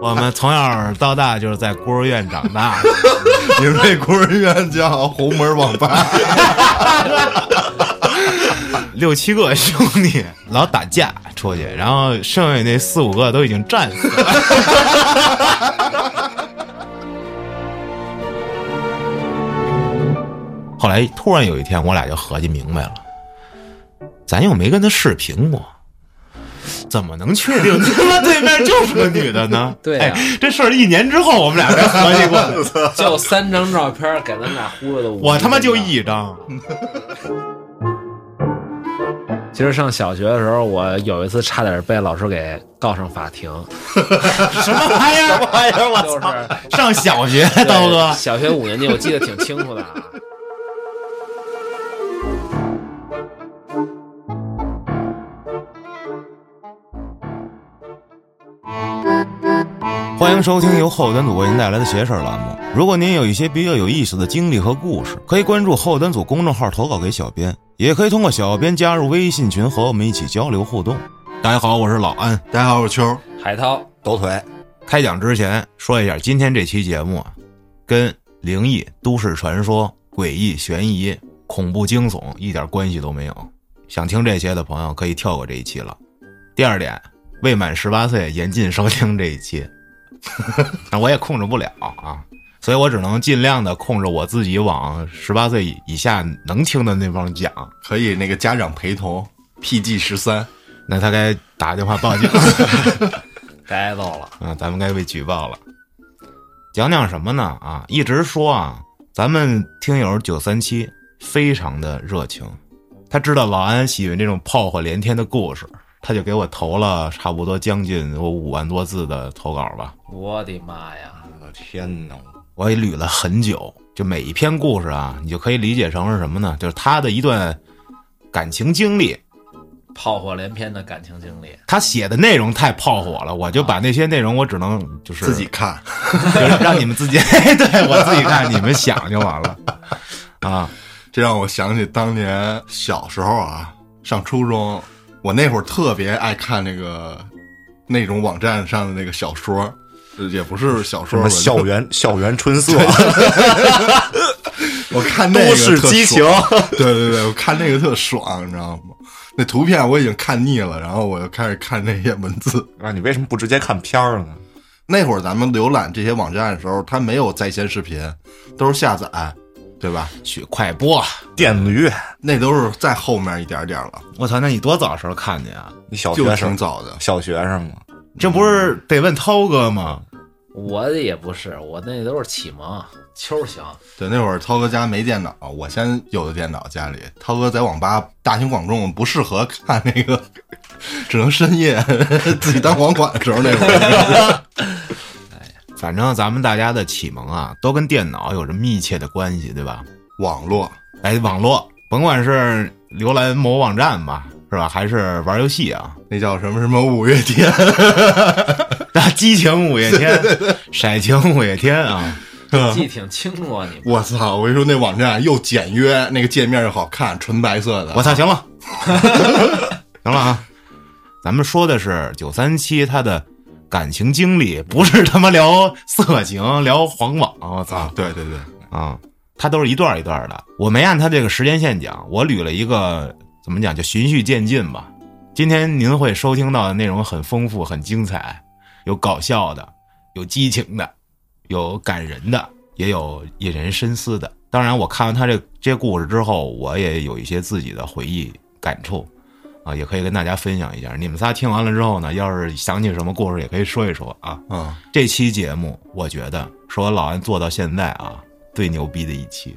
我们从小到大就是在孤儿院长大的，你们这孤儿院叫红门网吧，六七个兄弟老打架出去，然后剩下那四五个都已经战死了。后来突然有一天，我俩就合计明白了，咱又没跟他视频过，怎么能确定 他妈对面就是个女的呢？对这事儿一年之后我们俩才合计过，就三张照片给咱俩忽悠的。我他妈就一张。其实上小学的时候，我有一次差点被老师给告上法庭，什么玩意儿？玩意儿！我就是操！上小学，刀哥，小学五年级，我记得挺清楚的欢迎收听由后端组为您带来的“邪事”栏目。如果您有一些比较有意思的经历和故事，可以关注后端组公众号投稿给小编，也可以通过小编加入微信群和我们一起交流互动。大家好，我是老安。大家好，我是秋。海涛，抖腿，开讲之前说一下，今天这期节目啊，跟灵异、都市传说、诡异、悬疑、恐怖、惊悚一点关系都没有。想听这些的朋友可以跳过这一期了。第二点，未满十八岁严禁收听这一期。那我也控制不了啊，所以我只能尽量的控制我自己往十八岁以下能听的那方讲。可以那个家长陪同，PG 十三，那他该打电话报警该揍了。啊，咱们该被举报了。讲讲什么呢？啊，一直说啊，咱们听友九三七非常的热情，他知道老安喜欢这种炮火连天的故事，他就给我投了差不多将近有五万多字的投稿吧。我的妈呀！我的天哪！我也捋了很久，就每一篇故事啊，你就可以理解成是什么呢？就是他的一段感情经历。炮火连篇的感情经历，他写的内容太炮火了，我就把那些内容我只能就是自己看，就是让你们自己 对我自己看，你们想就完了啊。这让我想起当年小时候啊，上初中，我那会儿特别爱看那个那种网站上的那个小说，也不是小说吧，什么校园 校园春色，我看那个都市特激情爽对对对，我看那个特爽，你知道吗？那图片我已经看腻了，然后我又开始看那些文字。啊，你为什么不直接看片儿呢？那会儿咱们浏览这些网站的时候，它没有在线视频，都是下载，对吧？去快播，电驴，那都是在后面一点点了，我操！那你多早时候看的呀？你小就学生挺早的。小学生吗，这不是得问涛哥吗？我也不是，我那都是启蒙。秋行，对，那会儿涛哥家没电脑，我先有的电脑家里。涛哥在网吧大庭广众不适合看那个，只能深夜自己当网管的时候那会儿。反正咱们大家的启蒙啊，都跟电脑有着密切的关系，对吧？网络哎，网络，甭管是浏览某网站吧，是吧？还是玩游戏啊？那叫什么什么五月天，那激情五月天，色情五月天啊！记挺清楚啊，你我操！我跟你说，那网站又简约，那个界面又好看，纯白色的。我操，行了，行了啊！咱们说的是九三七它的感情经历，不是他妈聊色情、聊黄网。我操啊！对对对，啊！他都是一段一段的，我没按他这个时间线讲，我捋了一个怎么讲，就循序渐进吧。今天您会收听到的内容很丰富、很精彩，有搞笑的，有激情的，有感人的，也有引人深思的。当然，我看完他这这些故事之后，我也有一些自己的回忆感触，啊，也可以跟大家分享一下。你们仨听完了之后呢，要是想起什么故事，也可以说一说啊。嗯，这期节目，我觉得是我老安做到现在啊最牛逼的一期。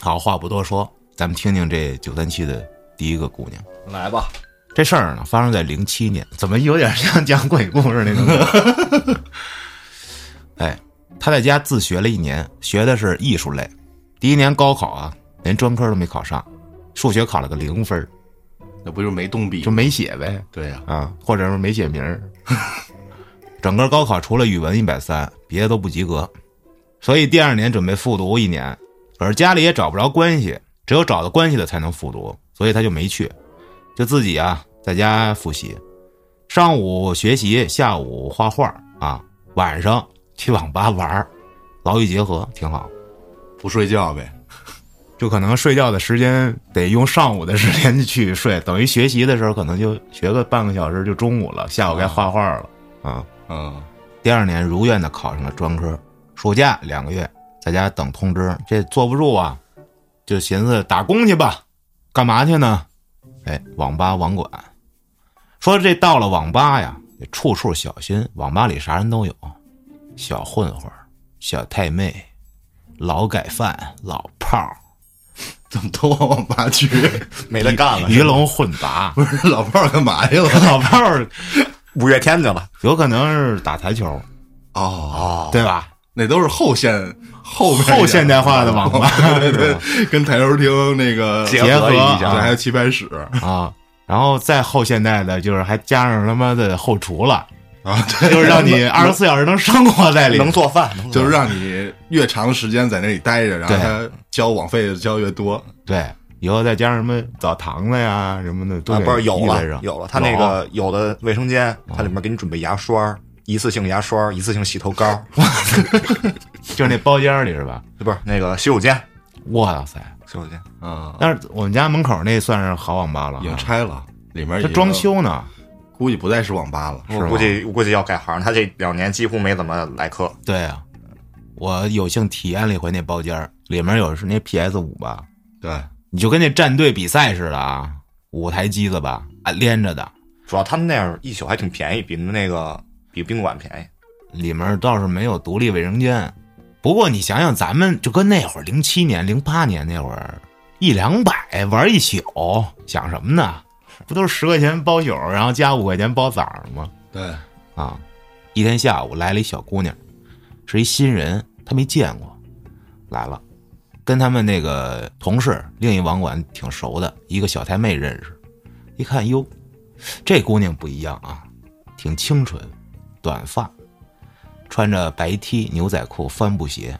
好，话不多说，咱们听听这九三七的第一个姑娘。来吧。这事儿呢，发生在零七年，怎么有点像讲鬼故事那种？哎，他在家自学了一年，学的是艺术类。第一年高考啊，连专科都没考上，数学考了个零分儿，那不就是没动笔就？没写呗。对呀、啊，或者是没写名儿。整个高考除了语文一百三，别的都不及格，所以第二年准备复读一年，可是家里也找不着关系，只有找到关系的才能复读，所以他就没去，就自己啊在家复习，上午学习，下午画画啊。晚上去网吧玩儿，劳逸结合，挺好。不睡觉呗。就可能睡觉的时间得用上午的时间去睡，等于学习的时候可能就学个半个小时就中午了，下午该画画了啊。嗯，第二年如愿的考上了专科，暑假两个月在家等通知，这坐不住啊，就寻思打工去吧。干嘛去呢？哎，网吧网管。说这到了网吧呀，得处处小心，网吧里啥人都有，小混混、小太妹、劳改犯、老炮儿。怎么都往网吧去？没得干了，鱼龙混杂，不是老炮儿干嘛去了？老炮儿五月天去了。有可能是打台球，哦，哦，对吧？那都是后现后面后现代化的网吧。对对对，跟台球厅那个结结合合一对，下，还有棋牌室。啊，然后再后现代的，就是还加上他妈的后厨了，啊，对，就是让你二十四小时能生活在里，能做饭，能做就是让你越长时间在那里待着，然后他交网费交越多。对，以后再加上什么澡堂子呀什么的，都啊，不是有了有了，他那个有的卫生间，它里面给你准备牙刷、一次性牙刷、一次性洗头膏，就是那包间里是吧？不是那个洗手间，哇塞！洗手间。啊，但是我们家门口那算是好网吧了啊，已经拆了，里面装，修呢。估计不再是网吧了。我估计我估计要改行，他这两年几乎没怎么来客。对啊，我有幸体验了一回那包间儿，里面有是那 PS 五吧，对，你就跟那战队比赛似的啊，五台机子吧，啊连着的，主要他们那样一宿还挺便宜，比那个比宾馆便宜。里面倒是没有独立卫生间。不过你想想，咱们就跟那会儿零七年、零八年那会儿一两百玩一宿，想什么呢？不都是十块钱包宿，然后加五块钱包早上吗？对，啊，一天下午来了一小姑娘，是一新人，她没见过，来了，跟他们那个同事另一网管挺熟的，一个小太妹认识，一看哟，这姑娘不一样啊，挺清纯，短发，穿着白 T 牛仔裤帆布鞋，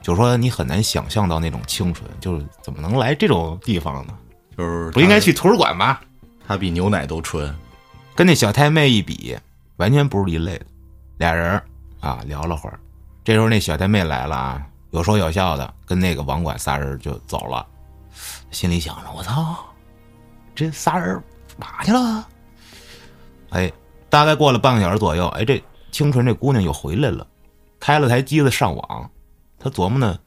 就说你很难想象到那种清纯，就是怎么能来这种地方呢？就是不应该去图书馆吗？他比牛奶都纯。跟那小太妹一比，完全不是一类的。俩人啊聊了会儿，这时候那小太妹来了啊，有说有笑的，跟那个网管仨人就走了。心里想着：我操，这仨人哪去了？哎，大概过了半个小时左右，哎，这清纯这姑娘又回来了，开了台机子上网。她琢磨呢，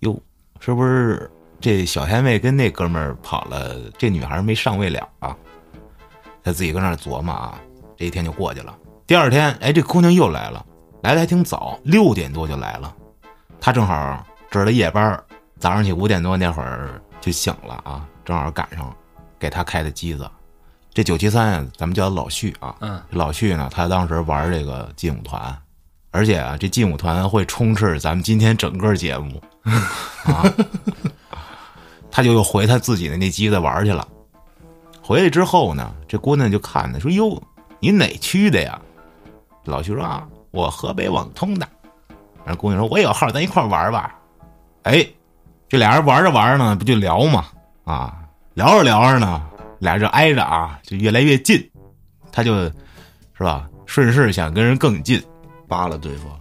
哟，是不是这小太妹跟那哥们儿跑了？这女孩没上位了啊？他自己跟那儿琢磨啊，这一天就过去了。第二天，哎，这姑娘又来了，来的还挺早，六点多就来了。他正好值了夜班，早上起五点多那会儿就醒了啊，正好赶上给他开的机子。这九七三啊，咱们叫他老旭啊，嗯，老旭呢，他当时玩这个劲舞团，而且啊，这劲舞团会充斥咱们今天整个节目 啊，他就又回他自己的那机子玩去了。回来之后呢，这姑娘就看他说：“哟，你哪区的呀？”老徐说：“啊，我河北网通的。”然后姑娘说：“我有号，咱一块玩吧。”哎，这俩人玩着玩着呢，不就聊嘛？啊，聊着聊着呢，俩人就挨着啊，就越来越近。他就，是吧？顺势想跟人更近，扒拉对方，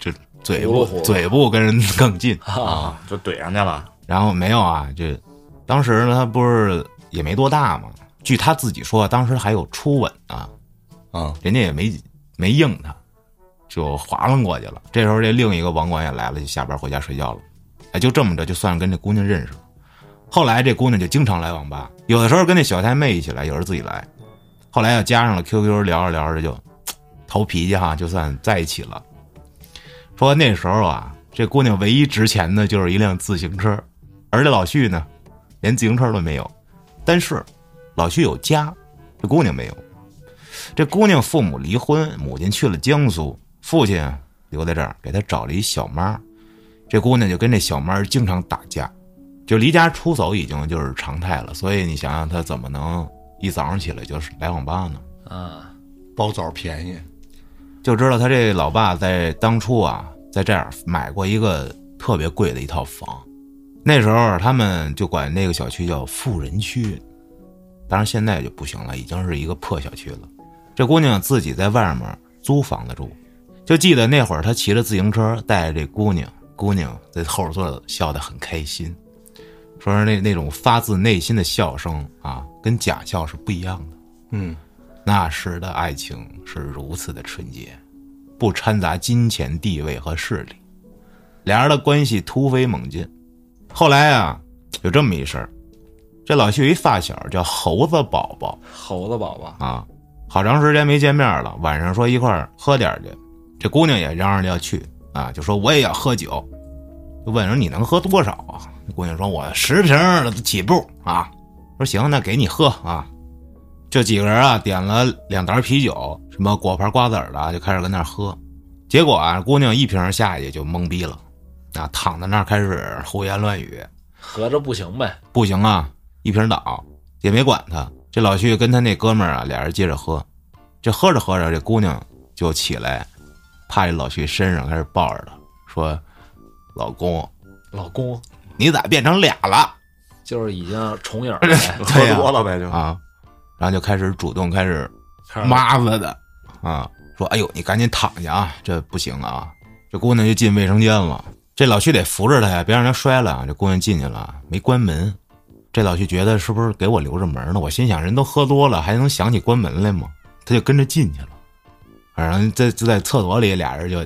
就嘴部嘴部跟人更近。啊，就怼上去了。然后没有啊，就当时呢，他不是也没多大嘛。据他自己说，当时还有初吻啊，啊，人家也没没应他，就划拉过去了。这时候这另一个网管也来了，就下班回家睡觉了。哎，就这么着，就算是跟这姑娘认识了。后来这姑娘就经常来网吧，有的时候跟那小太妹一起来，有时候自己来。后来又加上了 QQ，聊着聊着就投脾气哈，就算在一起了。说那时候啊，这姑娘唯一值钱的就是一辆自行车，而这老旭呢，连自行车都没有。但是老徐有家，这姑娘没有。这姑娘父母离婚，母亲去了江苏，父亲留在这儿，给她找了一小妈。这姑娘就跟这小妈经常打架，就离家出走已经就是常态了。所以你想想，她怎么能一早上起来就是来网吧呢？啊，包枣便宜，就知道他这老爸在当初啊，在这儿买过一个特别贵的一套房。那时候他们就管那个小区叫富人区，当然现在就不行了，已经是一个破小区了。这姑娘自己在外面租房子住，就记得那会儿他骑着自行车带着这姑娘，姑娘在后座笑得很开心，说是那那种发自内心的笑声啊，跟假笑是不一样的。嗯，那时的爱情是如此的纯洁，不掺杂金钱、地位和势力，俩人的关系突飞猛进。后来啊，有这么一事儿，这老旭有一发小叫猴子宝宝猴子宝宝，啊，好长时间没见面了，晚上说一块儿喝点儿去，这姑娘也嚷嚷着要去啊，就说我也要喝酒，就问说你能喝多少啊？姑娘说我十瓶起步啊，说行，那给你喝啊。这几个人啊，点了两打啤酒，什么果盘、瓜子儿的，就开始跟那儿喝。结果啊，姑娘一瓶下去就懵逼了，啊，躺在那儿开始胡言乱语。合着不行呗？不行啊，一瓶倒，也没管他。这老旭跟他那哥们儿啊，俩人接着喝。这喝着喝着，这姑娘就起来，趴这老旭身上开始抱着他，说：“老公，老公你咋变成俩了就是已经重影 了呗，喝多了呗就。啊？”然后就开始主动开始开始抹子的啊，说：“哎呦，你赶紧躺下啊，这不行啊！”这姑娘就进卫生间了，这老徐得扶着他呀，别让他摔了啊。这姑娘进去了，没关门。这老徐觉得是不是给我留着门呢？我心想，人都喝多了，还能想起关门来吗？他就跟着进去了。反正在就在厕所里，俩人就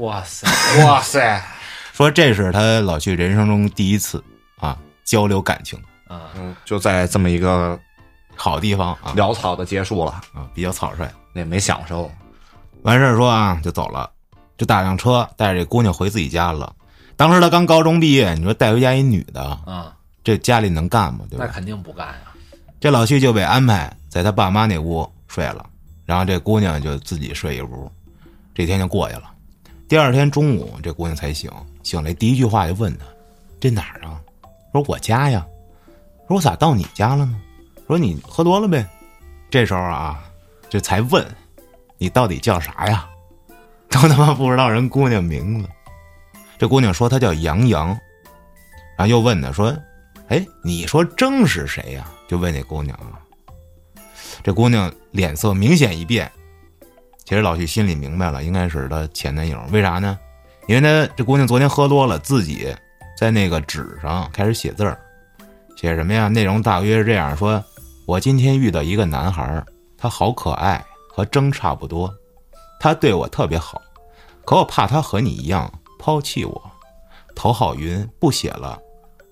哇塞，哇塞，说这是他老徐人生中第一次啊交流感情，啊，嗯，就在这么一个好地方啊潦草的结束了，啊比较草率。那没享受。完事儿说啊就走了，就打辆车带着这姑娘回自己家了。当时他刚高中毕业，你说带回家一女的，啊，这家里能干吗？对吧？那肯定不干呀。这老旭就被安排在他爸妈那屋睡了，然后这姑娘就自己睡一屋，这天就过去了。第二天中午，这姑娘才醒，醒来第一句话就问他：“这哪儿啊？”说：“我家呀。”说：“我咋到你家了呢？”说：“你喝多了呗。”这时候啊，这才问：“你到底叫啥呀？”都他妈不知道人姑娘名字。这姑娘说她叫杨洋，然后又问她说：“哎，你说征是谁呀？”就问那姑娘啊。这姑娘脸色明显一变。其实老徐心里明白了，应该是她前男友。为啥呢？因为她这姑娘昨天喝多了，自己在那个纸上开始写字儿，写什么呀？内容大约是这样说：我今天遇到一个男孩，他好可爱，和征差不多，他对我特别好，可我怕他和你一样抛弃我。头好晕，不写了，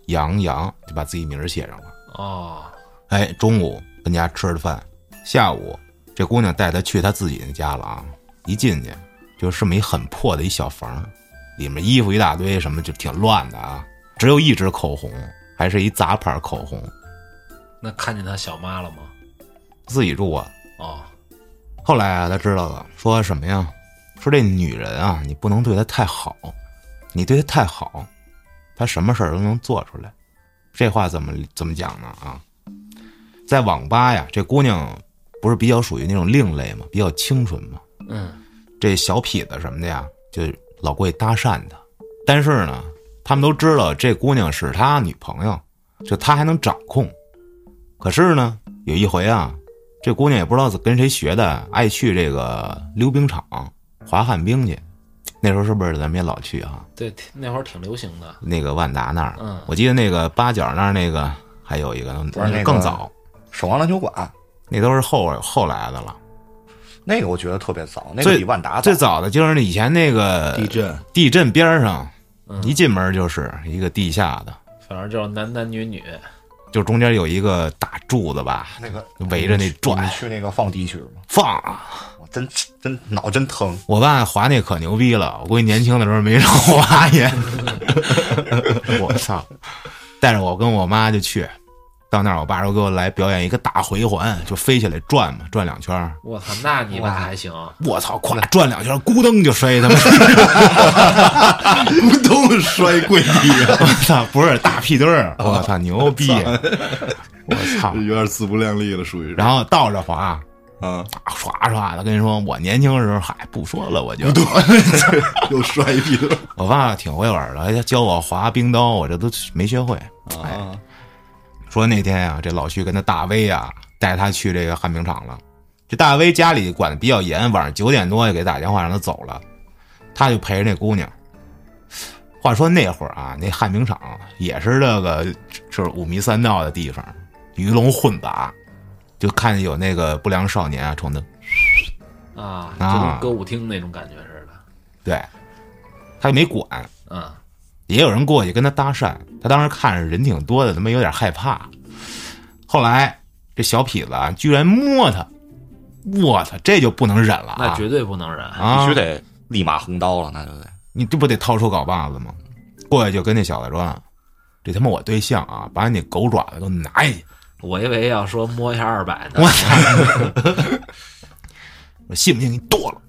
杨洋就把自己名儿写上了。哦，哎，中午跟家吃了饭，下午这姑娘带他去她自己那家了啊。一进去就是这么一很破的一小房，里面衣服一大堆，什么就挺乱的啊。只有一支口红，还是一杂牌口红，那看见他小妈了吗？自己住啊。哦，后来啊，他知道了，说什么呀？说这女人啊，你不能对她太好，你对她太好，她什么事儿都能做出来。这话怎么怎么讲呢？啊，在网吧呀，这姑娘不是比较属于那种另类嘛，比较清纯嘛。嗯，这小痞子什么的呀，就老过去搭讪她。但是呢，他们都知道这姑娘是他女朋友，就他还能掌控。可是呢，有一回啊，这姑娘也不知道是跟谁学的，爱去这个溜冰场滑旱冰去。那时候是不是咱们也老去啊？对，那会儿挺流行的。那个万达那儿，嗯我记得那个八角那儿那个还有一个，那个更早，守望篮球馆那都是后后来的了。那个我觉得特别早，那个最比万达早最早的就是那以前那个地震，地震边上，嗯一进门就是一个地下的，反正就是男男女女，就中间有一个大柱子吧，那个围着那你转们去那个放地曲吗？放啊。我真真脑真疼。我爸滑那可牛逼了，我估计年轻的时候没让我滑也。我操！带着我跟我妈就去，到那儿我爸说给我来表演一个大回环，就飞起来转嘛，转两圈。我操，那你爸还行？我操，咵转两圈，咕噔就摔他妈！咕噔摔跪地上，我操，不是大屁墩儿，我操，牛逼！我操！有点自不量力了，属于。然后倒着滑，啊，唰唰的跟你说，我年轻的时候，嗨，不说了，我就。又摔一屁墩我爸挺会玩的，还教我滑冰刀，我这都没学会。哎，啊！说那天呀、这老徐跟他大威啊，带他去这个旱冰场了。这大威家里管的比较严，晚上九点多就给打电话让他走了，他就陪着那姑娘。话说那会儿啊，那旱冰场也是这个就是五迷三道的地方，鱼龙混杂，就看见有那个不良少年啊，冲他啊，就跟歌舞厅那种感觉似的。对，他也没管，嗯，也有人过去跟他搭讪，他当时看着人挺多的，他妈有点害怕。后来这小痞子啊，居然摸他，我操，这就不能忍了啊！那绝对不能忍。啊，必须得立马横刀了，那就得。你这不得掏出镐把子吗？过去就跟那小子说：“这他妈我对象啊，把你那狗爪子都拿下去！我以为要说摸一下二百呢我。操！我信不信给你剁了？”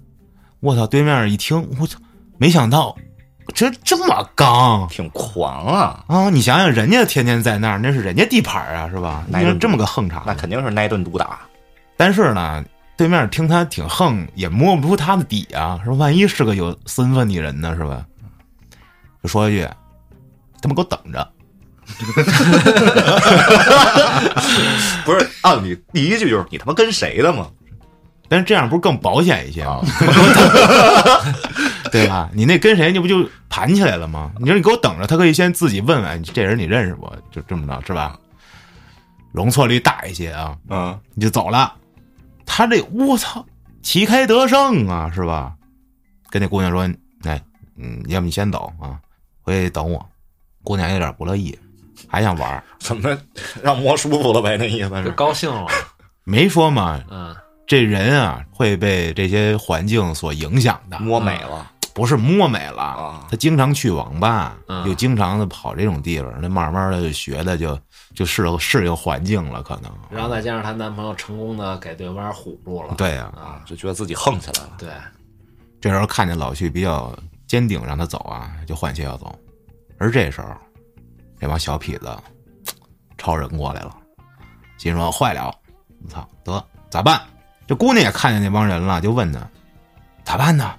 我操！对面一听，我操，没想到这这么刚挺狂啊！啊！你想想，人家天天在那儿，那是人家地盘啊，是吧？哪顿这么个横场，那肯定是挨顿毒打。但是呢，对面听他挺横，也摸不出他的底啊。说万一是个有身份的人呢，是吧？就说一句：“他们给我等着。不是，按理第一句就是你他妈跟谁的嘛？”但是这样不是更保险一些吗？啊，对吧？你那跟谁，你不就盘起来了吗？你说你给我等着，他可以先自己问问这人你认识不？就这么着是吧？容错率大一些啊，嗯，你就走了。他这我操，旗开得胜啊，是吧？跟那姑娘说：“哎，嗯，要不你先走啊，回去等我。”姑娘有点不乐意，还想玩，怎么让摸舒服了呗？那意思就是高兴了，没说嘛。嗯，这人啊会被这些环境所影响的，摸美了不是摸美了啊他经常去网吧，嗯又经常的跑这种地方，那慢慢的就学的就就适应适应环境了，可能。然后再加上她男朋友成功的给对方唬住了，对呀、啊，就觉得自己横起来了。对，这时候看见老旭比较坚定，让他走啊，就换鞋要走。而这时候，这帮小痞子超人过来了，心说坏了，我操，得咋办？这姑娘也看见那帮人了，就问他咋办呢？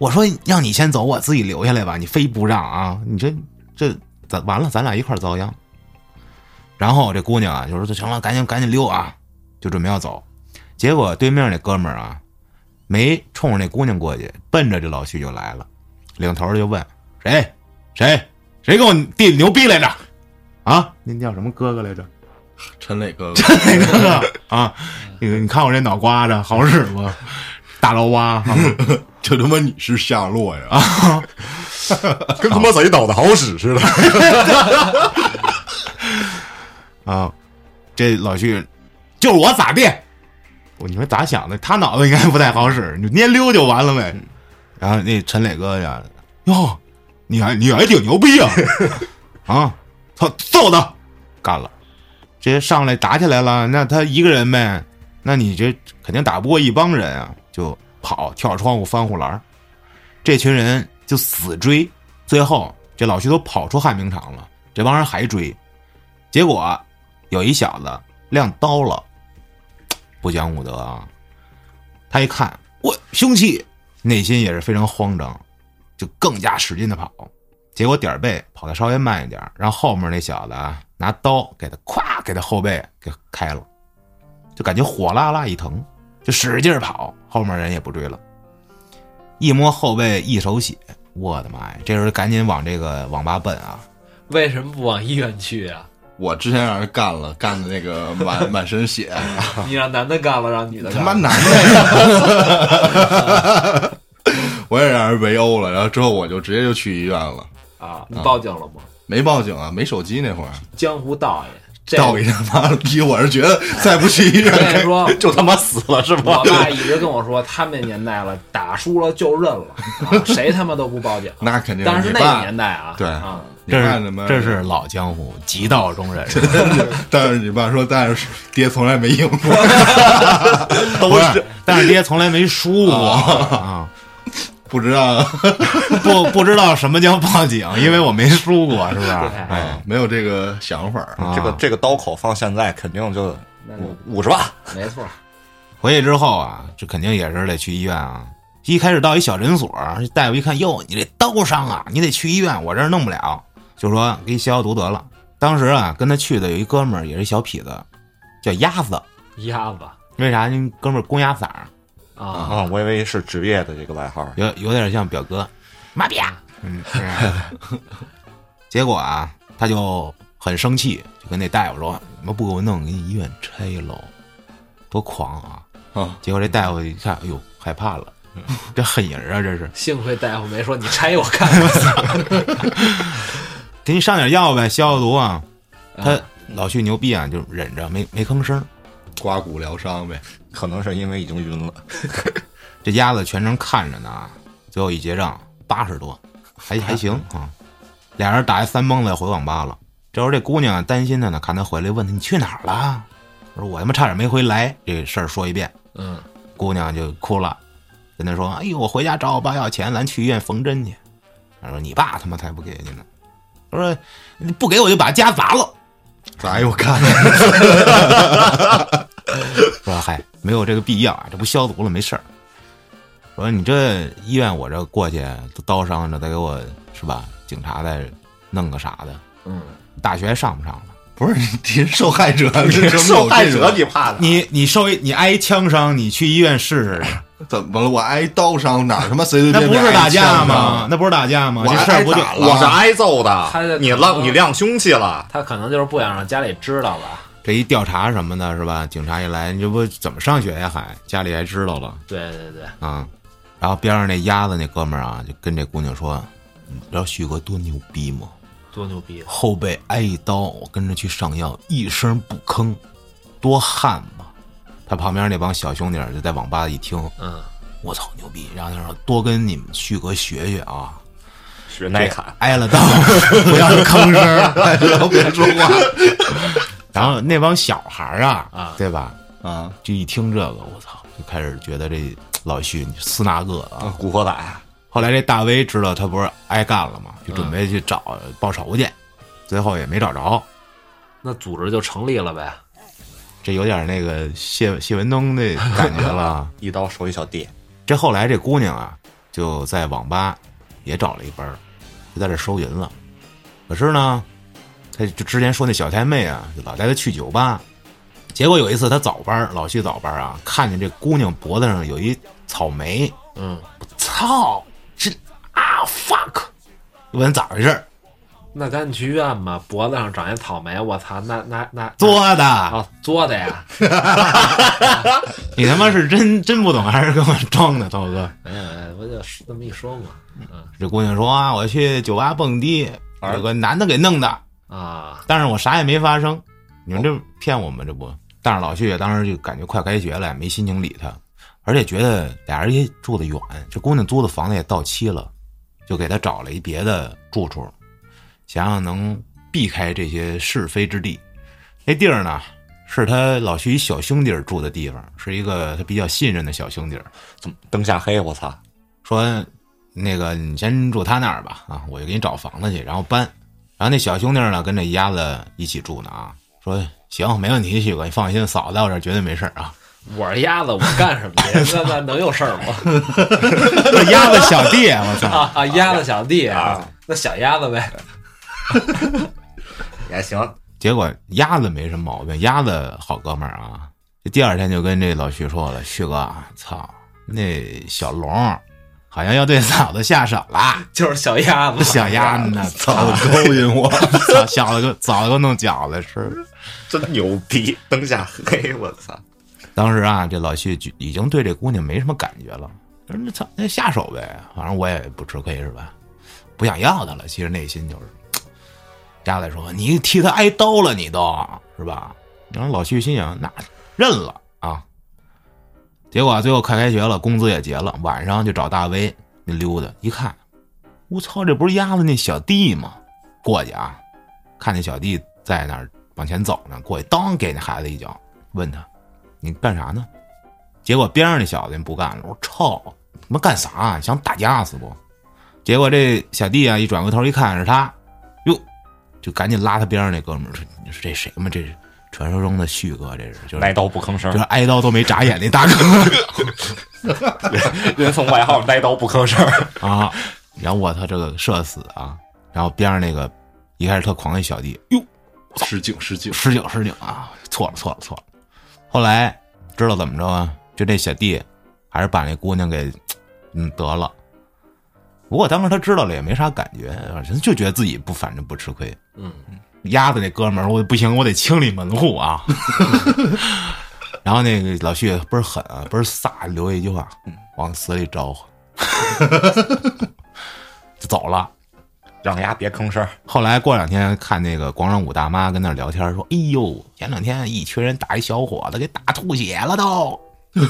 我说让你先走，我自己留下来吧，你非不让啊？你这这咱完了，咱俩一块遭殃。然后这姑娘啊，就说行了，赶紧赶紧溜啊，就准备要走。结果对面那哥们儿啊，没冲着那姑娘过去，奔着这老徐就来了，领头就问谁谁谁跟我弟弟牛逼来着？啊，您叫什么哥哥来着？陈磊哥哥，陈磊哥哥啊，那个你看我这脑瓜子好使吗？大老蛙啊就 他妈你是夏洛呀？跟他妈贼脑袋好使似的。啊，这老徐就是我咋地？我你说咋想的？他脑子应该不太好使，你就蔫溜就完了呗。然后那陈磊哥呀，哟，你还你还挺牛逼啊！啊，操，揍他，干了。直接上来打起来了，那他一个人呗，那你这肯定打不过一帮人啊，就跑跳窗户翻护栏这群人就死追，最后这老徐都跑出旱冰场了，这帮人还追，结果有一小子亮刀了，不讲武德啊！他一看我凶器，内心也是非常慌张，就更加使劲的跑。结果点儿背跑的稍微慢一点，让后面那小子啊拿刀给他咵给他后背给开了，就感觉火辣辣一疼，就使劲跑，后面人也不追了。一摸后背一手血，我的妈呀！这时候赶紧往这个网吧奔啊！为什么不往医院去啊？我之前让人干了，干的那个满满身血，你让男的干了，让女的干他妈，男的，我也让人围殴了，然后之后我就直接就去医院了，啊！你报警了吗？没报警啊，没手机那会儿，江湖道义，这道义他妈的逼，我是觉得再不去医院，说，就他妈死了是吧我？爸一直跟我说，他们那年代了，打输了就认了，啊、谁他妈都不报警。那肯定但是那个年代啊，对啊，你这爸他妈是这是老江湖，极道中人。但是你爸说，但是爹从来没赢过，都是，但是爹从来没输过啊，不知道不不知道什么叫报警，因为我没输过，是不是？哎，没有这个想法。啊这个这个刀口放现在肯定就五五十万。没错。回去之后啊，这肯定也是得去医院啊。一开始到一小诊所，大夫一看，哟，你这刀伤啊，你得去医院，我这儿弄不了，就说给你消消毒得了。当时啊，跟他去的有一哥们儿，也是小痞子，叫鸭子。鸭子，为啥？你哥们儿公鸭嗓儿，啊，啊，我以为是职业的这个外号。有有点像表哥，妈逼啊！嗯，是 结果啊，他就很生气，就跟那大夫说：“你们不给我弄，给你医院拆喽！”多狂啊！啊，结果这大夫一看，哎呦，害怕了，这狠人啊，这是，幸亏大夫没说你拆我看看。给你上点药呗，消消毒啊。他啊老旭牛逼啊，就忍着没没吭声。刮骨疗伤呗。可能是因为已经晕了，这鸭子全程看着呢，最后一结账八十多，还还行 啊。俩人打一三蹦子回网吧了。这时候这姑娘担心的呢，看他回来问他你去哪儿了？我说我他妈差点没回来，这事儿说一遍。嗯，姑娘就哭了，跟他说：“哎呦，我回家找我爸要钱，咱去医院缝针去。”他说：“你爸他妈才不给你呢。”他说：“你不给我就把家砸了。咋又看？” 说：“嗨，没有这个必要啊，这不消毒了，没事儿。”说：“你这医院我这过去都刀伤着，再给我是吧？警察再弄个啥的，嗯，大学还上不上了？不是 你受害者，这怎么受害者你怕的？你你受一你挨枪伤，你去医院试试去，怎么了？我挨刀伤哪儿他妈随随便便那不是打架吗？那不是打架吗？我事儿不就挨打了我是挨揍的他，你亮你亮凶器了，他可能就是不想让家里知道吧。这一调查什么的，是吧？警察一来，你这不怎么上学呀？还家里还知道了对对对，啊？然后边上那鸭子那哥们儿啊，就跟这姑娘说：“你知道旭哥多牛逼吗？多牛逼！后背挨一刀，我跟着去上药，一声不吭，多悍吧！”他旁边那帮小兄弟就在网吧一听，嗯，我操牛逼！然后他说：“多跟你们旭哥学学啊，学耐砍，挨了刀不要吭声儿。”然后别说话然后那帮小孩儿啊，啊对吧？啊！就一听这个，我操，就开始觉得这老徐你斯那个啊。啊古惑仔，后来这大威知道他不是挨干了吗？就准备去找报仇去，最后也没找着。那组织就成立了呗。这有点那个谢谢文东的感觉了。一刀收一小弟，这后来这姑娘啊，就在网吧也找了一班儿，就在这收银了。可是呢，他就之前说那小太妹啊，就老带她去酒吧。结果有一次他早班，老去早班啊，看见这姑娘脖子上有一草莓，嗯，操，这啊 fuck，问咋回事儿？那赶紧去医院吧，脖子上长一草莓，我操，那那那作的，啊作的呀！你他妈是真真不懂还是跟我装的，涛哥？没有没有，我就是这么一说嘛。嗯这姑娘说啊，我去酒吧蹦迪，有个男的给弄的，啊，但是我啥也没发生，你们这骗我们这不？但是老旭当时就感觉快开学了，没心情理他，而且觉得俩人也住得远，这姑娘租的房子也到期了，就给他找了一别的住处，想想能避开这些是非之地。那地儿呢，是他老徐一小兄弟住的地方，是一个他比较信任的小兄弟。怎么灯下黑？我操！说那个你先住他那儿吧，啊，我就给你找房子去，然后搬。然后那小兄弟呢，跟这鸭子一起住呢啊，说行，没问题，旭哥，你放心，嫂子在我这儿绝对没事儿啊。我是鸭子，我干什么去？那那能有事儿吗？那鸭子小弟，我操！啊啊，鸭子小弟啊，那小鸭子呗。也行，结果鸭子没什么毛病，鸭子好哥们儿啊。这第二天就跟这老旭说了，旭哥，操，那小龙好像要对嫂子下手了。就是小鸭子，小鸭子呢，操，勾引我，操，小子给早给我弄饺子吃。真牛逼！灯下黑，我操！当时啊，这老谢就已经对这姑娘没什么感觉了，说那操，那下手呗，反正我也不吃亏是吧？不想要她了，其实内心就是。鸭子说：“你替他挨刀了，你都是吧？”然后老谢心想：“那认了啊。”结果最后快开学了，工资也结了，晚上就找大威那溜达，一看，我操，这不是鸭子那小弟吗？过去啊，看那小弟在那儿往前走呢，过去当给那孩子一脚，问他：“你干啥呢？”结果边上那小子不干了，我：“操，他妈干啥？想打架死不？”结果这小弟啊一转过头一看是他，哟，就赶紧拉他边上那哥们说：“你说这谁吗？这是传说中的旭哥，这是就是挨刀不吭声就，是挨刀都没眨眼那大哥人送外号“挨刀不吭声 啊！然后我操，这个社死啊！然后边上那个一开始特狂的小弟，哟，失敬失敬，失敬失敬啊！错了错了错了。后来知道怎么着啊？就这小弟，还是把那姑娘给嗯得了。不过当时他知道了也没啥感觉，人就觉得自己不反正不吃亏。嗯，鸭子那哥们儿，我不行，我得清理门户啊。然后那个老旭倍儿狠啊，倍儿飒，留下一句话，往死里招呼，就走了。让丫别吭声。后来过两天看那个广场舞大妈跟那聊天说：“哎呦，前两天一群人打一小伙子给打吐血了都。”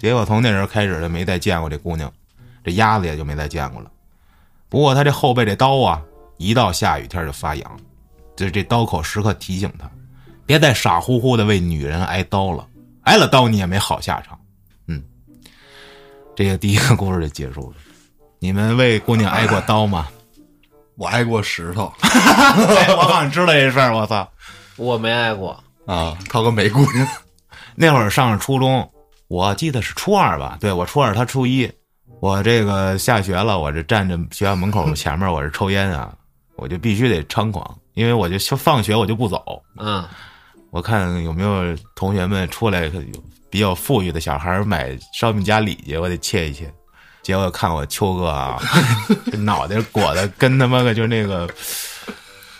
结果从那时候开始就没再见过这姑娘，这鸭子也就没再见过了。不过他这后背这刀啊，一到下雨天就发痒，就这刀口时刻提醒他，别再傻乎乎的为女人挨刀了，挨了刀你也没好下场。嗯，这个第一个故事就结束了。你们为姑娘挨过刀吗？我挨过石头哎，我好像知道这事儿，我操！我没挨过，啊，涛哥没姑娘，那会儿上着初中，我记得是初二吧？对我初二，他初一。我这个下学了，我这站着学校门口前面，我这抽烟啊，我就必须得猖狂，因为我就放学我就不走，嗯，我看有没有同学们出来比较富裕的小孩买烧饼夹里脊，我得切一切。结果看我秋哥啊，脑袋裹的跟他妈个就那个，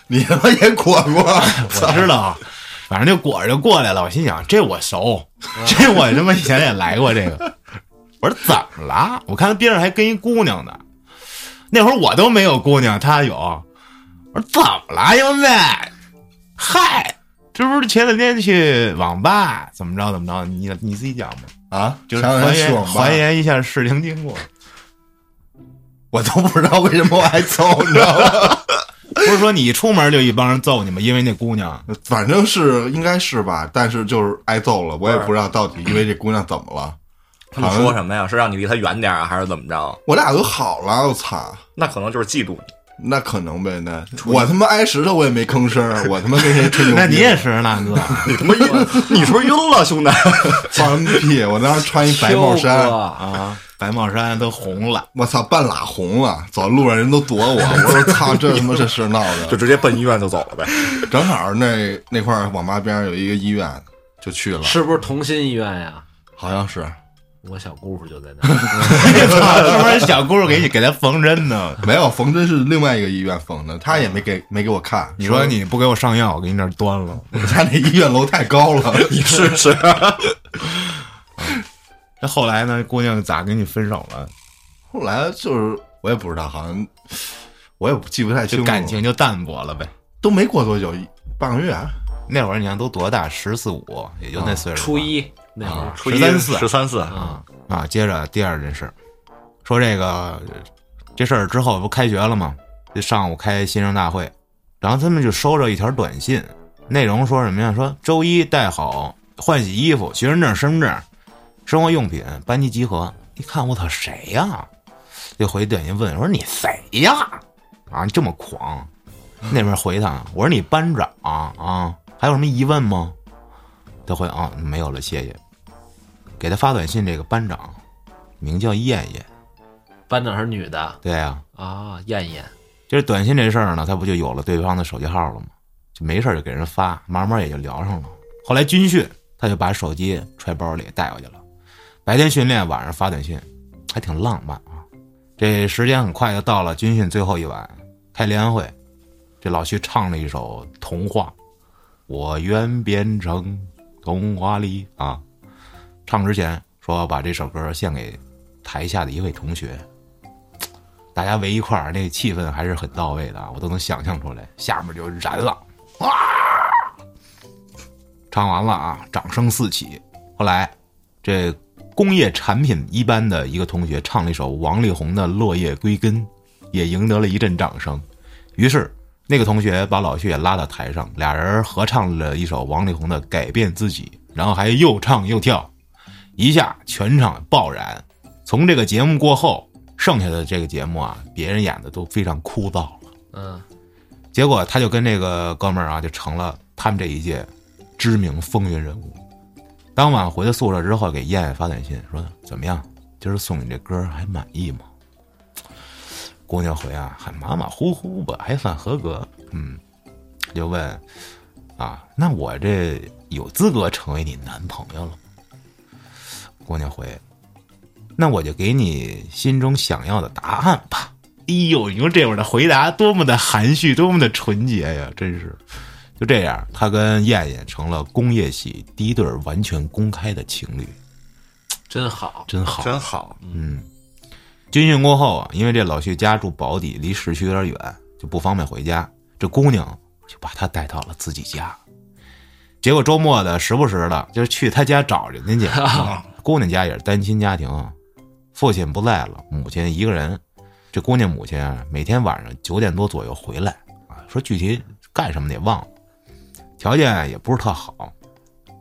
你他妈也裹过，我知道，反正就裹着就过来了。我心想，这我熟，这我他妈以前也来过这个。我说怎么了？我看他边上还跟一姑娘呢。那会儿我都没有姑娘，他有。我说怎么了，兄弟？嗨，这不是前两天去网吧怎么着怎么着？你你自己讲吧，啊，就是还原还，原一下事情经过。我都不知道为什么我挨揍，你知道吗？不是说你一出门就一帮人揍你吗？因为那姑娘，反正是应该是吧，但是就是挨揍了，我也不知道到底因为这姑娘怎么了。他们说什么呀？是让你离她远点啊，还是怎么着？我俩都好了，我操！那可能就是嫉妒你。那可能呗，那我他妈挨石头我也没吭声，我他妈跟谁吹牛逼？那你也是那哥，你他妈晕，你是不是晕了，兄弟？放屁！我当时穿一白帽衫啊，白帽衫都红了。我操，半拉红了，走路上人都躲我。我说操，这他妈这事闹的，就直接奔医院就走了呗。正好那那块网吧边上有一个医院，就去了，是不是同心医院呀？好像是我小姑父就在那 是不是 小姑父给你给他缝针呢？没有缝针是另外一个医院缝的，他也没给没给我看。你说你不给我上药，我给你那儿端了。我家那医院楼太高了，你试试。那后来呢？姑娘咋跟你分手了？后来就是我也不知道，好像我也记不太清楚，感情就淡薄了呗。都没过多久，半个月。啊那会儿你看都多大，十四五，也就那岁数吧。初一那会儿啊，初一十三四十三四，啊啊！接着第二件事，说这个这事儿之后不开学了吗？这上午开新生大会，然后他们就收着一条短信，内容说什么呀？说周一带好换洗衣服、学生证、身份证、生活用品，班级集合。一看我操，谁呀？就回短信问说你谁呀？啊，你这么狂？那边回他，我说你班长啊，还有什么疑问吗？他会啊，没有了，谢谢。给他发短信这个班长名叫燕燕，班长是女的对呀、啊，燕燕。就是短信这事儿呢，他不就有了对方的手机号了吗？就没事就给人发，慢慢也就聊上了。后来军训，他就把手机揣包里带回去了。白天训练，晚上发短信，还挺浪漫啊。这时间很快就到了军训最后一晚，开联欢会，这老徐唱了一首《童话》，我愿变成童话里啊。唱之前说把这首歌献给台下的一位同学，大家围一块儿，那气氛还是很到位的，我都能想象出来，下面就燃了，哇！唱完了啊，掌声四起。后来，这工业产品一班的一个同学唱了一首王力宏的《落叶归根》，也赢得了一阵掌声。于是，那个同学把老徐也拉到台上，俩人合唱了一首王力宏的《改变自己》，然后还又唱又跳，一下全场爆燃。从这个节目过后，剩下的这个节目啊，别人演的都非常枯燥了。嗯，结果他就跟这个哥们儿啊，就成了他们这一届知名风云人物。当晚回到宿舍之后，给燕燕发短信说：“怎么样？今儿送你这歌还满意吗？”姑娘回啊，还马马虎虎吧，还算合格。嗯，就问啊，那我这有资格成为你男朋友了吗？姑娘回：“那我就给你心中想要的答案吧。”哎呦，你说这会儿的回答多么的含蓄，多么的纯洁呀！真是，就这样，他跟燕燕成了工业系第一对完全公开的情侣，真好，真好。真好，嗯，军训过后啊，因为这老徐家住宝坻，离市区有点远，就不方便回家。这姑娘就把他带到了自己家。结果周末的时不时的，就是去他家找人家去。姑娘家也是单亲家庭，父亲不在了，母亲一个人。这姑娘母亲啊，每天晚上九点多左右回来啊，说具体干什么也忘了，条件也不是特好。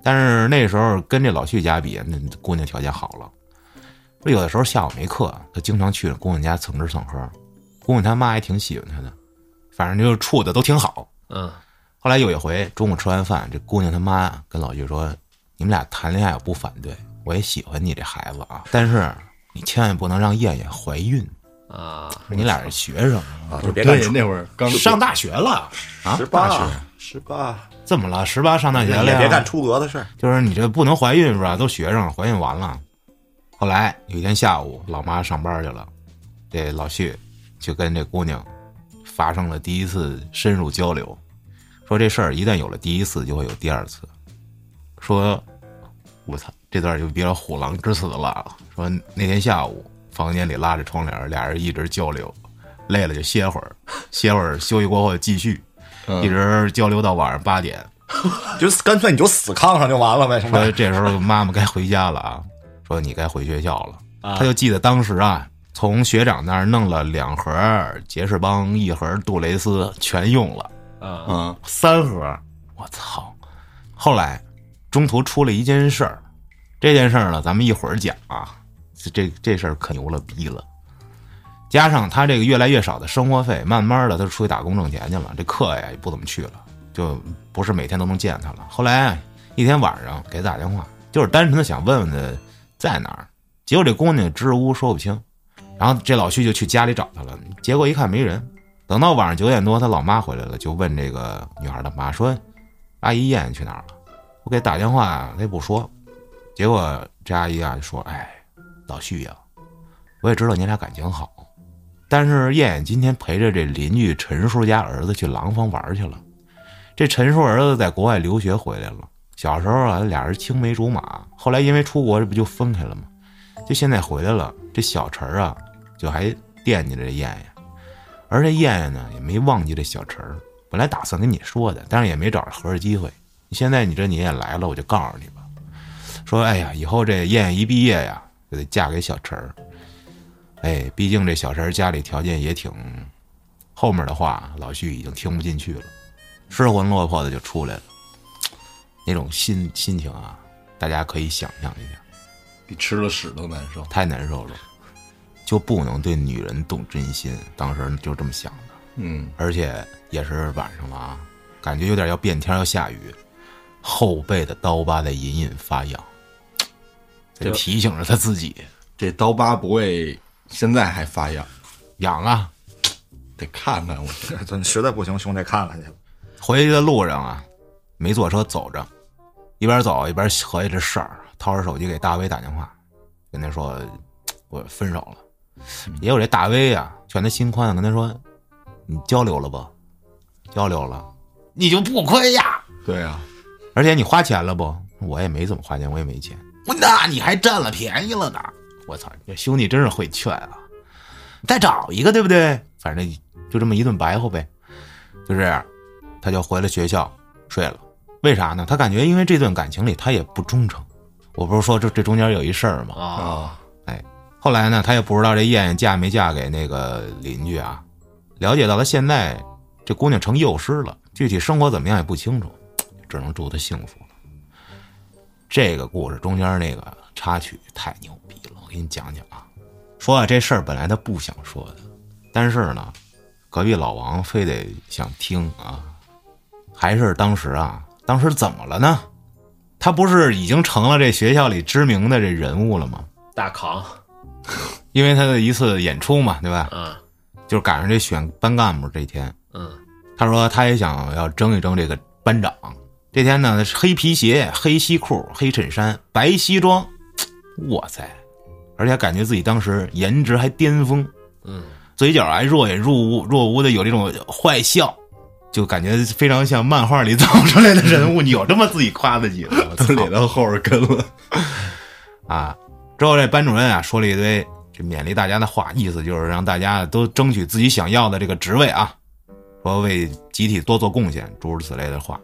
但是那时候跟这老徐家比，那姑娘条件好了。说有的时候下午没课，他经常去姑娘家蹭吃蹭喝。姑娘他妈还挺喜欢他的，反正就是处的都挺好。嗯，后来有一回中午吃完饭，这姑娘他妈跟老徐说：“你们俩谈恋爱我不反对，我也喜欢你这孩子啊，但是你千万不能让燕燕怀孕。啊，你俩是学生，啊，就别干对，那会儿刚上大学了啊十，大学八，十八，怎么了？十八上大学了呀？别干出格的事儿。就是你这不能怀孕是吧？都学生，怀孕完了。后来有一天下午，老妈上班去了，这老旭就跟这姑娘发生了第一次深入交流，说这事儿一旦有了第一次，就会有第二次。说，我操，这段就比较虎狼之词了。说那天下午，房间里拉着窗帘，俩人一直交流，累了就歇会儿，歇会儿休息过后继续，嗯一直交流到晚上八点。就干脆你就死炕上就完了呗，是吧？说这时候妈妈该回家了啊，说你该回学校了。啊他就记得当时啊，从学长那儿弄了两盒杰士邦，一盒杜蕾斯，全用了啊，嗯三盒。我操！后来中途出了一件事儿，这件事儿呢，咱们一会儿讲啊。这这这事儿可牛了逼了，加上他这个越来越少的生活费，慢慢的他就出去打工挣钱去了，这课呀也不怎么去了，就不是每天都能见他了。后来一天晚上给他打电话，就是单纯的想问问他在哪儿，结果这姑娘支支吾吾说不清，然后这老徐就去家里找她了，结果一看没人。等到晚上九点多，他老妈回来了，就问这个女孩的妈说：“阿姨燕燕去哪儿了？”我给打电话，她也不说。结果这阿姨啊就说：“哎，老徐呀、我也知道你俩感情好，但是燕燕今天陪着这邻居陈叔家儿子去廊坊玩去了。这陈叔儿子在国外留学回来了，小时候啊俩人青梅竹马，后来因为出国这不就分开了吗？就现在回来了，这小陈儿啊就还惦记着这燕燕，而这燕燕呢也没忘记这小陈儿。本来打算跟你说的，但是也没找着合适机会。现在你这你也来了，我就告诉你吧。说，哎呀，以后这燕燕一毕业呀，就得嫁给小陈儿。哎，毕竟这小陈儿家里条件也挺……后面的话老徐已经听不进去了，失魂落魄的就出来了。那种心心情啊，大家可以想象一下，比吃了屎都难受。太难受了，就不能对女人动真心。当时就这么想的。嗯，而且也是晚上了啊，感觉有点要变天要下雨，后背的刀疤在隐隐发痒，在提醒着他自己这刀疤不会现在还发痒，痒啊。得看看我。咱实在不行，兄弟看看去。回去的路上啊，没坐车，走着，一边走一边合计这事儿，掏出手机给大威打电话，跟他说我分手了。也有这大威啊，劝他心宽，跟他说你交流了不？交流了，你就不亏呀。对啊，而且你花钱了不？我也没怎么花钱，我也没钱。我那你还占了便宜了呢！我操，这兄弟真是会劝啊！再找一个，对不对？反正就这么一顿白话呗。就这样，他就回了学校睡了。为啥呢？他感觉因为这段感情里他也不忠诚。我不是说这这中间有一事儿吗？啊，哎，后来呢，他也不知道这燕燕嫁没嫁给那个邻居啊。了解到他现在这姑娘成幼师了，具体生活怎么样也不清楚，只能祝她幸福了。这个故事中间那个插曲太牛逼了，我给你讲讲啊。说啊，这事儿本来他不想说的，但是呢，隔壁老王非得想听啊。还是当时啊，当时怎么了呢？他不是已经成了这学校里知名的这人物了吗？大扛，因为他的一次演出嘛，对吧？嗯就是赶上这选班干部这天，嗯他说他也想要争一争这个班长。这天呢，黑皮鞋、黑西裤、黑衬衫、白西装，哇塞！而且感觉自己当时颜值还巅峰，嗯，嘴角还若隐若无若无的有这种坏笑，就感觉非常像漫画里走出来的人物。你有这么自己夸自己的？我操都脸到后边跟了。啊！之后这班主任啊说了一堆这勉励大家的话，意思就是让大家都争取自己想要的这个职位啊，说为集体多做贡献，诸如此类的话。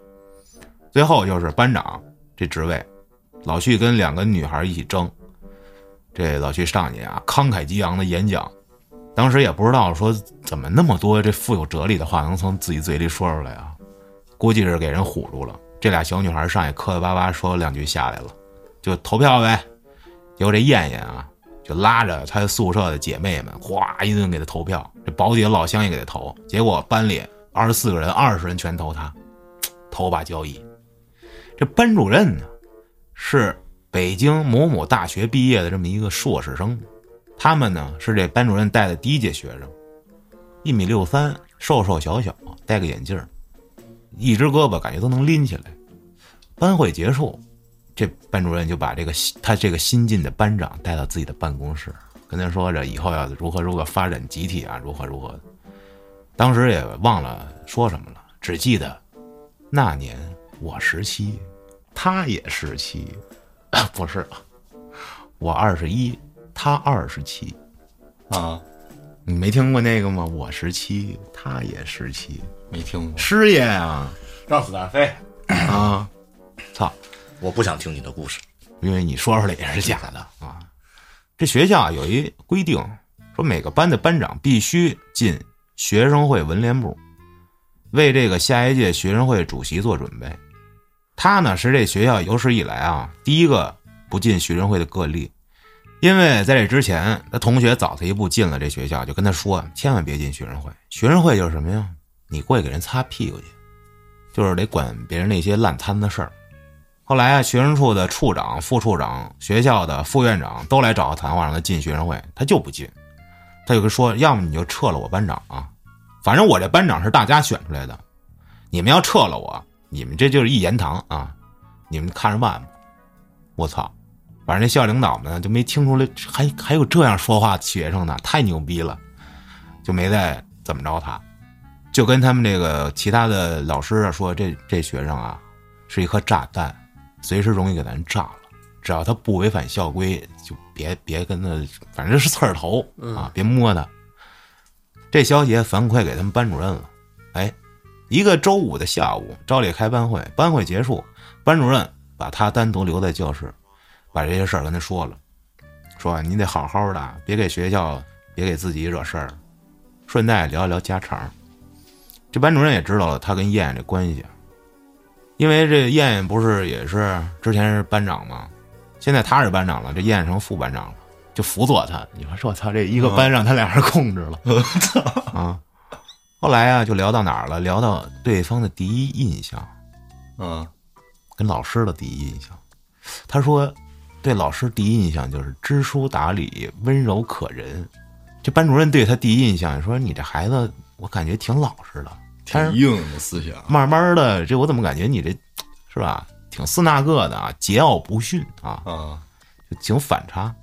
最后就是班长这职位，老旭跟两个女孩一起争。这老旭上去啊，慷慨激昂的演讲，当时也不知道说怎么那么多这富有哲理的话能从自己嘴里说出来啊，估计是给人唬住了。这俩小女孩上去磕磕巴巴说了两句下来了，就投票呗。结果这燕燕啊，就拉着她宿舍的姐妹们，哗一顿给她投票。这保底老乡也给她投，结果班里二十四个人，二十人全投她，投把交椅。这班主任呢，是北京某某大学毕业的这么一个硕士生，他们呢是这班主任带的第一届学生，一米六三，瘦瘦小小，戴个眼镜一只胳膊感觉都能拎起来。班会结束，这班主任就把这个他这个新进的班长带到自己的办公室，跟他说着以后要如何如何发展集体啊，如何如何。当时也忘了说什么了，只记得那年我十七，他也十七，不是，我二十一，他二十七。啊，你没听过那个吗？我十七，他也十七，没听过。师爷啊让子弹飞。啊！操！我不想听你的故事。因为你说出来也是假的啊。这学校啊有一规定，说每个班的班长必须进学生会文联部，为这个下一届学生会主席做准备。他呢是这学校有史以来啊第一个不进学生会的个例，因为在这之前，他同学早他一步进了这学校，就跟他说千万别进学生会。学生会就是什么呀？你过去给人擦屁股去，就是得管别人那些烂摊子事儿。后来啊，学生处的处长、副处长、学校的副院长都来找他谈话，让他进学生会，他就不进。他就跟说：“要么你就撤了我班长啊，反正我这班长是大家选出来的，你们要撤了我，你们这就是一言堂啊，你们看着办吧。”我操！反正那校领导们就没听出来，还还有这样说话的学生呢，太牛逼了，就没再怎么着他，就跟他们这个其他的老师啊说，这这学生啊是一颗炸弹。随时容易给咱炸了。只要他不违反校规，就别别跟他，反正是刺儿头啊，别摸他。这消息反馈给他们班主任了。哎，一个周五的下午，照例开班会，班会结束，班主任把他单独留在教室，把这些事儿跟他说了，说你得好好的，别给学校，别给自己惹事儿，顺带聊一聊家常。这班主任也知道了他跟燕燕这关系。因为这燕燕不是也是之前是班长吗？现在他是班长了，这燕燕成副班长了，就辅佐他。你说我操，这一个班让他俩人控制了，啊！后来啊，就聊到哪儿了？聊到对方的第一印象，嗯，跟老师的第一印象。他说，对老师第一印象就是知书达理、温柔可人。这班主任对他第一印象说：“你这孩子，我感觉挺老实的。”挺硬的思想。慢慢的，这我怎么感觉你这，是吧？挺四那个的啊，桀骜不驯啊，啊，就挺反差，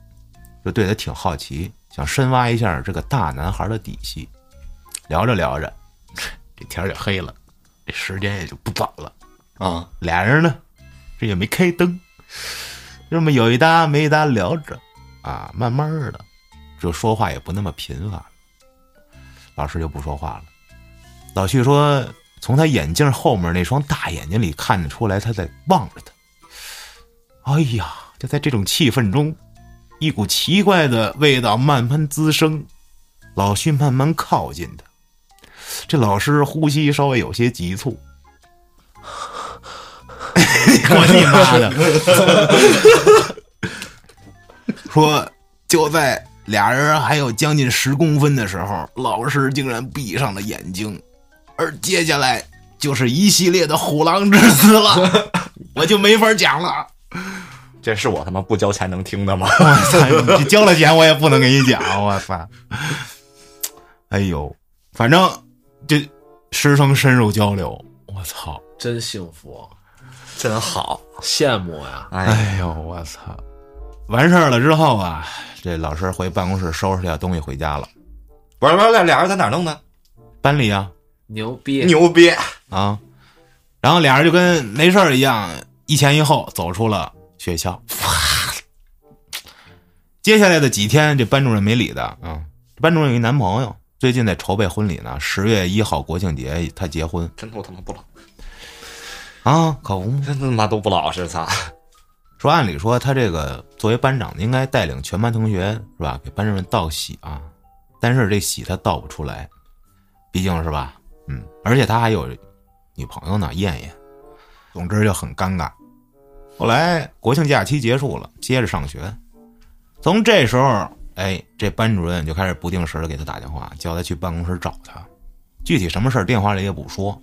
就对他挺好奇，想深挖一下这个大男孩的底细。聊着聊着，这天也黑了，这时间也就不早了。啊，俩人呢，这也没开灯，这么有一搭没一搭聊着，啊，慢慢的，就说话也不那么频繁。老师就不说话了。老旭说：“从他眼镜后面那双大眼睛里看得出来，他在望着他。哎呀，就在这种气氛中，一股奇怪的味道慢慢滋生。老旭慢慢靠近他，这老师呼吸稍微有些急促。我你妈的！说就在俩人还有将近十公分的时候，老师竟然闭上了眼睛。”而接下来就是一系列的虎狼之词了，我就没法讲了。这是我他妈不交钱能听的吗？我操！你交了钱我也不能给你讲，我操！哎呦，反正这师生深入交流，我操，真幸福，真好，羡慕呀！哎，哎呦，我操！完事儿了之后啊，这老师回办公室收拾下东西回家了，不是不是，俩人在哪弄的？班里啊牛逼！牛逼！啊，然后俩人就跟没事儿一样，一前一后走出了学校。哇！接下来的几天，这班主任没理他啊。班主任有一男朋友，最近在筹备婚礼呢，十月一号国庆节他结婚真够他妈不老，啊，可不嘛。真他妈都不老实，操！说按理说他这个作为班长，应该带领全班同学是吧，给班主任道喜啊。但是这喜他道不出来，毕竟是吧，嗯，而且他还有女朋友呢，燕燕。总之就很尴尬。后来国庆假期结束了，接着上学。从这时候，哎，这班主任就开始不定时的给他打电话，叫他去办公室找他。具体什么事儿，电话里也不说。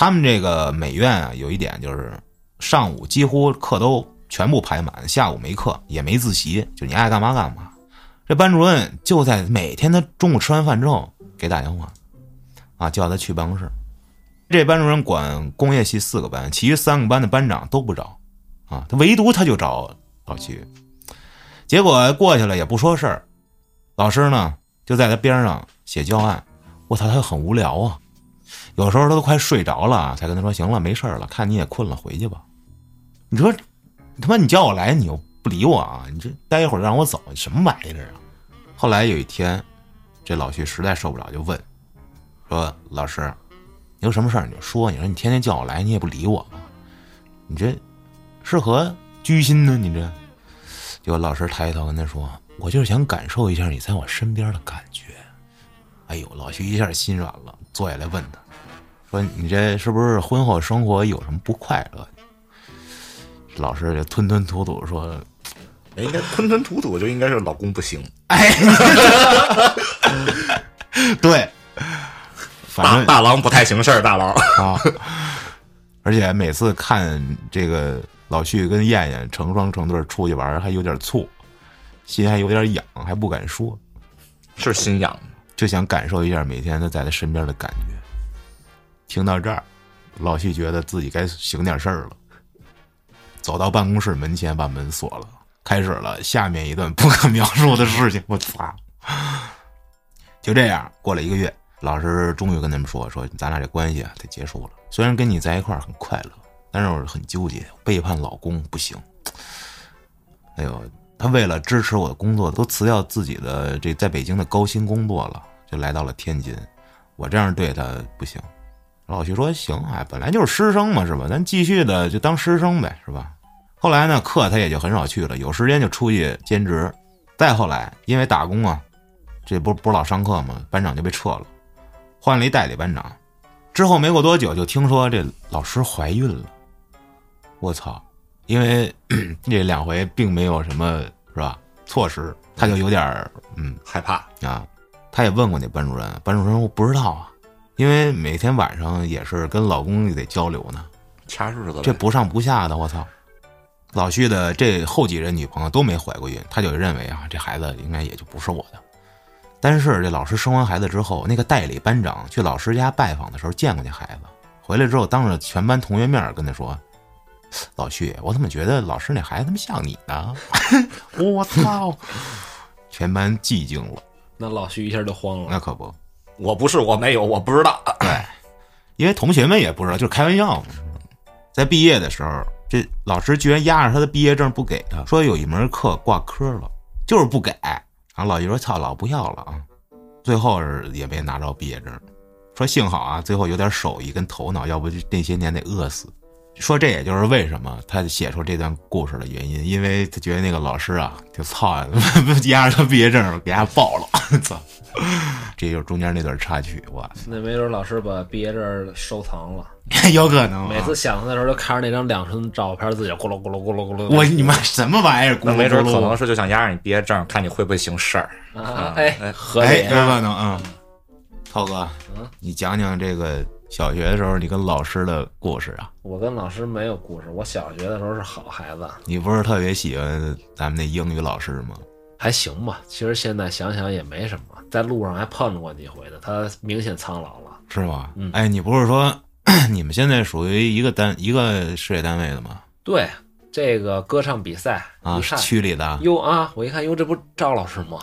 他们这个美院啊，有一点就是上午几乎课都全部排满，下午没课也没自习，就你爱干嘛干嘛。这班主任就在每天他中午吃完饭之后给打电话，啊，叫他去办公室。这班主任管工业系四个班，其余三个班的班长都不找，啊，他唯独他就找老徐。结果过去了也不说事儿，老师呢就在他边上写教案。我操，他很无聊啊，有时候他都快睡着了，才跟他说：“行了，没事了，看你也困了，回去吧。”你说，他妈你叫我来，你又不理我啊？你这待一会儿让我走，什么玩意儿啊？后来有一天，这老徐实在受不了，就问说：“老师，你有什么事儿你就说。你说你天天叫我来，你也不理我，你这是何居心呢？你这？”结果老师抬头跟他说：“我就是想感受一下你在我身边的感觉。”哎呦，老徐一下心软了，坐下来问他说：“你这是不是婚后生活有什么不快乐？”老师就吞吞吐吐说哎应该吞吞吐吐就应该是老公不行，：“哎 对，反正大大郎不太行事儿，大郎。啊，而且每次看这个老旭跟燕燕成双成对出去玩，还有点醋，心还有点痒，还不敢说，是心痒，就想感受一下每天他在他身边的感觉。听到这儿，老谢觉得自己该行点事儿了，走到办公室门前，把门锁了，开始了下面一段不可描述的事情。我操！就这样过了一个月，老师终于跟他们说：“说咱俩这关系啊得结束了。虽然跟你在一块儿很快乐，但是我很纠结，背叛老公不行。哎呦，他为了支持我的工作，都辞掉自己的这在北京的高薪工作了，就来到了天津。我这样对他不行。”老徐说：“行，哎，本来就是师生嘛，是吧？咱继续的就当师生呗，是吧？”后来呢，课他也就很少去了，有时间就出去兼职。再后来，因为打工啊，这不不是老上课嘛，班长就被撤了，换了一代理班长。之后没过多久，就听说这老师怀孕了。我操！因为 这两回并没有什么是吧措施，他就有点儿嗯害怕。啊。他也问过那班主任，班主任说我不知道啊，因为每天晚上也是跟老公也得交流呢。掐日子这不上不下的，我操！老旭的这后几任女朋友都没怀过孕，他就认为啊，这孩子应该也就不是我的。但是这老师生完孩子之后，那个代理班长去老师家拜访的时候见过那孩子，回来之后当着全班同学面跟他说：“老徐，我怎么觉得老师那孩子他妈像你呢？” 我操！全班寂静了。那老徐一下就慌了。那可不，我不是，我没有，我不知道。对因为同学们也不知道，就是开玩笑嘛。在毕业的时候，这老师居然压着他的毕业证不给他，说有一门课挂科了，就是不给。然后老徐说：“操，老不要了啊！”最后是也没拿着毕业证，说幸好啊，最后有点手艺跟头脑，要不就那些年得饿死。说这也就是为什么他写出这段故事的原因，因为他觉得那个老师啊，就操呀，压着他毕业证给他爆了，操！这就是中间那段插曲，哇，那没准老师把毕业证收藏了，有可能啊。每次想他的时候，就看着那张两寸照片，自己咕噜咕噜咕噜咕噜。我你妈什么玩意儿？那没准可能是就想压着你毕业证，看你会不会行事儿。啊，哎，合哎，理有可能啊。涛哥，你讲讲这个小学的时候你跟老师的故事啊？我跟老师没有故事，我小学的时候是好孩子，你不是特别喜欢咱们那英语老师吗？还行吧。其实现在想想也没什么，在路上还碰着过几回的，他明显苍老了。是吗？嗯哎，你不是说 你们现在属于一个单一个事业单位的吗？对，这个歌唱比赛啊，区里的。哟啊，我一看哟，这不赵老师吗？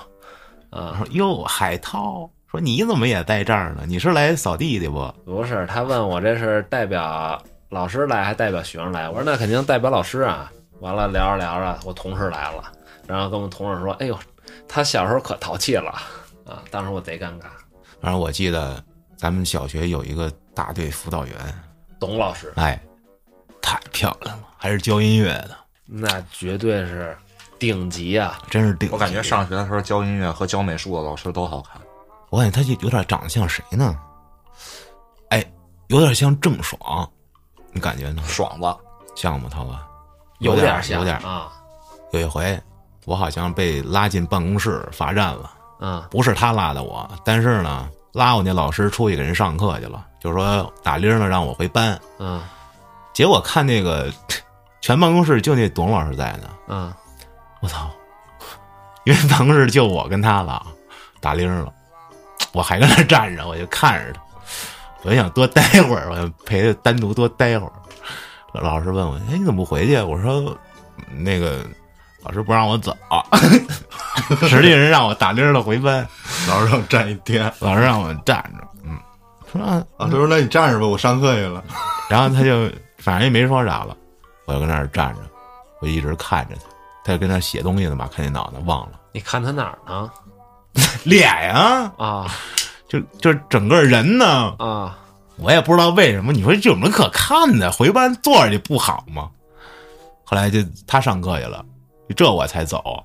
啊，说哟，海涛，说你怎么也在这儿呢？你是来扫地的不？不是，他问我这是代表老师来还代表学生来？我说那肯定代表老师啊。完了聊着聊着，我同事来了，然后跟我们同事说：“哎呦，他小时候可淘气了啊！”当时我贼尴尬。反正我记得咱们小学有一个大队辅导员，董老师哎，太漂亮了，还是教音乐的，那绝对是顶级啊！真是顶级。我感觉上学的时候教音乐和教美术的老师都好看。我感觉他就有点长得像谁呢？哎，有点像郑爽，你感觉呢？爽子，像吗？涛哥？有点像有点啊，有一回，我好像被拉进办公室罚站了，嗯不是他拉的我，但是呢，拉我那老师出去给人上课去了，就说打铃了让我回班，嗯结果看那个全办公室就那董老师在呢，嗯，我操！因为办公室就我跟他了，打铃了，我还跟那站着，我就看着他，我就想多待会儿，我就陪他单独多待会儿。老师问我：“哎，你怎么不回去？”我说：“那个老师不让我走，实际人让我打铃了回班，老师让我站一天，老师让我站着。”嗯，说啊老师说：“那你站着吧，我上课去了。然后他就反正也没说啥了，我就跟那儿站着，我一直看着他，他就跟那儿写东西呢嘛，看电脑袋忘了你看他哪儿呢？脸呀、啊就就整个人呢，啊，我也不知道为什么。你说这有什么可看的？回班坐着去不好吗？后来就他上课去了，这我才走。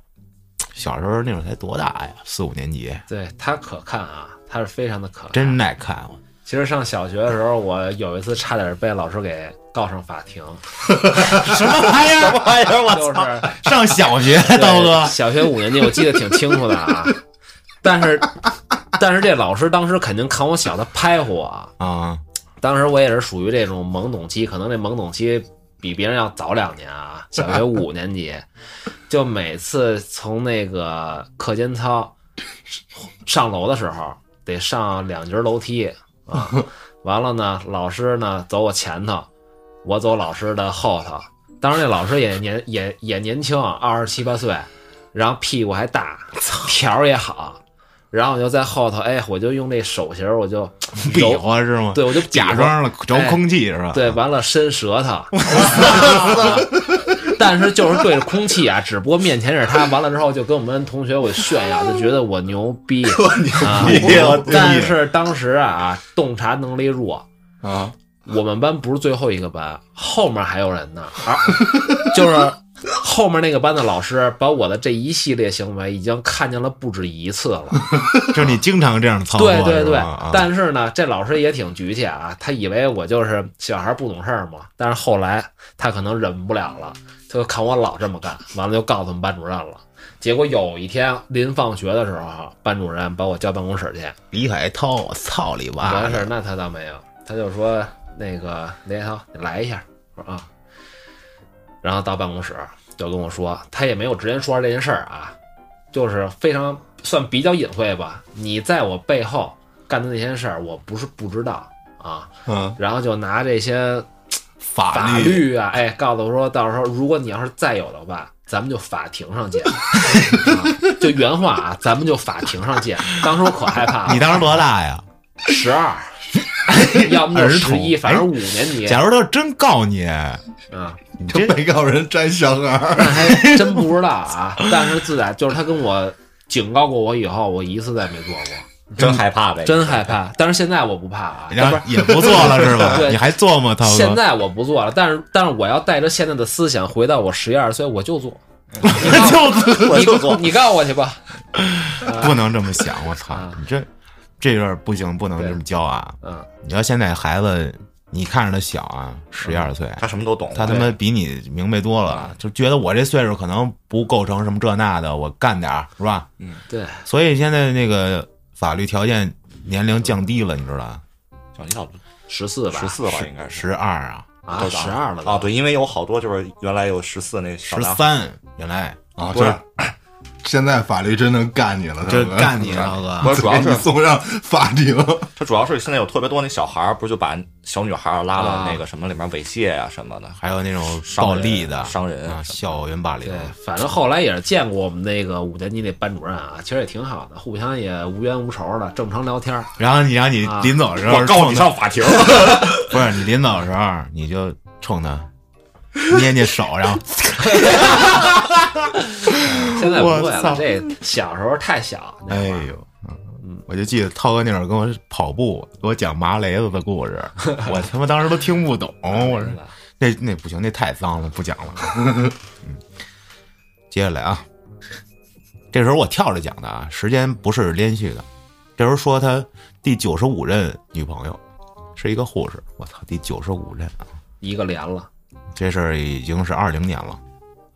小时候那会儿才多大呀？四五年级，对他可看啊，他是非常的可看。真耐看。我其实上小学的时候，我有一次差点被老师给告上法庭，什么玩意儿？什么玩意儿？我就是上小学，刀哥。小学五年级，我记得挺清楚的啊。但是，但是这老师当时肯定看我小，他拍呼我。啊，当时我也是属于这种懵懂期，可能这懵懂期比别人要早两年啊。小学五年级，就每次从那个课间操上楼的时候，得上两节楼梯啊。完了呢，老师呢走我前头，我走老师的后头。当时那老师也年也也年轻，二十七八岁，然后屁股还大，条儿也好。然后我就在后头，哎，我就用那手型儿，我就 比划是吗？对，我就假装了着空气是吧？对，完了伸舌头，但是就是对着空气啊，只不过面前是他。完了之后就跟我们同学我炫耀，就觉得我牛逼 啊我！但是当时啊，洞察能力弱，”啊，我们班不是最后一个班，后面还有人呢，啊就是后面那个班的老师把我的这一系列行为已经看见了不止一次了。就是你经常这样操作，对对对但是呢，这老师也挺局气啊，他以为我就是小孩不懂事儿嘛。但是后来他可能忍不了了，他就看我老这么干，完了就告诉我们班主任了。结果有一天临放学的时候，班主任把我叫办公室去，李海涛，我操你妈完事儿！那他倒没有，他就说那个李海涛，你来一下，我说啊，然后到办公室就跟我说，他也没有直接说这件事儿啊，就是非常算比较隐晦吧。你在我背后干的那些事儿，我不是不知道啊，嗯，然后就拿这些法法律啊，哎，告诉我说，到时候如果你要是再有的话，咱们就法庭上见，啊、就原话啊，咱们就法庭上见。当时我可害怕了，你当时多大呀？十二，要么就十一，反正五年级假如他真告你，啊，你这这被告人摘小孩儿，那还真不知道啊。但是自打就是他跟我警告过我以后，我一次再没做过，真害怕呗，真害怕。但是现在我不怕啊，也不做了是吧？对你还做吗，涛哥？现在我不做了，但是但是我要带着现在的思想回到我十一二岁，我就做，你告诉我，你就做你告诉我去吧。不能这么想，我操啊！你这这有点不行，不能这么教啊！嗯，你要现在孩子，你看着他小啊，十一二岁，他什么都懂，他他妈比你明白多了，就觉得我这岁数可能不构成什么这那的，我干点儿是吧？嗯对，所以现在那个法律条件年龄降低了，你知道？叫你到十四吧，十四吧，应该是十二啊，啊，十二了啊，对，因为有好多就是原来有十四那十三，原来啊，不是这现在法律真能干你了，就干你了哥。我主要是送上法庭。他主要是现在有特别多那小孩儿，不是就把小女孩拉到啊那个什么里面猥亵呀、什么的，还有那种暴力的伤人啊，校园霸凌对，反正后来也是见过我们那个五年级那班主任啊，其实也挺好的，互相也无冤无仇的，正常聊天。然后你让你啊临走的时候，我告你上法庭。不是你临走的时候，你就冲他捏捏手，然后 现在不会了，这小时候太小。哎呦，嗯我就记得涛哥那会儿跟我跑步，给我讲麻雷子的故事，我他妈当时都听不懂。我说那那不行，那太脏了，不讲了。嗯，接下来啊，这时候我跳着讲的啊，时间不是连续的。这时候说他第九十五任女朋友是一个护士，我操，第九十五任啊！一个连了，这事儿已经是二零年了，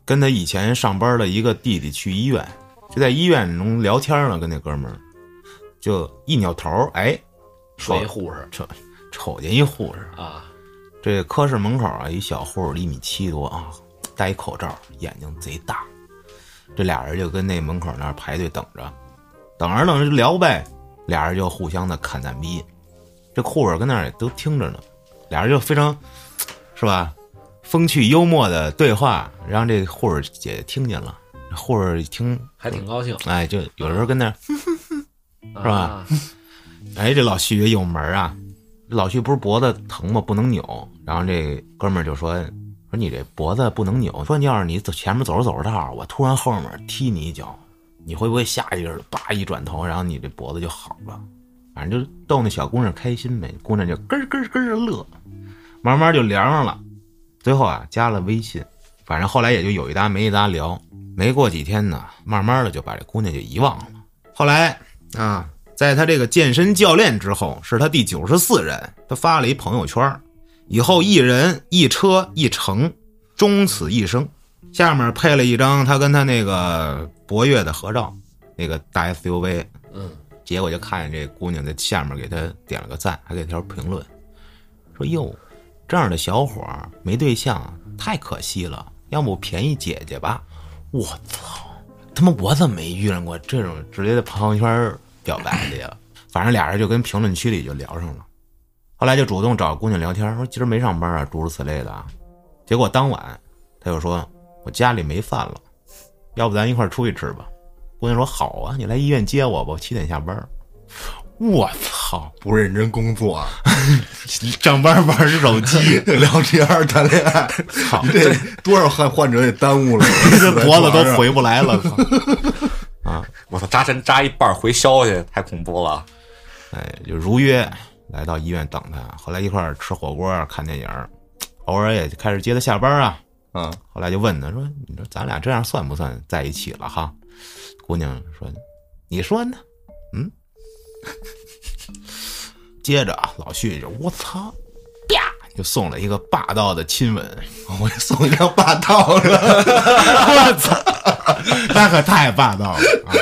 跟他以前上班的一个弟弟去医院，就在医院中聊天呢，跟那哥们儿就一扭头，哎，说一护士瞅瞅见一护士，啊，这科室门口啊，一小护士一米七多啊，戴一口罩，眼睛贼大。这俩人就跟那门口那儿排队等着，等着等着就聊呗，俩人就互相的侃赞逼。这护士跟那儿也都听着呢，俩人就非常，是吧？风趣幽默的对话，让这护士姐听见了。护士一听，还挺高兴，哎，就有的时候跟那儿，是吧？哎，这老徐也有门儿啊。老徐不是脖子疼吗？不能扭。然后这哥们儿就说：“说你这脖子不能扭。说要是你走前面走着走着道，我突然后面踢你一脚，你会不会下意识的叭一转头，然后你这脖子就好了？反正就逗那小姑娘开心呗。姑娘就咯咯咯的乐，慢慢就凉上了。最后啊，加了微信。反正后来也就有一搭没一搭聊。没过几天呢，慢慢的就把这姑娘就遗忘了。后来啊，在他这个健身教练之后，是他第九十四任，他发了一朋友圈，以后一人一车一城，终此一生。下面配了一张他跟他那个博越的合照，那个大 SUV。嗯，结果就看见这姑娘在下面给他点了个赞，还给条评论，说：“哟，这样的小伙儿没对象太可惜了，要不便宜姐姐吧？”我操！他妈我怎么没遇上过这种直接在朋友圈表白的呀？反正俩人就跟评论区里就聊上了，后来就主动找姑娘聊天，说今儿没上班啊，诸如此类的啊。结果当晚他就说：“我家里没饭了，要不咱一块儿出去吃吧？”姑娘说：“好啊，你来医院接我吧，我七点下班。”我操！不认真工作，啊 上班玩手机，聊天儿谈恋爱，操！你这多少患患者也耽误了，这脖子都回不来了，操！我操，扎针扎一半回消息，太恐怖了。哎，就如约来到医院等他，后来一块儿吃火锅、看电影，偶尔也开始接他下班啊。嗯，后来就问他说：“你说咱俩这样算不算在一起了哈？”姑娘说：“你说呢？”嗯。接着啊，老旭就我操，啪就送了一个霸道的亲吻。我给送一辆霸道的，我操，那可太霸道了啊！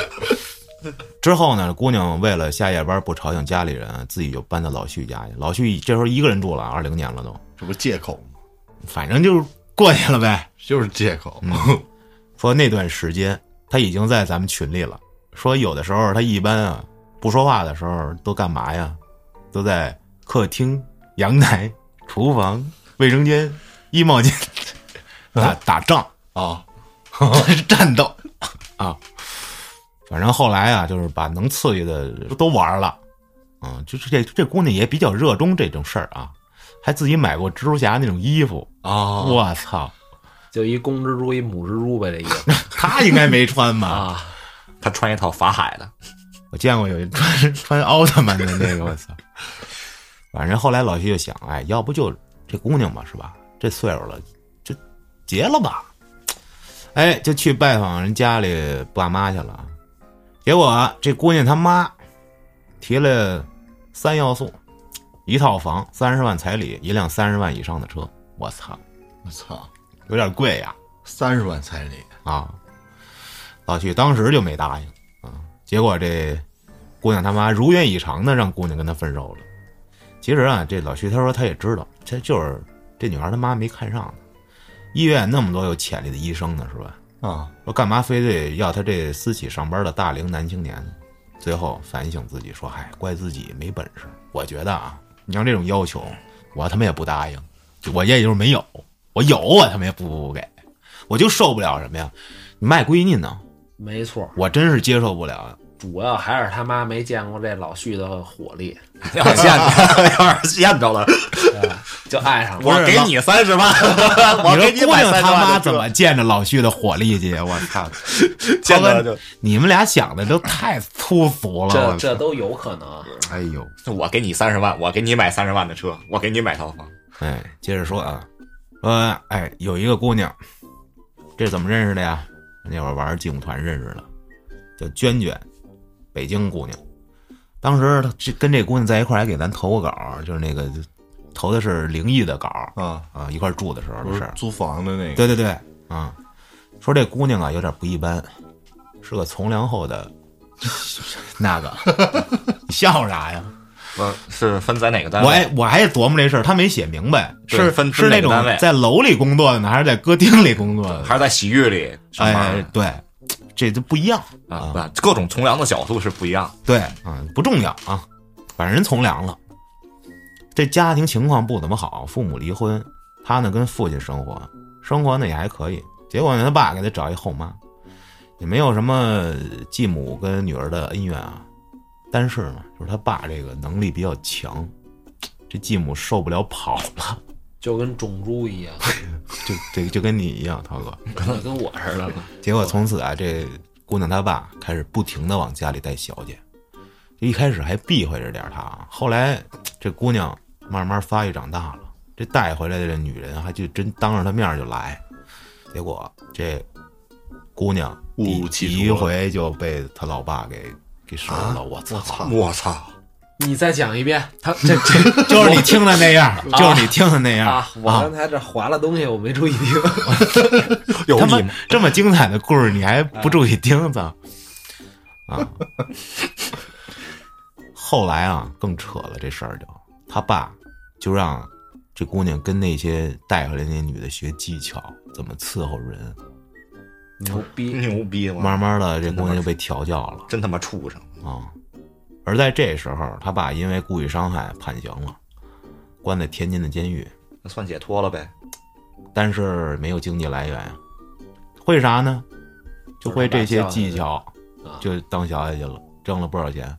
之后呢，姑娘为了下夜班不吵醒家里人，自己就搬到老旭家去。老旭这时候一个人住了，二零年了都，这不是借口吗？反正就是过去了呗。就是借口。说那段时间他已经在咱们群里了。说有的时候他一般啊不说话的时候都干嘛呀？都在客厅、阳台、厨房、卫生间、衣帽间打打仗。啊，战斗啊。反正后来啊，就是把能刺激的都玩了，嗯，就是这这姑娘也比较热衷这种事儿啊，还自己买过蜘蛛侠那种衣服。啊，我操，就一公蜘蛛一母蜘蛛呗，这衣服 她应该没穿吧？啊，他穿一套法海的，我见过有一穿穿奥特曼的那个，我操。反正后来老徐就想，哎，要不就这姑娘吧，是吧？这岁数了，就结了吧。哎，就去拜访人家里爸妈去了。结果这姑娘她妈提了三要素：一套房、三十万彩礼、一辆三十万以上的车。我操，我操，有点贵呀！三十万彩礼，啊，老徐当时就没答应啊。结果这姑娘他妈如愿以偿的让姑娘跟他分手了。其实啊，这老徐他说他也知道，这就是这女孩他妈没看上他。医院那么多有潜力的医生呢，是吧？啊，说干嘛非得要他这私企上班的大龄男青年呢？最后反省自己说：“嗨，怪自己没本事。”我觉得啊，你像这种要求，我他妈也不答应，我也就是没有，我有我他妈也不不给，我就受不了什么呀？你卖闺女呢？没错，我真是接受不了。主要还是他妈没见过这老旭的火力，要是见着，要是见着了，就爱上了。我给你三十万，我给你说姑娘买三十他妈怎么见着老旭的火力去？我操！见着就？你们俩想的都太粗俗了。这这都有可能。哎呦，我给你三十万，我给你买三十万的车，我给你买套房。哎，接着说啊，呃哎，有一个姑娘，这怎么认识的呀？那会儿玩劲舞团认识的，叫娟娟，北京姑娘。当时她这跟这姑娘在一块儿，还给咱投过稿，就是那个投的是灵异的稿啊，啊，一块儿住的时候的事儿。不是租房的那个，对对对，啊，说这姑娘啊有点不一般，是个从良后的 那个，你笑啥呀？我是分在哪个单位？我还我还琢磨这事儿，他没写明白，是分是那种单位在楼里工作的呢，还是在歌厅里工作的？还是在洗浴里上班哎，对，这就不一样啊？不，各种从良的角度是不一样。对啊，不重要啊，反正人从良了。这家庭情况不怎么好，父母离婚，他呢跟父亲生活，生活呢也还可以。结果呢，他爸给他找一后妈，也没有什么继母跟女儿的恩怨啊。但是呢，就是他爸这个能力比较强，这继母受不了跑了，就跟种猪一样，就这就跟你一样，涛哥。跟我似的了。结果从此啊，这姑娘她爸开始不停的往家里带小姐，就一开始还避讳着点她啊，后来这姑娘慢慢发育长大了，这带回来的这女人还就真当着她面就来，结果这姑娘误第入歧途第一回就被她老爸给给收了，我操！我操！你再讲一遍，他这这就是你听的那样，就是你听的那样 啊！我刚才这划了东西，我没注意听。有他妈你 这么精彩的故事，你还不注意听呢？啊！后来啊，更扯了，这事儿就他爸就让这姑娘跟那些带回来那女的学技巧，怎么伺候人。牛逼！牛逼吗？慢慢的，这姑娘就被调教了真他妈畜生！啊。而在这时候，他爸因为故意伤害判刑了，关在天津的监狱。那算解脱了呗？但是没有经济来源呀，会啥呢？就会这些技巧，啊就当小姐去了，挣了不少钱。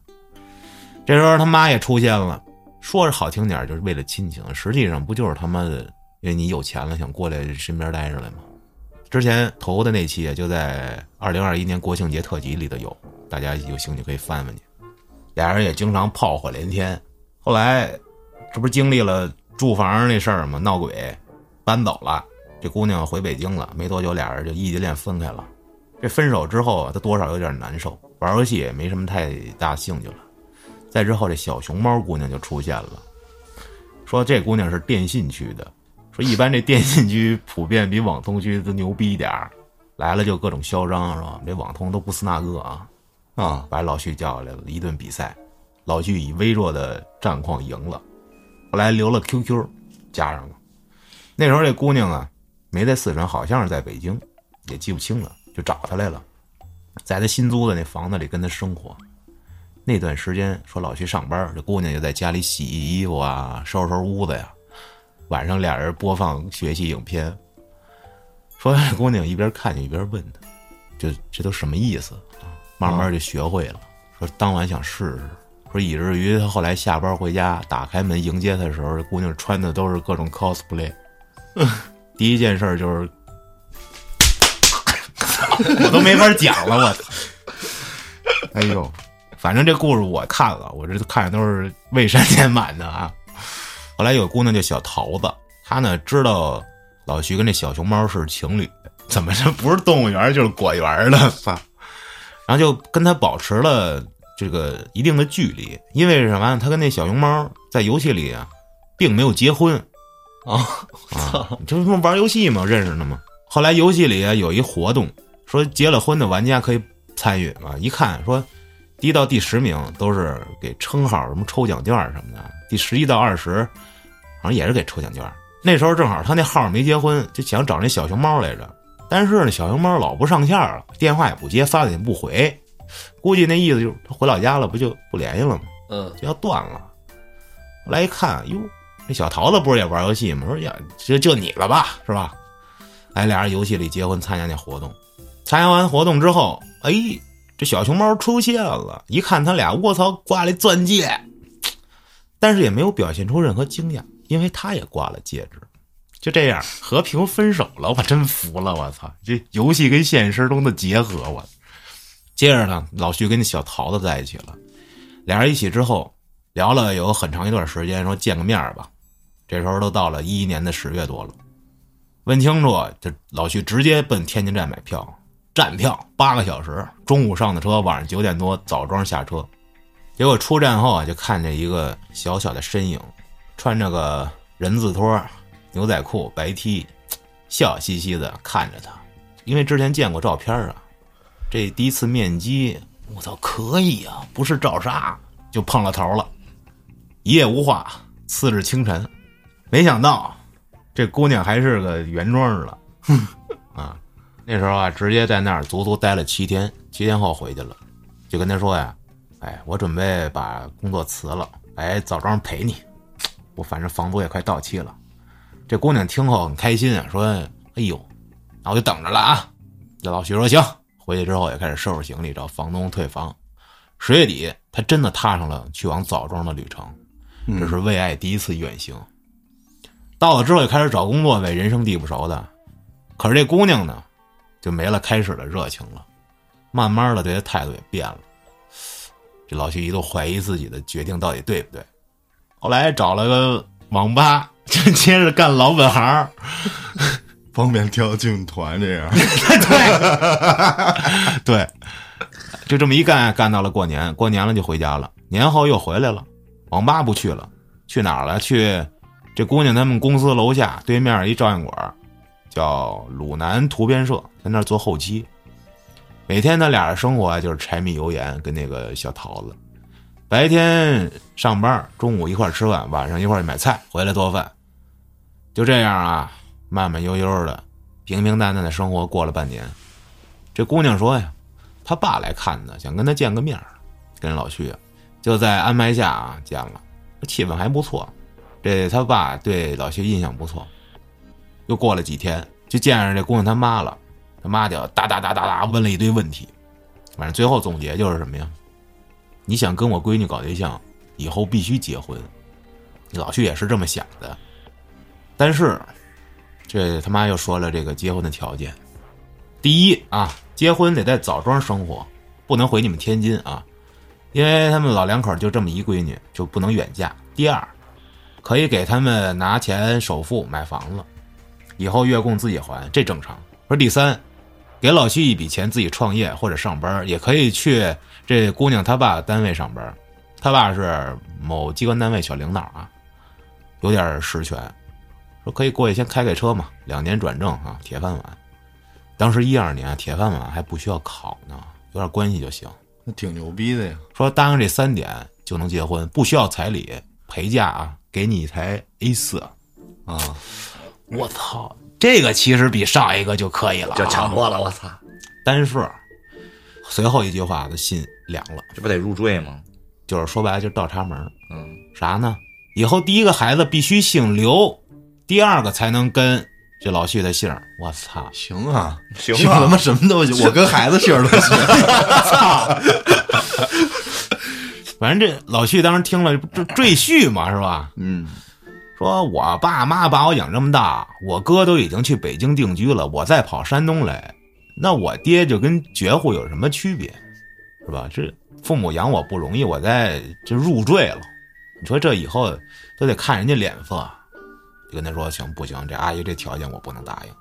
这时候他妈也出现了，说是好听点就是为了亲情，实际上不就是他妈的因为你有钱了想过来身边待着来吗？之前投的那期啊就在二零二一年国庆节特辑里头有，大家有兴趣可以翻翻去。俩人也经常炮火连天，后来这不是经历了住房那事儿吗？闹鬼，搬走了，这姑娘回北京了，没多久俩人就异地恋分开了。这分手之后啊，他多少有点难受，玩游戏也没什么太大兴趣了。再之后，这小熊猫姑娘就出现了，说这姑娘是电信区的，说一般这电信区普遍比网通区都牛逼一点儿，来了就各种嚣张是吧？这网通都不是那个啊，啊，把老徐叫来了，一顿比赛，老徐以微弱的战况赢了，后来留了 QQ，加上了。那时候这姑娘啊，没在四川，好像是在北京，也记不清了，就找他来了，在他新租的那房子里跟他生活。那段时间说老徐上班，这姑娘就在家里洗衣服啊，收拾收拾屋子呀。晚上俩人播放学习影片，说这 姑娘一边看就一边问他，就这都什么意思？慢慢就学会了。说当晚想试试，说以至于他后来下班回家，打开门迎接他的时候，这姑娘穿的都是各种 cosplay。第一件事就是，我都没法讲了，我操！哎呦，反正这故事我看了，我这看的都是未删减版的啊。后来有姑娘叫小桃子，她呢知道老徐跟这小熊猫是情侣，怎么这不是动物园就是果园的？操！然后就跟他保持了这个一定的距离，因为什么？他跟那小熊猫在游戏里啊，并没有结婚啊，啊，就是说玩游戏嘛，认识的嘛。后来游戏里啊有一活动，说结了婚的玩家可以参与嘛。一看说，第一到第十名都是给称号什么抽奖券什么的，第十一到二十好像也是给抽奖券。那时候正好他那号没结婚，就想找那小熊猫来着，但是呢，小熊猫老不上线了，电话也不接，发短信不回，估计那意思就是他回老家了，不就不联系了吗？嗯，就要断了。后来一看，哟，这小桃子不是也玩游戏吗？说呀，就就你了吧，是吧？哎，俩人游戏里结婚，参加那活动，参加完活动之后，哎，这小熊猫出现了，一看他俩，我操，挂了钻戒，但是也没有表现出任何惊讶，因为他也挂了戒指。就这样和平分手了，我真服了，我操！这游戏跟现实中的结合，我。接着呢，老徐跟那小桃子在一起了，俩人一起之后聊了有很长一段时间，说见个面吧。这时候都到了一一年的十月多了，问清楚，这老徐直接奔天津站买票，站票八个小时，中午上的车，晚上九点多枣庄下车。结果出站后啊，就看见一个小小的身影，穿着个人字拖。牛仔裤、白 T，笑嘻嘻的看着他，因为之前见过照片啊，这第一次面基，我操，可以啊，不是照杀就碰了头了。一夜无话，次日清晨，没想到这姑娘还是个原装的，啊，那时候啊，直接在那儿足足待了七天，七天后回去了，就跟他说呀，哎，我准备把工作辞了，来枣庄陪你，我反正房租也快到期了。这姑娘听后很开心啊，说：“哎呦，那我就等着了啊。”这老徐说：“行。”回去之后也开始收拾行李，找房东退房。十月底，他真的踏上了去往枣庄的旅程，这是为爱第一次远行。到了之后，也开始找工作呗，人生地不熟的。可是这姑娘呢，就没了开始的热情了，慢慢的对他态度也变了。这老徐一度怀疑自己的决定到底对不对。后来找了个网吧。就接着干老本行，方便跳劲舞团这样。对，对，就这么一干，干到了过年，过年了就回家了。年后又回来了，网吧不去了，去哪儿了？去这姑娘他们公司楼下对面一照相馆，叫鲁南图片社，在那儿做后期。每天他俩人生活啊，就是柴米油盐跟那个小桃子。白天上班，中午一块吃饭，晚上一块买菜，回来做饭。就这样啊，慢慢悠悠的，平平淡淡的生活过了半年。这姑娘说呀，她爸来看她，想跟她见个面跟老徐就在安排下啊见了，气氛还不错。这他爸对老徐印象不错。又过了几天，就见着这姑娘他妈了，他妈就哒哒哒哒哒问了一堆问题，反正最后总结就是什么呀？你想跟我闺女搞对象，以后必须结婚。老徐也是这么想的。但是，这他妈又说了这个结婚的条件：第一啊，结婚得在枣庄生活，不能回你们天津啊，因为他们老两口就这么一闺女，就不能远嫁。第二，可以给他们拿钱首付买房子，以后月供自己还，这正常。说第三，给老徐一笔钱自己创业或者上班，也可以去这姑娘她爸单位上班，她爸是某机关单位小领导啊，有点实权。说可以过去先开开车嘛，两年转正啊，铁饭碗。当时一二年，铁饭碗还不需要考呢，有点关系就行。那挺牛逼的呀！说答应这三点就能结婚，不需要彩礼，陪嫁啊，给你一台 A 四啊！我操，这个其实比上一个就可以了，就强多了。我操！单数随后一句话，他心凉了，这不得入赘吗？就是说白了，就是倒插门。嗯，啥呢？以后第一个孩子必须姓刘。第二个才能跟这老徐的姓儿，我操，行啊，行啊，他妈什么都行，我跟孩子姓儿都行，操！反正这老徐当时听了这赘婿嘛，是吧？嗯，说我爸妈把我养这么大，我哥都已经去北京定居了，我再跑山东来，那我爹就跟绝户有什么区别，是吧？这父母养我不容易，我再就入赘了，你说这以后都得看人家脸色。就跟他说行不行？这阿姨这条件我不能答应。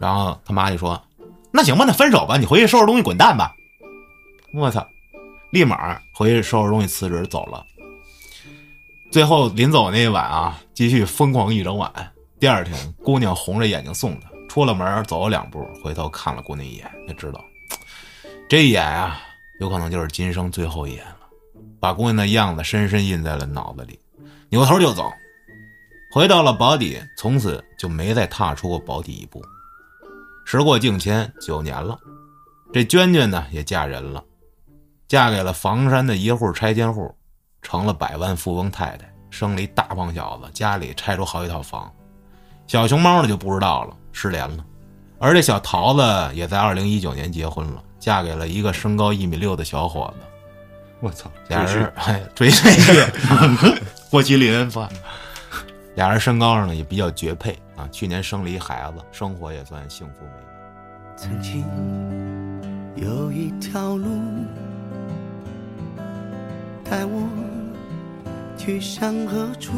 然后他妈就说：“那行吧，那分手吧，你回去收拾东西滚蛋吧。”我操！立马回去收拾东西辞职走了。最后临走那一晚啊，继续疯狂一整晚。第二天，姑娘红着眼睛送他出了门，走了两步，回头看了姑娘一眼，就知道这一眼啊，有可能就是今生最后一眼了，把姑娘的样子深深印在了脑子里，扭头就走。回到了保底，从此就没再踏出过保底一步。时过境迁，九年了，这娟娟呢也嫁人了，嫁给了房山的一户拆迁户，成了百万富翁太太，生了一大胖小子，家里拆出好几套房。小熊猫呢就不知道了，失联了。而这小桃子也在二零一九年结婚了，嫁给了一个身高一米六的小伙子。我操，俩人哎追追剧，郭麒麟吧，俩人身高上呢也比较绝配啊。去年生了一孩子，生活也算幸福美满。曾经有一条路，带我去向何处？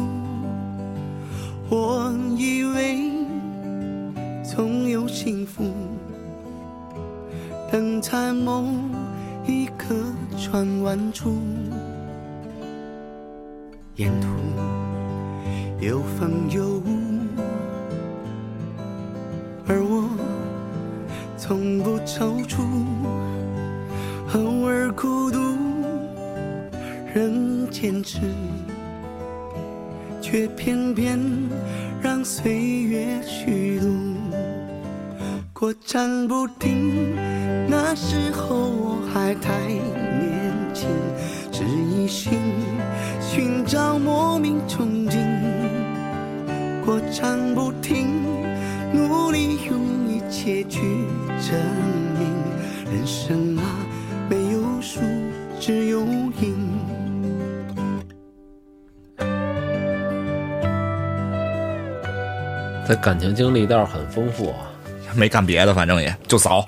我以为总有幸福，等在某一个转弯处，沿途有风有雾，而我。从不踌躇，偶尔孤独，仍坚持，却偏偏让岁月虚度，过站不停。那时候我还太年轻，只一心寻找莫名憧憬，过场不停，努力用一切去。证明人生啊，没有输，只有赢。他感情经历倒是很丰富，啊没干别的，反正也就扫。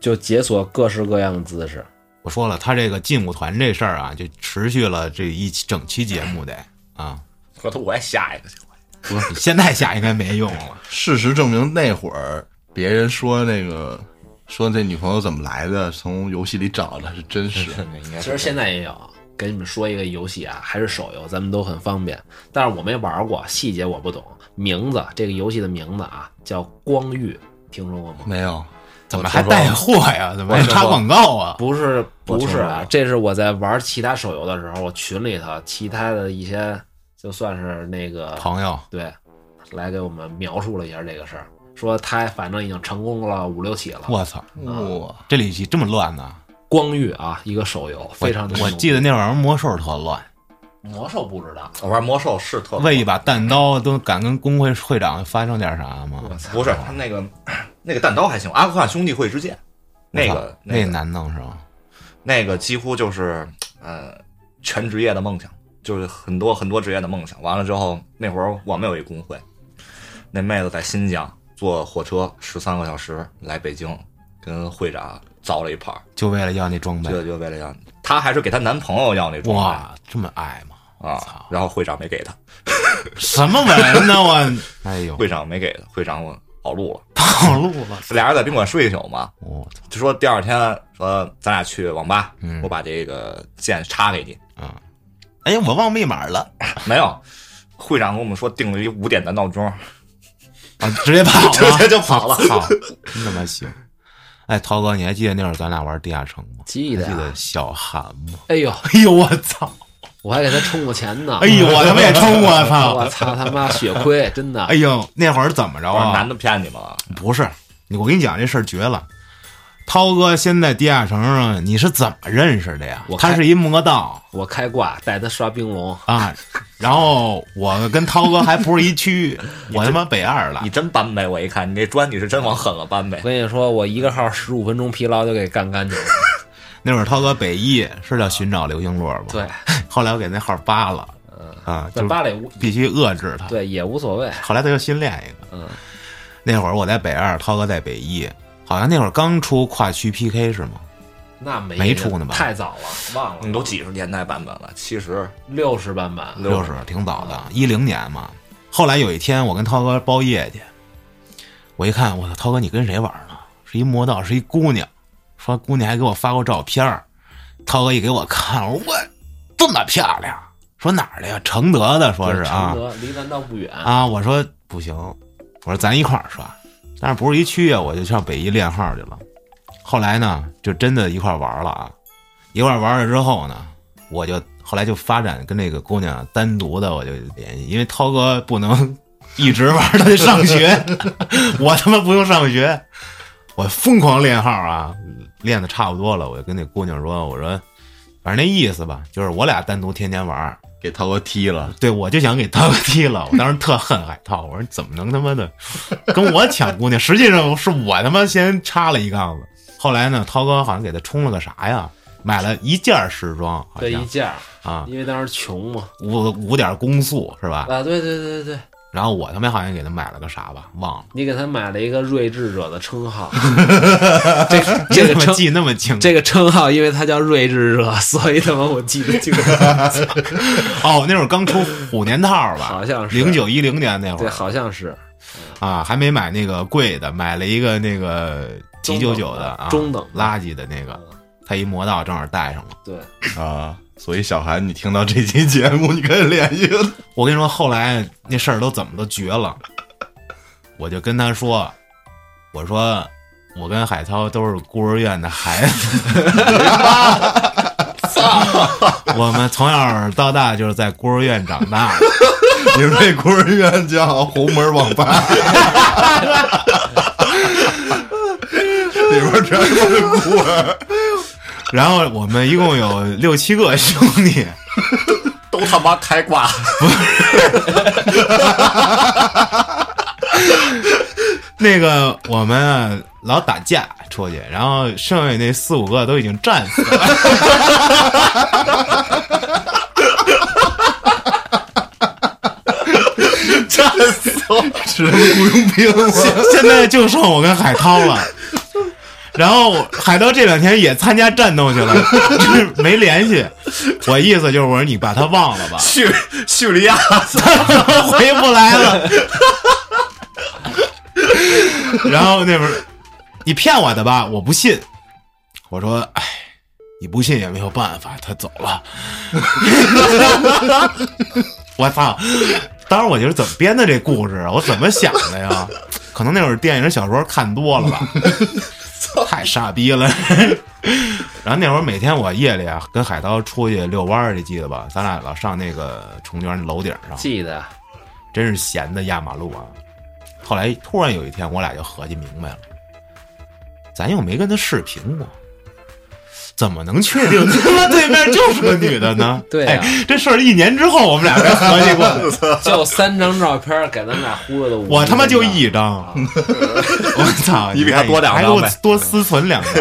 就解锁各式各样的姿势。我说了，他这个劲舞团这事儿啊，就持续了这一期整期节目得啊。回头我也下一个去。不，是现在下应该没用了。事实证明，那会儿别人说那个说这女朋友怎么来的，从游戏里找的是真实。应该其实现在也有，给你们说一个游戏啊，还是手游，咱们都很方便。但是我没玩过，细节我不懂。名字，这个游戏的名字啊，叫《光遇》，听说过吗？没有，怎么还带货呀？怎么还插广告啊？不是，不是啊这是我在玩其他手游的时候，我群里头其他的一些就算是那个朋友，对，来给我们描述了一下这个事儿，说他反正已经成功了五六起了。我操，哇，这里这么乱呢？光遇啊，一个手游，非常的我记得那玩意儿魔兽特乱，魔兽不知道，我玩魔兽是特为一把弹刀都敢跟工会会长发生点啥吗？我操，不是他那个那个弹刀还行，阿富汗兄弟会之剑，那个那个难弄是吧？那个几乎就是呃全职业的梦想，就是很多很多职业的梦想。完了之后，那会儿我们有一工会，那妹子在新疆坐火车十三个小时来北京，跟会长造了一盘，就为了要那装备就，就为了要，她还是给她男朋友要那装备哇，这么爱吗？啊，然后会长没给她，什么文呢我？哎呦，会长没给她，会长我跑路了，跑路了！俩人在宾馆睡一宿嘛，我操就说第二天说咱俩去网吧，嗯我把这个剑插给你，啊！哎，我忘密码了 没有。会长跟我们说定了一五点的闹钟，啊！直接跑直了，接就跑了。操，真他妈行！哎，涛哥，你还记得那会儿咱俩玩地下城吗？记得还记得小韩吗？哎呦，哎呦，我操！我还给他充过钱呢。哎呦，我他妈也充我操！我操他妈血亏，真的哎。呦，那会儿怎么着啊？男的骗你们了，不是，我跟你讲这事儿绝了。涛哥先在地下城上，你是怎么认识的呀我？开他是一魔道我开挂带他刷冰龙，啊，然后我跟涛哥还不是一区，我他妈北二了你。真搬呗！我一看你这砖你是真往狠了搬呗我。跟你说，我一个号十五分钟疲劳就给干干净了。那会儿涛哥北一是叫寻找流星落吧？对，后来我给那号扒了，啊，在就芭蕾舞，必须遏制他。对也无所谓。后来他又新练一个。嗯，那会儿我在北二，涛哥在北一，好像那会儿刚出跨区 PK 是吗？那没没出呢吧太早了，忘了。你都几十年代版本了，七十六十版本，六十挺早的，一零年嘛。后来有一天，我跟涛哥包夜去，我一看，我操，涛哥你跟谁玩呢？是一魔道，是一姑娘，说姑娘还给我发过照片儿涛哥一给我看，我这么漂亮，说哪儿的呀？承德的，说是啊承德离咱倒不远。啊。我说不行，我说咱一块儿刷，但是不是一区啊，我就上北一练号去了。后来呢，就真的一块儿玩了啊，一块儿玩了之后呢，我就后来就发展跟那个姑娘单独的我就联系，因为涛哥不能一直玩，他得上学，我他妈不用上学。我疯狂练号啊，练的差不多了，我就跟那姑娘说，我说反正那意思吧，就是我俩单独天天玩儿。给涛哥踢了，对，我就想给涛哥踢了。我当时特恨海涛，我说你怎么能他妈的跟我抢姑娘？实际上是我他妈先插了一杠子。后来呢，涛哥好像给他充了个啥呀？买了一件时装，好像这一件，啊，因为当时穷嘛。五五点攻速是吧？啊，对对对对对，然后我他妈好像给他买了个啥吧，忘了。你给他买了一个睿智者的称号，这这个 称他妈记那么清，这个称号，因为他叫睿智者，所以他妈我记得清楚。哦，那会儿刚出虎年套吧？好像是零九一零年那会儿对，儿好像是啊，还没买那个贵的，买了一个那个几九九的啊，中等垃圾的那个，他一魔道正好带上了。对，啊，所以小韩，你听到这期节目，你可以联系我跟你说，后来那事儿都怎么都绝了，我就跟他说，我说我跟海涛都是孤儿院的孩子，我们从小到大就是在孤儿院长大的。你们这孤儿院叫红门网吧，里边全是孤儿。然后我们一共有六七个兄弟，都他妈开挂，那个我们啊老打架出去，然后剩下那四五个都已经战死了。战死了。是雇佣兵吗？现在就剩我跟海涛了。然后海涛这两天也参加战斗去了，就是没联系。我意思就是我说你把他忘了吧，叙叙利亚，回不来了。然后那边儿你骗我的吧，我不信。我说，哎，你不信也没有办法，他走了。我操！当时我就是怎么编的这故事啊？我怎么想的呀？可能那会儿电影小说看多了吧，太傻逼了。然后那会儿每天我夜里啊跟海涛出去遛弯儿，你记得吧？咱俩老上那个崇泉楼顶上，记得真是闲的压马路啊。后来突然有一天，我俩就合计明白了，咱又没跟他视频过，怎么能确定 他妈对面就是个女的呢？对啊哎，这事儿一年之后我们俩才合计过来。就三张照片给咱们俩忽悠的。我他妈就一张，我操！你比他多两张还给我呗多私存两张。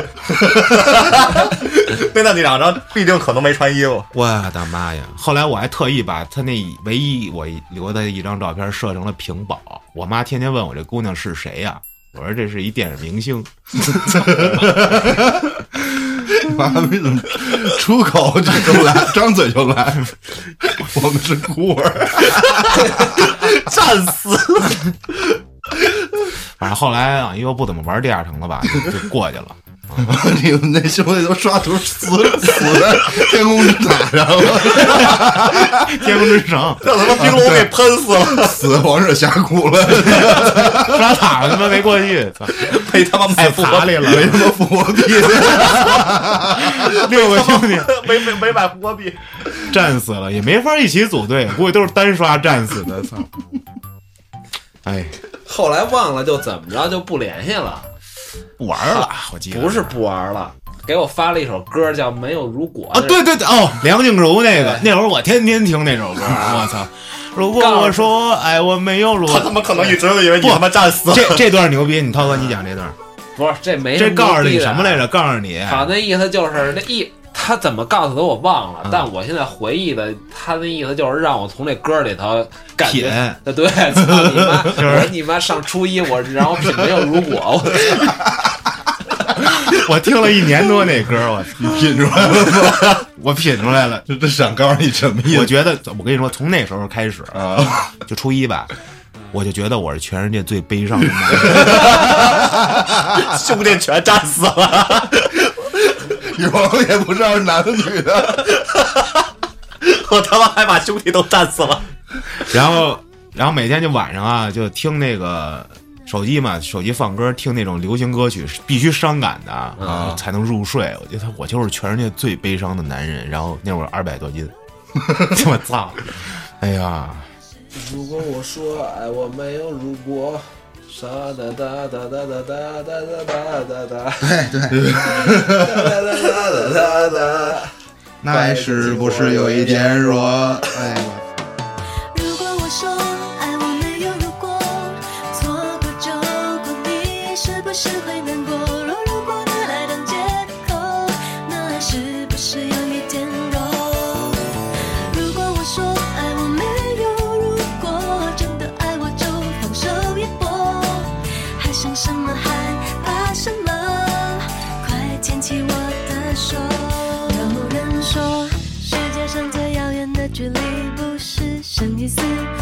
那那你两张毕竟可能没穿衣服，我的妈呀！后来我还特意把他那唯一我留的一张照片设成了屏保。我妈天天问我这姑娘是谁呀、我说这是一电影明星。妈逼怎么出口就就来，张嘴就来？我们是孤儿，战死。反正后来啊，因为不怎么玩第二城了吧，就就过去了。你们那兄弟都刷图死死在天空之塔上了，天空之城让他妈冰龙给喷死了，死王者峡谷了，刷塔他妈没过去，操，被他妈太买复活爬里了，没他妈复活币，六个兄弟。没没没买复活币，战死了，也没法一起组队，估计都是单刷战死的。操！哎，后来忘了就怎么着就不联系了，不玩了，我记得不是不玩了，给我发了一首歌叫《没有如果》啊，对对对，哦，梁静茹那个，那会儿我天天听那首歌，我操！如果我说哎我没有如他怎么可能一直都以为你他妈战死了。这这段牛逼，你涛哥你讲这段，不是这没这告诉你什么来着？告诉你，好，那意思就是那意，他怎么告诉的我忘了，嗯但我现在回忆的，他的意思就是让我从这歌里头感觉，对，操你妈！是我说你妈上初一，我让我品没有如果，我 我听了一年多那歌，我，你品出来了吗？我品出来了。这这想告诉你什么意思我觉得，我跟你说，从那时候开始，啊？就初一吧，我就觉得我是全世界最悲伤的男人。兄弟全战死了，女朋友也不知道是男的女的，我他妈还把兄弟都战死了。然后，然后每天就晚上啊，就听那个手机嘛，手机放歌，听那种流行歌曲，必须伤感的啊才能入睡。我觉得我就是全世界最悲伤的男人。然后那会儿二百多斤，我操！哎呀，如果我说爱我没有如果，沙哒哒哒哒哒哒哒哒哒哒，那是不是有一点弱？哎 easy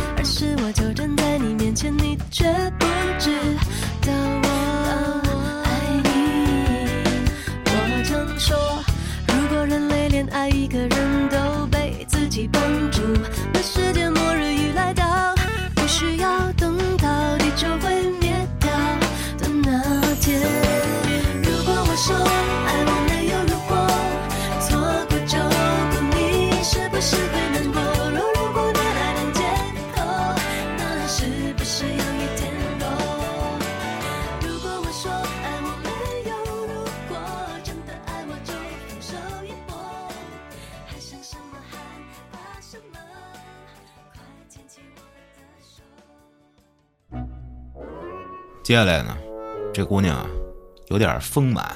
接下来呢，这姑娘啊有点丰满，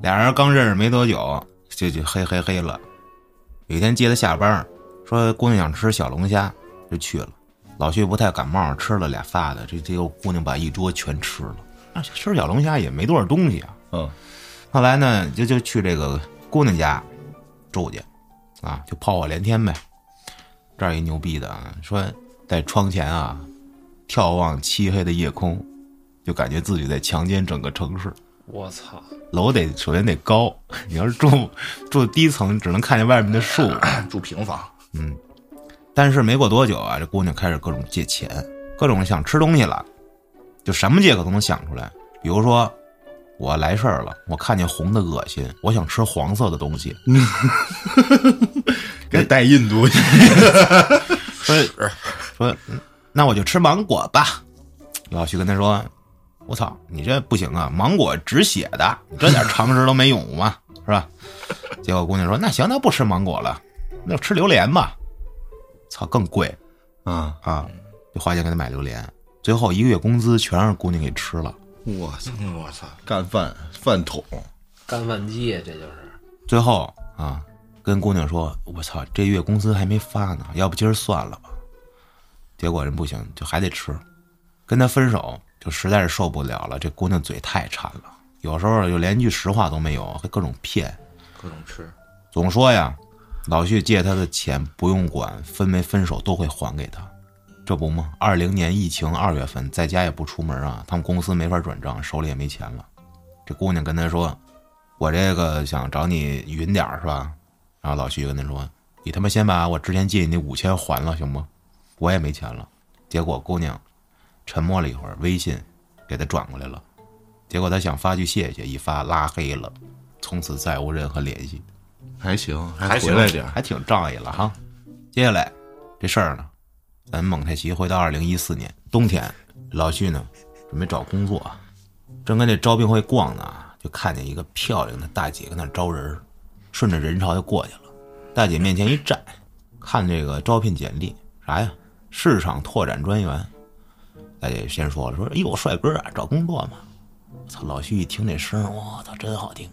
俩人刚认识没多久，就就嘿嘿嘿了。有一天接她下班，说姑娘想吃小龙虾，就去了。老徐不太感冒，吃了俩仨的，这这个姑娘把一桌全吃了。啊，吃小龙虾也没多少东西啊。嗯，后来呢，就就去这个姑娘家住去，啊，就炮火连天呗。这儿一牛逼的啊，说在窗前啊，眺望漆黑的夜空，就感觉自己在强奸整个城市。我操！楼得首先得高，你要是住 住低层，只能看见外面的树。住平房，嗯但是没过多久啊，这姑娘开始各种借钱，各种想吃东西了，就什么借口都能想出来。比如说，我来事儿了，我看见红的恶心，我想吃黄色的东西。给带印度去。说 说，嗯那我就吃芒果吧。老徐跟他说：“我操，你这不行啊，芒果止血的，你这点常识都没有吗？是吧？”结果姑娘说：“那行，那不吃芒果了，那就吃榴莲吧。”操，更贵啊！啊！就花钱给他买榴莲，最后一个月工资全让姑娘给吃了。我操，嗯我操，干饭饭桶，干饭机，这就是。最后啊，跟姑娘说：“我操，这月工资还没发呢，要不今儿算了吧。”结果人不行，就还得吃。跟他分手，就实在是受不了了。这姑娘嘴太馋了，有时候就连句实话都没有，还各种骗，各种吃，总说呀，老徐借他的钱不用管，分没分手都会还给他。这不吗？二零年疫情二月份，在家也不出门啊，他们公司没法转账，手里也没钱了。这姑娘跟他说：“我这个想找你匀点儿是吧？”然后老徐跟他说：“你他妈先把我之前借你那五千还了行吗？我也没钱了。”结果姑娘沉默了一会儿，微信给她转过来了。结果她想发句谢谢，一发拉黑了，从此再无任何联系。还行，还行回来点。还挺仗义了哈。接下来这事儿呢，咱蒙太奇回到二零一四年冬天，老徐呢准备找工作，正跟这招聘会逛呢，就看见一个漂亮的大姐跟那招人，顺着人潮就过去了。大姐面前一站，看这个招聘简历，啥呀？市场拓展专员。大姐先说了，说：“哎呦，帅哥啊，找工作嘛。”我操！老徐一听这声，我操，真好听，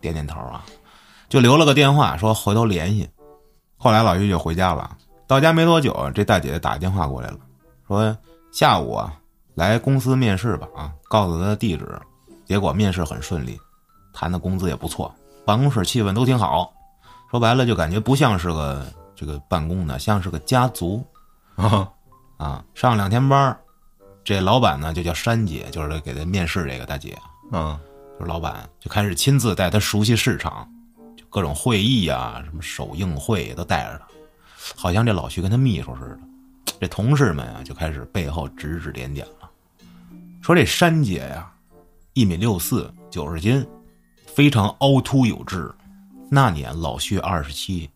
点点头啊。就留了个电话，说回头联系。后来老徐就回家了。到家没多久，这大姐打电话过来了，说下午啊来公司面试吧啊，告诉她地址。结果面试很顺利，谈的工资也不错，办公室气氛都挺好。说白了，就感觉不像是个这个办公的，像是个家族啊，啊。上两天班儿这老板呢就叫珊姐，就是给他面试这个大姐。啊，就是老板就开始亲自带他熟悉市场，就各种会议啊，什么首映会都带着他，好像这老徐跟他秘书似的。这同事们啊就开始背后指指点点了，说这珊姐呀，一米六四，九十斤，非常凹凸有致。那年老徐二十七，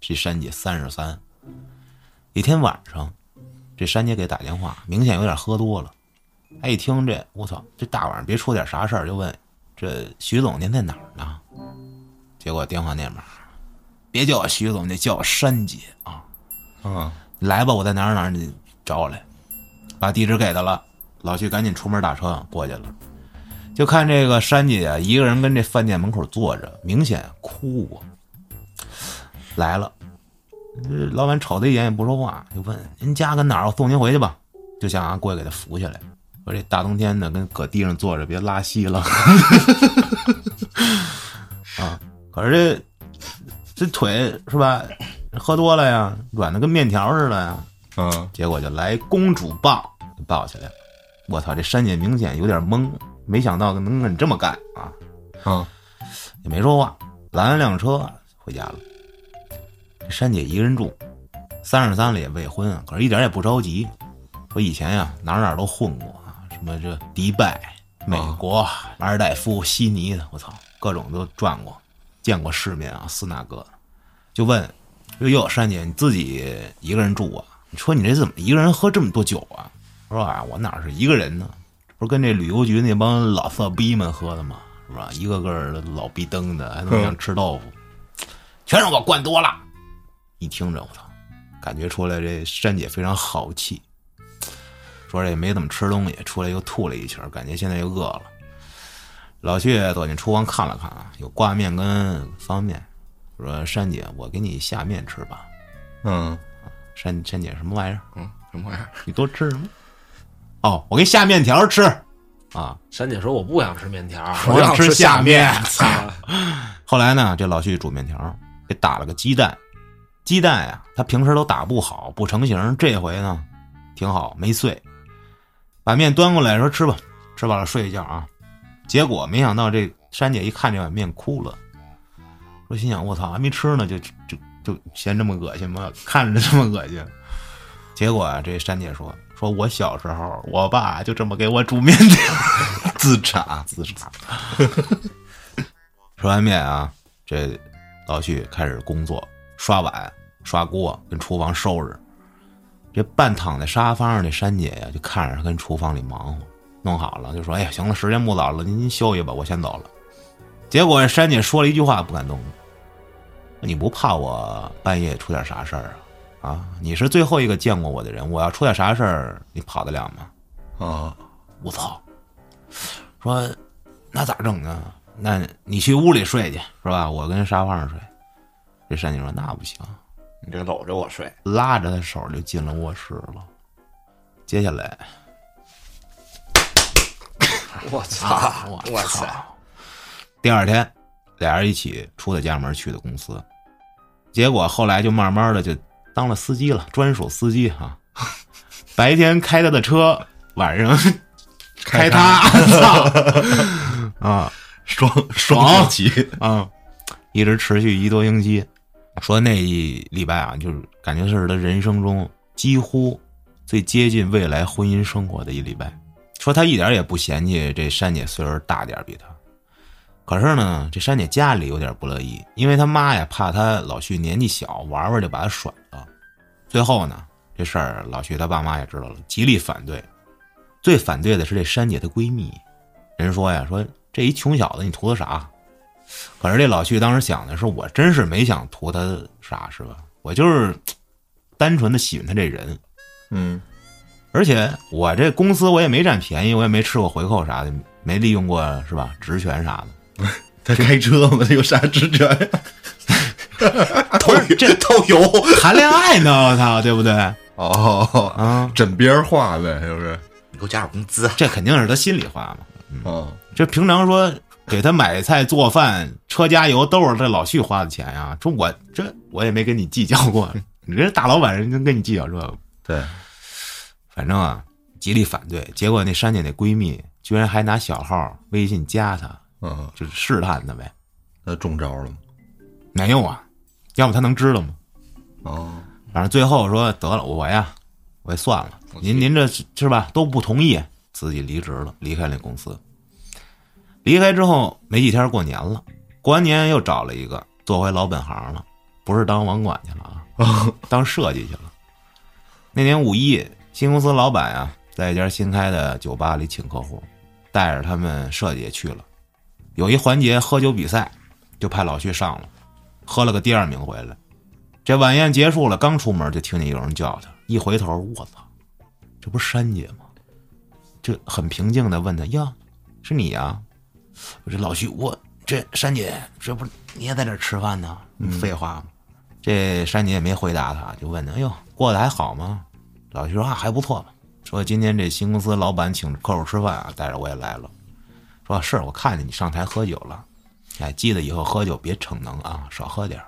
这珊姐三十三。一天晚上，这珊姐给打电话，明显有点喝多了，哎，一听这，我操，这大晚上别出点啥事儿，就问这徐总您在哪儿呢？结果电话那边，别叫我徐总，你叫我珊姐啊。嗯，来吧，我在哪儿哪儿，你找我来，把地址给他了。老徐赶紧出门打车过去了，就看这个珊姐啊，一个人跟这饭店门口坐着，明显哭过。来了，这老板瞅他一眼也不说话，就问您家跟哪儿？我送您回去吧。就想啊过去给他扶下来。说这大冬天的，跟搁地上坐着，别拉稀了。啊，可是这这腿是吧？喝多了呀，软的跟面条似的呀。嗯，结果就来公主抱，抱起来了。我操，这珊姐明显有点懵，没想到能跟你这么干啊！嗯，也没说话，拦了辆车回家了。这珊姐一个人住，三十三了也未婚，可是一点也不着急。我以前呀，哪儿哪儿都混过啊，什么这迪拜、美国、马尔代夫、悉尼的，我操，各种都转过，见过世面啊，斯那哥。就问，哟哟，珊姐，你自己一个人住啊？你说你这怎么一个人喝这么多酒啊？我说啊，我哪是一个人呢？这不是跟这旅游局那帮老色逼们喝的吗？是吧？一个个的老逼登的，还他妈想吃豆腐，全让我灌多了。一听着，我操，感觉出来这珊姐非常豪气，说这也没怎么吃东西，出来又吐了一圈，感觉现在又饿了。老薛走进厨房看了看啊，有挂面跟方便面，说珊姐，我给你下面吃吧。嗯，珊珊姐什么玩意儿？嗯，什么玩意儿？你多吃什么？哦，我给你下面条吃啊！珊姐说我不想吃面条，我想吃下面。操 后来呢，这老徐煮面条，给打了个鸡蛋。鸡蛋呀，他平时都打不好，不成形。这回呢，挺好，没碎。把面端过来说吃吧，吃饱了睡一觉啊。结果没想到这珊姐一看这碗面哭了，说心想我操，还没吃呢，就就就嫌这么恶心吗？看着这么恶心。结果啊，这珊姐说说我小时候，我爸就这么给我煮面条。自产，自杀。吃完面啊，这老徐开始工作，刷碗、刷锅，跟厨房收拾。这半躺在沙发上的珊姐呀，就看着他跟厨房里忙活，弄好了就说：“哎呀，行了，时间不早了，您您休息吧，我先走了。”结果珊姐说了一句话，不敢动：“你不怕我半夜出点啥事儿啊？啊，你是最后一个见过我的人，我要出点啥事儿，你跑得了吗？”啊，我操！说那咋整啊？那你去屋里睡去是吧？我跟沙发上睡。这珊姐说那不行，你这搂着我睡，拉着他手就进了卧室了。接下来，我操！我！操！第二天，俩人一起出的家门去的公司，结果后来就慢慢的就当了司机了，专属司机哈、白天开他的车，晚上开他，操 啊！双双手骑，啊，一直持续一多星期。说那一礼拜啊，就是感觉是他人生中几乎最接近未来婚姻生活的一礼拜。说他一点也不嫌弃这珊姐岁数大点比他，可是呢，这珊姐家里有点不乐意，因为他妈呀怕他老徐年纪小玩玩就把他甩了。最后呢，这事儿老徐他爸妈也知道了，极力反对。最反对的是这珊姐的闺蜜，人说呀，说这一穷小子你图他啥？可是这老徐当时想的是，我真是没想图他啥，是吧？我就是单纯的喜欢他这人，嗯，而且我这公司我也没占便宜，我也没吃过回扣啥的，没利用过是吧？职权啥的。他开车嘛，他有啥职权呀？不是 这都有谈恋爱呢，我操，对不对？哦，啊，枕边话呗，是不是？你给我加点工资。这肯定是他心里话嘛。哦，这平常说给他买菜做饭、车加油都是这老徐花的钱呀。说我这我也没跟你计较过，你这大老板人能跟你计较这个？对，反正啊，极力反对。结果那珊姐那闺蜜居然还拿小号微信加他，嗯，就是试探他呗。那中招了吗？没有啊，要不他能知道吗？哦，反正最后说得了，我呀，我也算了，您您这是是吧都不同意，自己离职了，离开那公司。离开之后没几天过年了，过完年又找了一个，做回老本行了，不是当网管去了啊，当设计去了。那年五一，新公司老板呀在一家新开的酒吧里请客户，带着他们设计也去了。有一环节喝酒比赛，就派老徐上了，喝了个第二名回来。这晚宴结束了，刚出门就听见有人叫他，一回头，我操，这不是珊姐吗？就很平静的问他：“呀，是你呀？”我说：“老徐，我这珊姐，这不你也在这吃饭呢？废话吗？”这珊姐也没回答他，就问他：“哎呦，过得还好吗？”老徐说：“啊，还不错吧。”说今天这新公司老板请客户吃饭啊，带着我也来了。说是我看见你上台喝酒了，哎，记得以后喝酒别逞能啊，少喝点儿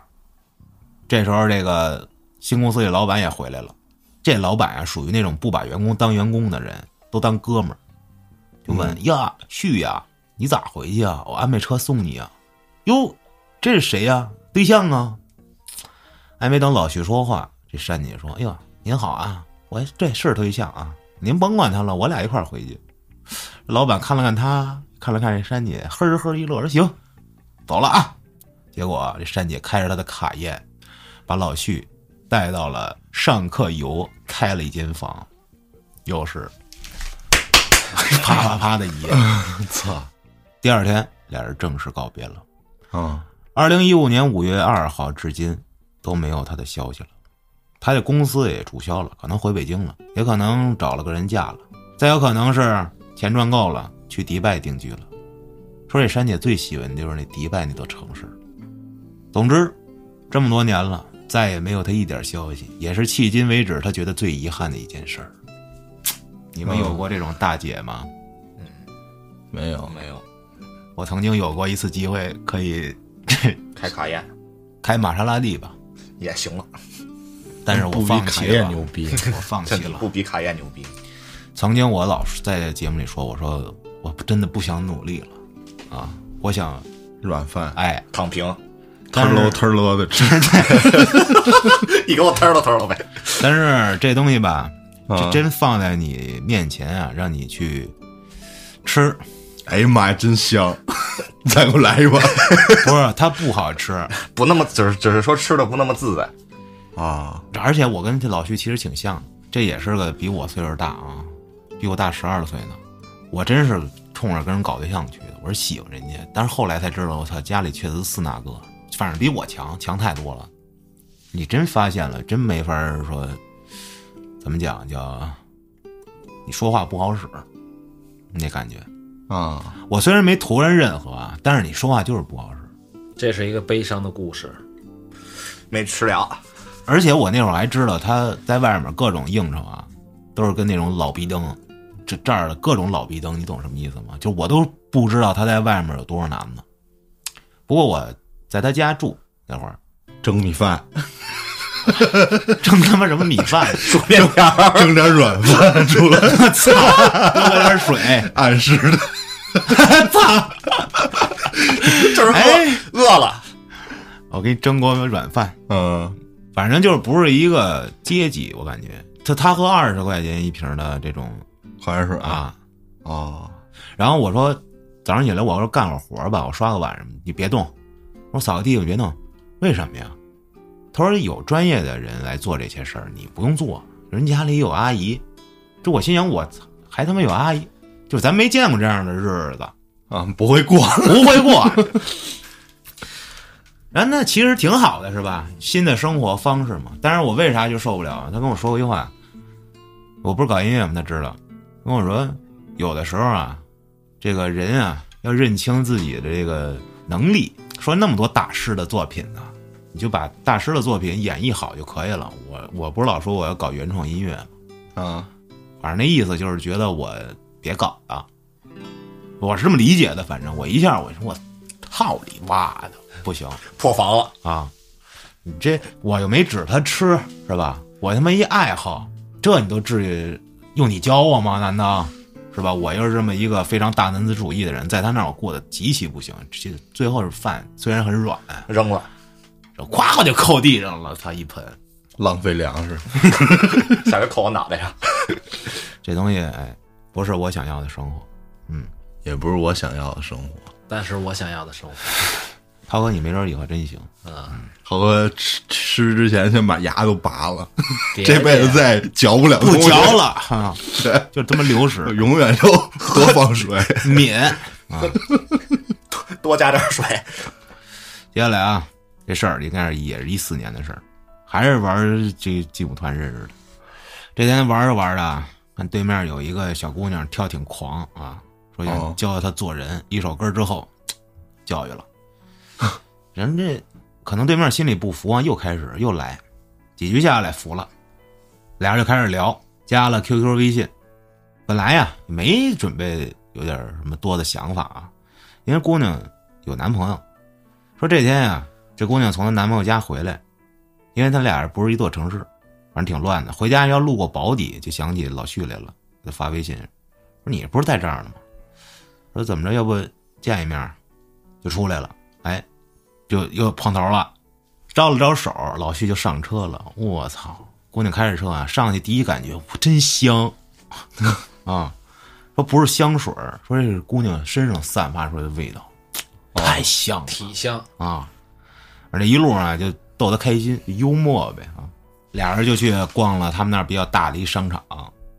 这时候，这个新公司的老板也回来了。这老板啊，属于那种不把员工当员工的人，都当哥们儿。就问、呀，旭呀，你咋回去啊？我安排车送你啊。哟，这是谁呀？对象啊？还没等老徐说话，这珊姐说：“哎呦，您好啊，我这是对象啊，您甭管他了，我俩一块儿回去。”老板看了看他，看了看这珊姐，呵呵一乐，说：“行，走了啊。”结果这珊姐开着她的卡宴，把老徐带到了上客游，开了一间房，又是啪啪啪的一夜。操第二天，俩人正式告别了。啊！二零一五年五月二号至今都没有他的消息了。他的公司也注销了，可能回北京了，也可能找了个人嫁了，再有可能是钱赚够了去迪拜定居了。说这珊姐最喜欢的就是那迪拜那座城市。总之，这么多年了，再也没有他一点消息，也是迄今为止他觉得最遗憾的一件事儿。你们有过这种大姐吗？嗯没有，没有我曾经有过一次机会，可以 开卡宴开玛莎拉蒂吧，也行了，但是我不比放弃了卡宴牛。逼。我放弃了 不。比卡宴牛逼。曾经我老是在节目里说，我说我真的不想努力了，啊，我想软饭，哎，躺平，忒喽忒喽的吃，你给我摊了摊了呗。但是这东西吧，啊这真放在你面前啊，让你去吃，哎呀妈呀，真香！再给我来一碗 不是它不好吃，不那么，只是只是说吃的不那么自在。啊！而且我跟这老徐其实挺像，这也是个比我岁数大啊，比我大十二岁呢。我真是冲着跟人搞对象去的，我是喜欢人家，但是后来才知道，我操，家里确实四那个，反正比我强，强太多了。你真发现了，真没法儿说，怎么讲叫，你说话不好使，那感觉。啊，我虽然没图人任何啊，但是你说话就是不好使。这是一个悲伤的故事。没吃了，而且我那会儿还知道他在外面各种应酬啊，都是跟那种老逼灯，这这儿的各种老逼灯，你懂什么意思吗？就我都不知道他在外面有多少男的。不过我在他家住那会儿，蒸米饭，蒸他妈什么米饭，煮面条，蒸点软饭出来，操，喝点水，按时的。就是饿、哎饿了。我给你蒸锅软饭，嗯，反正就是不是一个阶级，我感觉他他喝二十块钱一瓶的这种矿泉水啊。啊，哦，然后我说早上起来我说干会活吧，我刷个碗什么，你别动。我说扫个地你别动，为什么呀？他说有专业的人来做这些事儿，你不用做，人家里有阿姨。这我心想，我操，还他妈有阿姨，就咱没见过这样的日子，啊，不会过。不会过。然后那其实挺好的，是吧？新的生活方式嘛。但是我为啥就受不了？他跟我说过一句话，我不是搞音乐吗？他知道，跟我说，有的时候啊，这个人啊要认清自己的这个能力。说那么多大师的作品呢，你就把大师的作品演绎好就可以了。我我不是老说我要搞原创音乐吗？啊，反正那意思就是觉得我别搞了，我是这么理解的。反正我一下我说我操你妈的，不行破防了，啊！你这我又没指他吃是吧？我他妈一爱好，这你都至于用你教我吗？难道是吧？我又是这么一个非常大男子主义的人，在他那儿我过得极其不行。这最后是饭虽然很软，扔了，咵我就扣地上了，他一盆。浪费粮食。下回扣我脑袋上。这东西哎，不是我想要的生活。嗯也不是我想要的生活。但是我想要的生活，涛哥，你没准以后真行。嗯，涛哥吃吃之前先把牙都拔了，这辈子样再嚼不了不嚼了，哈，就他妈流食 永远就喝放水。抿。多加点水。接下来啊，这事儿应该是也是一四年的事儿，还是玩这劲舞团认识的。这天玩着玩着啊，看对面有一个小姑娘跳挺狂啊，说要教教她做人。一首歌之后，教育了 人这可能对面心里不服啊，又开始又来几局下来服了，俩人就开始聊，加了 QQ 微信。本来呀没准备有点什么多的想法啊，因为姑娘有男朋友。说这天呀、这姑娘从她男朋友家回来，因为他俩不是一座城市，反正挺乱的。回家要路过宝坻，就想起老旭来了，就发微信说：“你不是在这儿呢吗？”说怎么着，要不见一面？就出来了，哎，就又碰头了，招了招手，老旭就上车了。我操！姑娘开着车啊，上去第一感觉，我真香 啊！说不是香水，说这是姑娘身上散发出来的味道，太香了。体香，啊，而这一路上啊就逗她开心，幽默呗啊。俩人就去逛了他们那儿比较大的一商场，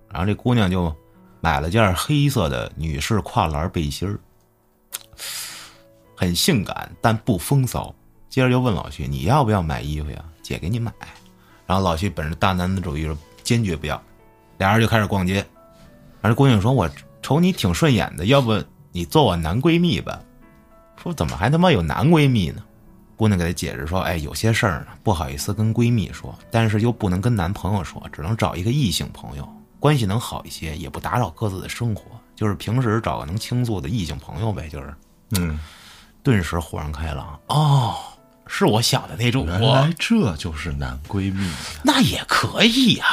然后这姑娘就买了件黑色的女士跨栏背心儿，很性感但不风骚。接着就问老徐：“你要不要买衣服呀？姐给你买。”然后老徐本着大男子主义说：“坚决不要。”俩人就开始逛街，然后这姑娘说：“我瞅你挺顺眼的，要不你做我男闺蜜吧？”说怎么还他妈有男闺蜜呢？姑娘给她解释说：“哎，有些事儿呢不好意思跟闺蜜说，但是又不能跟男朋友说，只能找一个异性朋友，关系能好一些，也不打扰各自的生活，就是平时找个能倾诉的异性朋友呗。”就是嗯，顿时豁然开朗，哦，是我想的那种原来这就是男闺蜜。那也可以呀、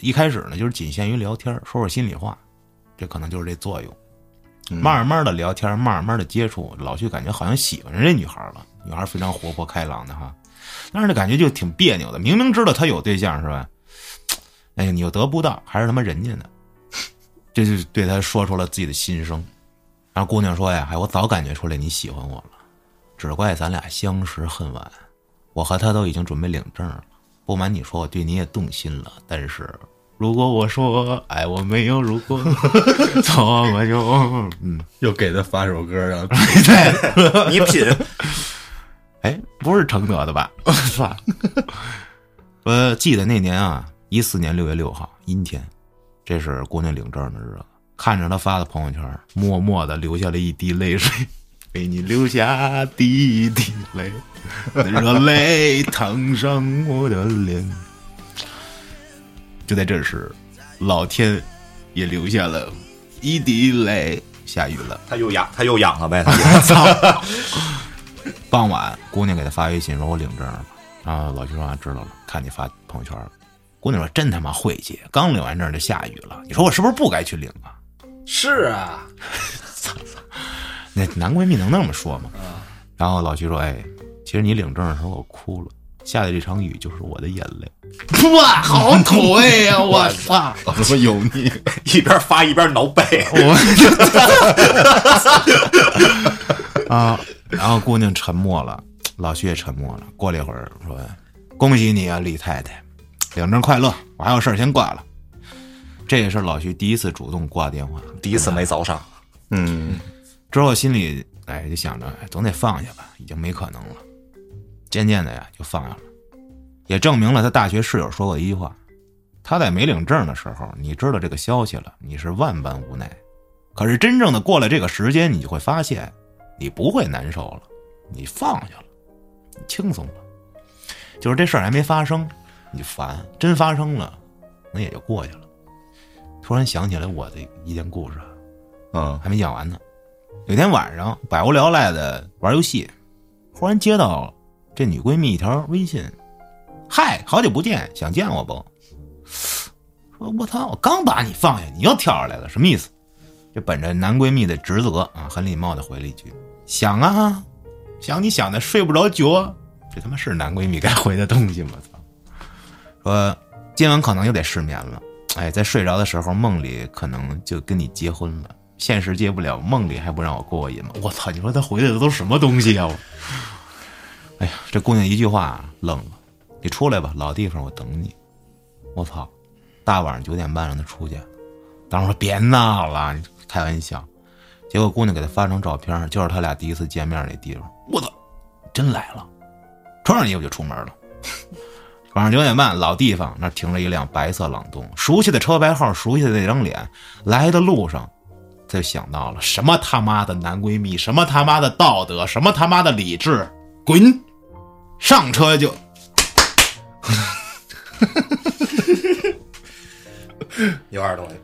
一开始呢，就是仅限于聊天，说说心里话，这可能就是这作用。慢慢的聊天，慢慢的接触，老徐感觉好像喜欢上这女孩了。女孩非常活泼开朗的哈，但是呢，感觉就挺别扭的。明明知道他有对象是吧？哎呀，你又得不到，还是他妈人家呢，这就是对他说出了自己的心声。然后姑娘说呀：“哎，我早感觉出来你喜欢我了，只怪咱俩相识恨晚。我和他都已经准备领证了。不瞒你说，我对你也动心了。但是如果我说爱我没有如果，错我就嗯，又给他发首歌，让 你品，哎，不是承德的吧？算了。我记得那年啊，一四年六月六号，阴天，这是姑娘领证的日子。看着她发的朋友圈，默默的流下了一滴泪水，为你流下滴一滴泪，热泪烫伤我的脸。就在这时，老天也流下了一滴泪，下雨了。他又痒，他又痒了呗。他 傍晚，姑娘给他发微信说：“我领证了。”然后老徐说：“啊，知道了，看你发朋友圈了。”姑娘说：“真他妈晦气，刚领完证就下雨了，你说我是不是不该去领啊？是啊，那男闺蜜能那么说吗？”然后老徐说：“哎，其实你领证的时候我哭了，下的这场雨就是我的眼泪。”哇，好土味呀！我操！怎么油腻？一边发一边挠背，我啊，然后姑娘沉默了，老徐也沉默了。过了一会儿说：“恭喜你啊，李太太，领证快乐！我还有事儿先挂了。”这也是老徐第一次主动挂电话。第一次没早上。嗯，之后心里哎就想着，哎总得放下吧，已经没可能了。渐渐的呀，就放下了，也证明了他大学室友说过的一句话：他在没领证的时候，你知道这个消息了，你是万般无奈。可是真正的过了这个时间，你就会发现，你不会难受了，你放下了，你轻松了。就是这事儿还没发生，你烦；真发生了，那也就过去了。突然想起来我的一件故事啊，嗯，还没讲完呢。有天晚上百无聊赖的玩游戏，忽然接到这女闺蜜一条微信：“嗨，好久不见，想见我不？”说：“我操，我刚把你放下，你又跳上来了，什么意思？”就本着男闺蜜的职责啊，很礼貌的回了一句：“想啊，想你想的睡不着觉。”这他妈是男闺蜜该回的东西吗？操！说今晚可能又得失眠了。哎，在睡着的时候，梦里可能就跟你结婚了。现实接不了，梦里还不让我过过瘾吗？我操！你说他回来的都什么东西啊？我，哎呀，这姑娘一句话愣了，你出来吧，老地方我等你。我操！大晚上九点半让他出去，当时说别闹了，开玩笑。结果姑娘给他发张照片，就是他俩第一次见面那地方。我操，真来了！穿上衣服就出门了。晚上九点半，老地方那停了一辆白色朗动，熟悉的车牌号，熟悉的那张脸。来的路上，他就想到了什么他妈的男闺蜜，什么他妈的道德，什么他妈的理智，滚！上车就，有点东西。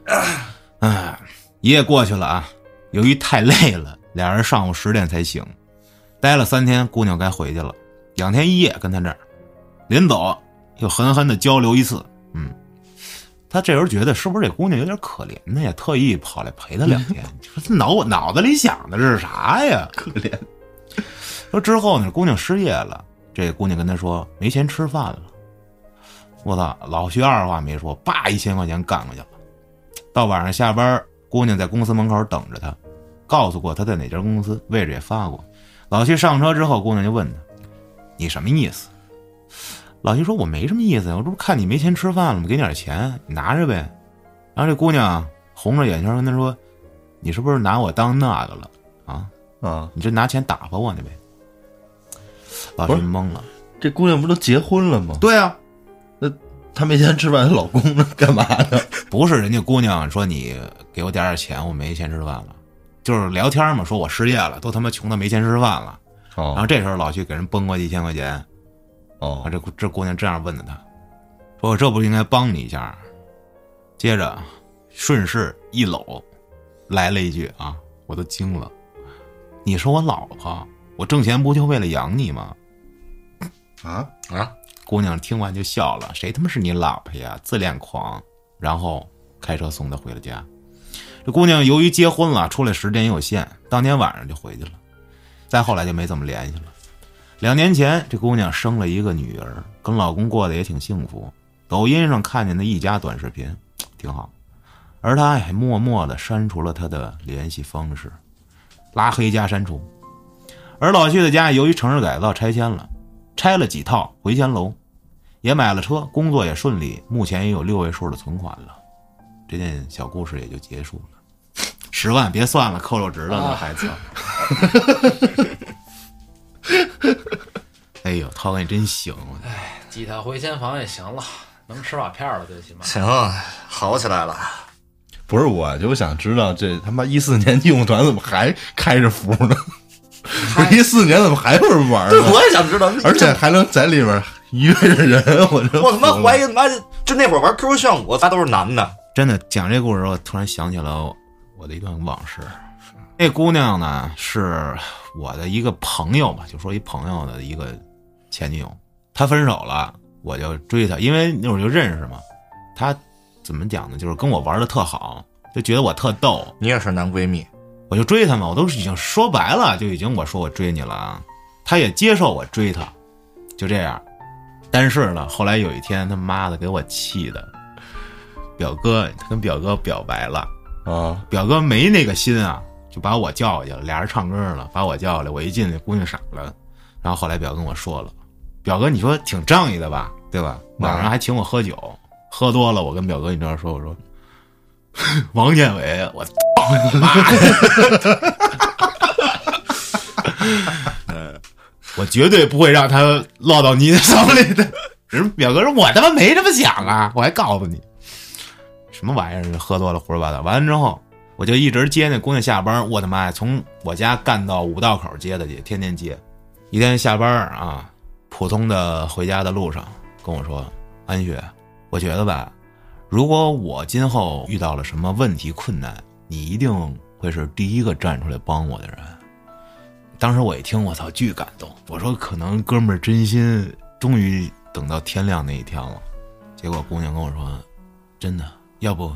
哎，一夜过去了啊。由于太累了，俩人上午十点才醒，待了三天，姑娘该回去了，两天一夜跟他这儿，临走又狠狠的交流一次。嗯，他这时候觉得是不是这姑娘有点可怜呢？呀，特意跑来陪他两天。你说他脑脑子里想的是啥呀？可怜。说之后呢，姑娘失业了，这姑娘跟他说没钱吃饭了。我操，老徐二话没说，叭一千块钱干过去了。到晚上下班，姑娘在公司门口等着他。告诉过他在哪家公司，位置也发过。老徐上车之后，姑娘就问他：“你什么意思？”老徐说：“我没什么意思，我这不看你没钱吃饭了吗？给你点钱，你拿着呗。”然后这姑娘红着眼圈跟他说：“你是不是拿我当那个了啊？啊，你这拿钱打发我呢呗？”老徐懵了。这姑娘不都结婚了吗？对啊，那她没钱吃饭，她老公呢？干嘛呢？不是人家姑娘说你给我点点钱，我没钱吃饭了，就是聊天嘛，说我失业了，都他妈穷的没钱吃饭了。然后哦这时候老徐给人崩过一千块钱，啊，哦，这这姑娘这样问的他，说我这不是应该帮你一下？接着顺势一搂，来了一句啊，我都惊了，你是我老婆，我挣钱不就为了养你吗？啊，啊，姑娘听完就笑了，谁他妈是你老婆呀？自恋狂！然后开车送她回了家。这姑娘由于结婚了，出来时间也有限，当天晚上就回去了。再后来就没怎么联系了。两年前，这姑娘生了一个女儿，跟老公过得也挺幸福。抖音上看见的一家短视频，挺好。而她还默默的删除了她的联系方式，拉黑加删除。而老徐的家由于城市改造拆迁了，拆了几套回迁楼，也买了车，工作也顺利，目前也有六位数的存款了。这件小故事也就结束了。十万别算了，扣肉值了呢，孩子。哎呦，涛哥你真行！哎，几套回迁房也行了，能吃瓦片了，最起码。行，好起来了。不是，我就想知道这他妈一四年义勇团怎么还开着服呢？一四年怎么还有人玩对，呢？我也想知道，而且还能在里面约着人，我真我他妈怀疑他妈就那会儿玩 QQ 炫舞，仨都是男的。真的讲这故事，我突然想起了我的一段往事。那姑娘呢，是我的一个朋友吧，就说一朋友的一个前女友。她分手了，我就追她，因为那会儿就认识嘛。她怎么讲呢？就是跟我玩的特好，就觉得我特逗，你也是男闺蜜，我就追她嘛。我都已经说白了，就已经我说我追你了啊，她也接受我追她，就这样。但是呢，后来有一天，他妈的给我气的，表哥他跟表哥表白了。啊！表哥没那个心啊，就把我叫过去了，俩人唱歌呢，把我叫过来，我一进去，姑娘傻了。然后后来表哥跟我说了，表哥你说挺仗义的吧，对吧？晚上还请我喝酒，喝多了，我跟表哥你知道说，我说 王建伟，我操你妈的！我绝对不会让他落到你的手里的。人表哥说：“我他妈没这么想啊！”我还告诉你，什么玩意儿？喝多了胡说八道。完了之后，我就一直接那姑娘下班。我的妈呀，从我家干到五道口接她去，天天接。一天下班啊，普通的回家的路上，跟我说：“安雪，我觉得吧，如果我今后遇到了什么问题困难，你一定会是第一个站出来帮我的人。”当时我一听，我操，巨感动。我说：“可能哥们儿真心，终于等到天亮那一天了。”结果姑娘跟我说：“真的，要不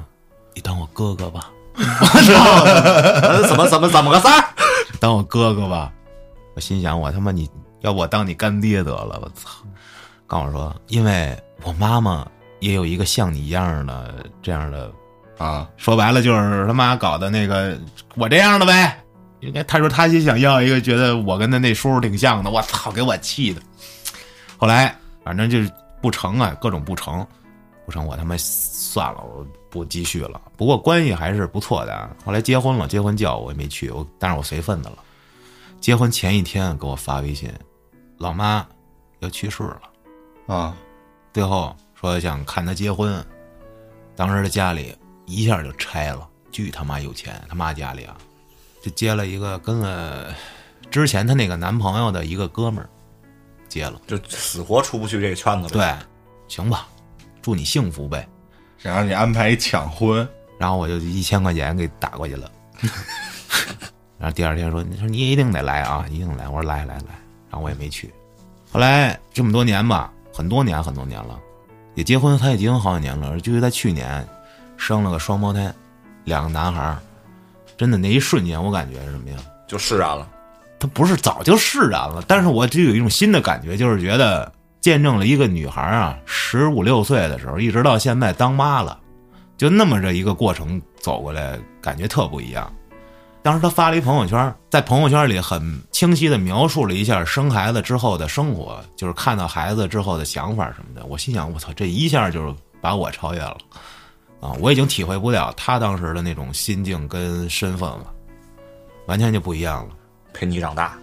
你当我哥哥吧，我操怎么怎么怎么个事儿？当我哥哥吧。”我心想：“我他妈你要不我当你干爹得了，我操！”跟我说：“因为我妈妈也有一个像你一样的这样的啊，说白了就是他妈搞的那个我这样的呗。应该他说他也想要一个觉得我跟他那叔叔挺像的，我操，给我气的。后来反正就是不成啊，各种不成，不成我他妈算了，我不继续了。不过关系还是不错的啊。后来结婚了，结婚叫我也没去，我但是我随份子了。结婚前一天给我发微信，老妈要去世了。啊，最后说想看他结婚，当时的家里一下就拆了，巨他妈有钱，他妈家里啊，就接了一个跟了之前她那个男朋友的一个哥们儿，接了。就死活出不去这个圈子了。，对，行吧，祝你幸福呗。想让你安排一抢婚，然后我就一千块钱给打过去了。然后第二天说：“你说你一定得来啊，一定来。”我说：“来来来。”然后我也没去。后来这么多年吧，很多年很多年了，也结婚，他也结婚好几年了。就是在去年生了个双胞胎，两个男孩儿。真的那一瞬间，我感觉是什么呀？就释然了。他不是早就释然了，但是我就有一种新的感觉，就是觉得见证了一个女孩啊，十五六岁的时候，一直到现在当妈了，就那么着一个过程走过来，感觉特不一样。当时她发了一朋友圈，在朋友圈里很清晰的描述了一下生孩子之后的生活，就是看到孩子之后的想法什么的。我心想，我操，这一下就是把我超越了啊！我已经体会不了她当时的那种心境跟身份了，完全就不一样了。陪你长大，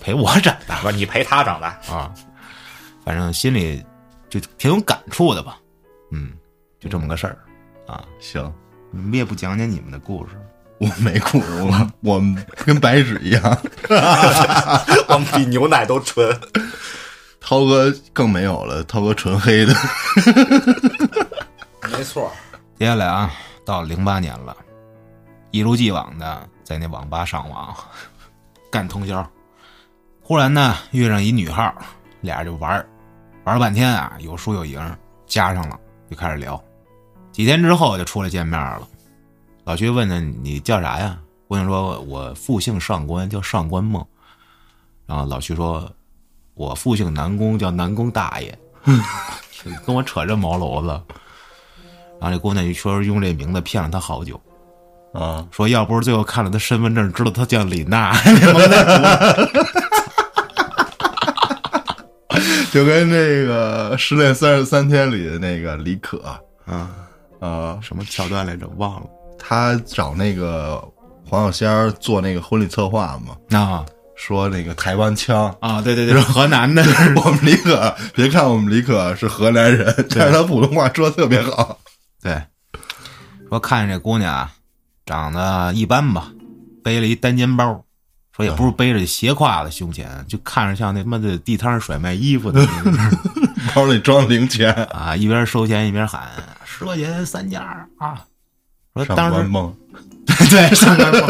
陪我长大不是你陪他长大。啊，反正心里就挺有感触的吧。嗯，就这么个事儿啊。行，你们也不讲讲你们的故事？我没故事，我我们跟白纸一样，我们比牛奶都纯。涛哥更没有了，涛哥纯黑的，没错，接下来啊，到零八年了，一如既往的在那网吧上网干通宵，忽然呢遇上一女号，俩人就玩儿玩了半天啊，有输有赢，加上了就开始聊。几天之后就出来见面了。老徐问他你叫啥呀？姑娘说我复姓上官，叫上官梦。然后老徐说，我复姓南宫，叫南宫大爷。跟我扯这毛篓子。然后这姑娘就说用这名字骗了他好久，啊，说要不是最后看了他身份证，知道他叫李娜 就跟那个《失恋三十三天》里的那个李可啊，啊，什么桥段来着？忘了。他找那个黄小仙儿做那个婚礼策划嘛，啊说那个台湾腔。啊，对对对，河南的。我们李可，别看我们李可是河南人，但是他普通话说的特别好。对，说看见这姑娘啊，长得一般吧，背了一单肩包，说也不是背着斜挎在胸前，就看着像那他妈的地摊上甩卖衣服的 包里装零钱，啊，一边收钱一边喊十块钱三件儿啊。说当时 对上官梦，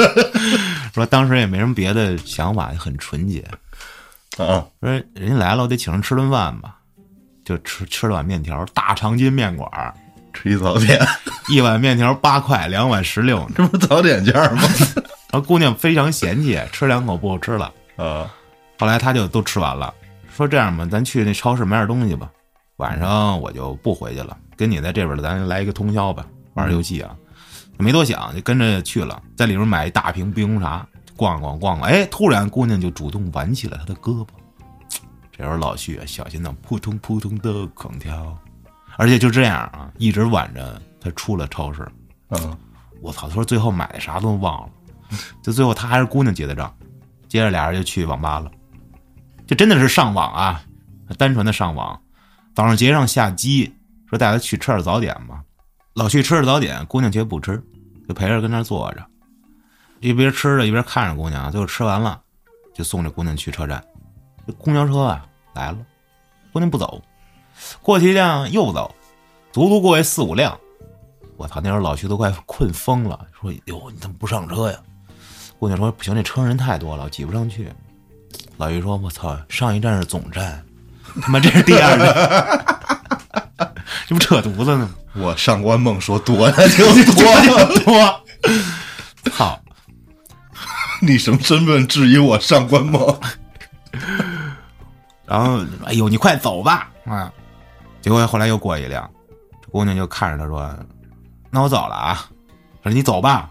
说当时也没什么别的想法，很纯洁。啊，说人家来了，我得请人吃顿饭吧，就吃吃了碗面条，大长筋面馆，吃一早点，一碗面条八块，两碗十六。这不是早点价吗？然后姑娘非常嫌弃，吃两口不好吃了。呃，后来她就都吃完了，说这样吧，咱去那超市买点东西吧，晚上我就不回去了，跟你在这边咱来一个通宵吧，玩游戏啊。没多想就跟着去了，在里面买一大瓶冰红茶，逛逛逛逛，哎，突然姑娘就主动挽起了他的胳膊。这时候老徐啊，小心的扑通扑通的狂跳，而且就这样啊，一直挽着他出了超市。嗯，我操！他说最后买的啥都忘了，就最后他还是姑娘结的账，接着俩人就去网吧了，这真的是上网啊，单纯的上网。早上结上下机，说带他去吃点早点吧。老去吃着早点，姑娘却不吃，就陪着跟那坐着，一边吃着一边看着姑娘。最后吃完了，就送这姑娘去车站。这公交车啊来了，姑娘不走，过去一辆又走，足足过去四五辆。我操！那时候老徐都快 困疯了，说：“哟，你怎么不上车呀？”姑娘说：“不行，这车上人太多了，挤不上去。”老于说：“我操，上一站是总站，他妈这是第二站，这不扯犊子呢吗？我上官梦说多那就多 就，多，操！你什么身份质疑我上官梦？然后，哎呦，你快走吧！啊，结果后来又过一辆，这姑娘就看着他说：“那我走了啊。说你走吧。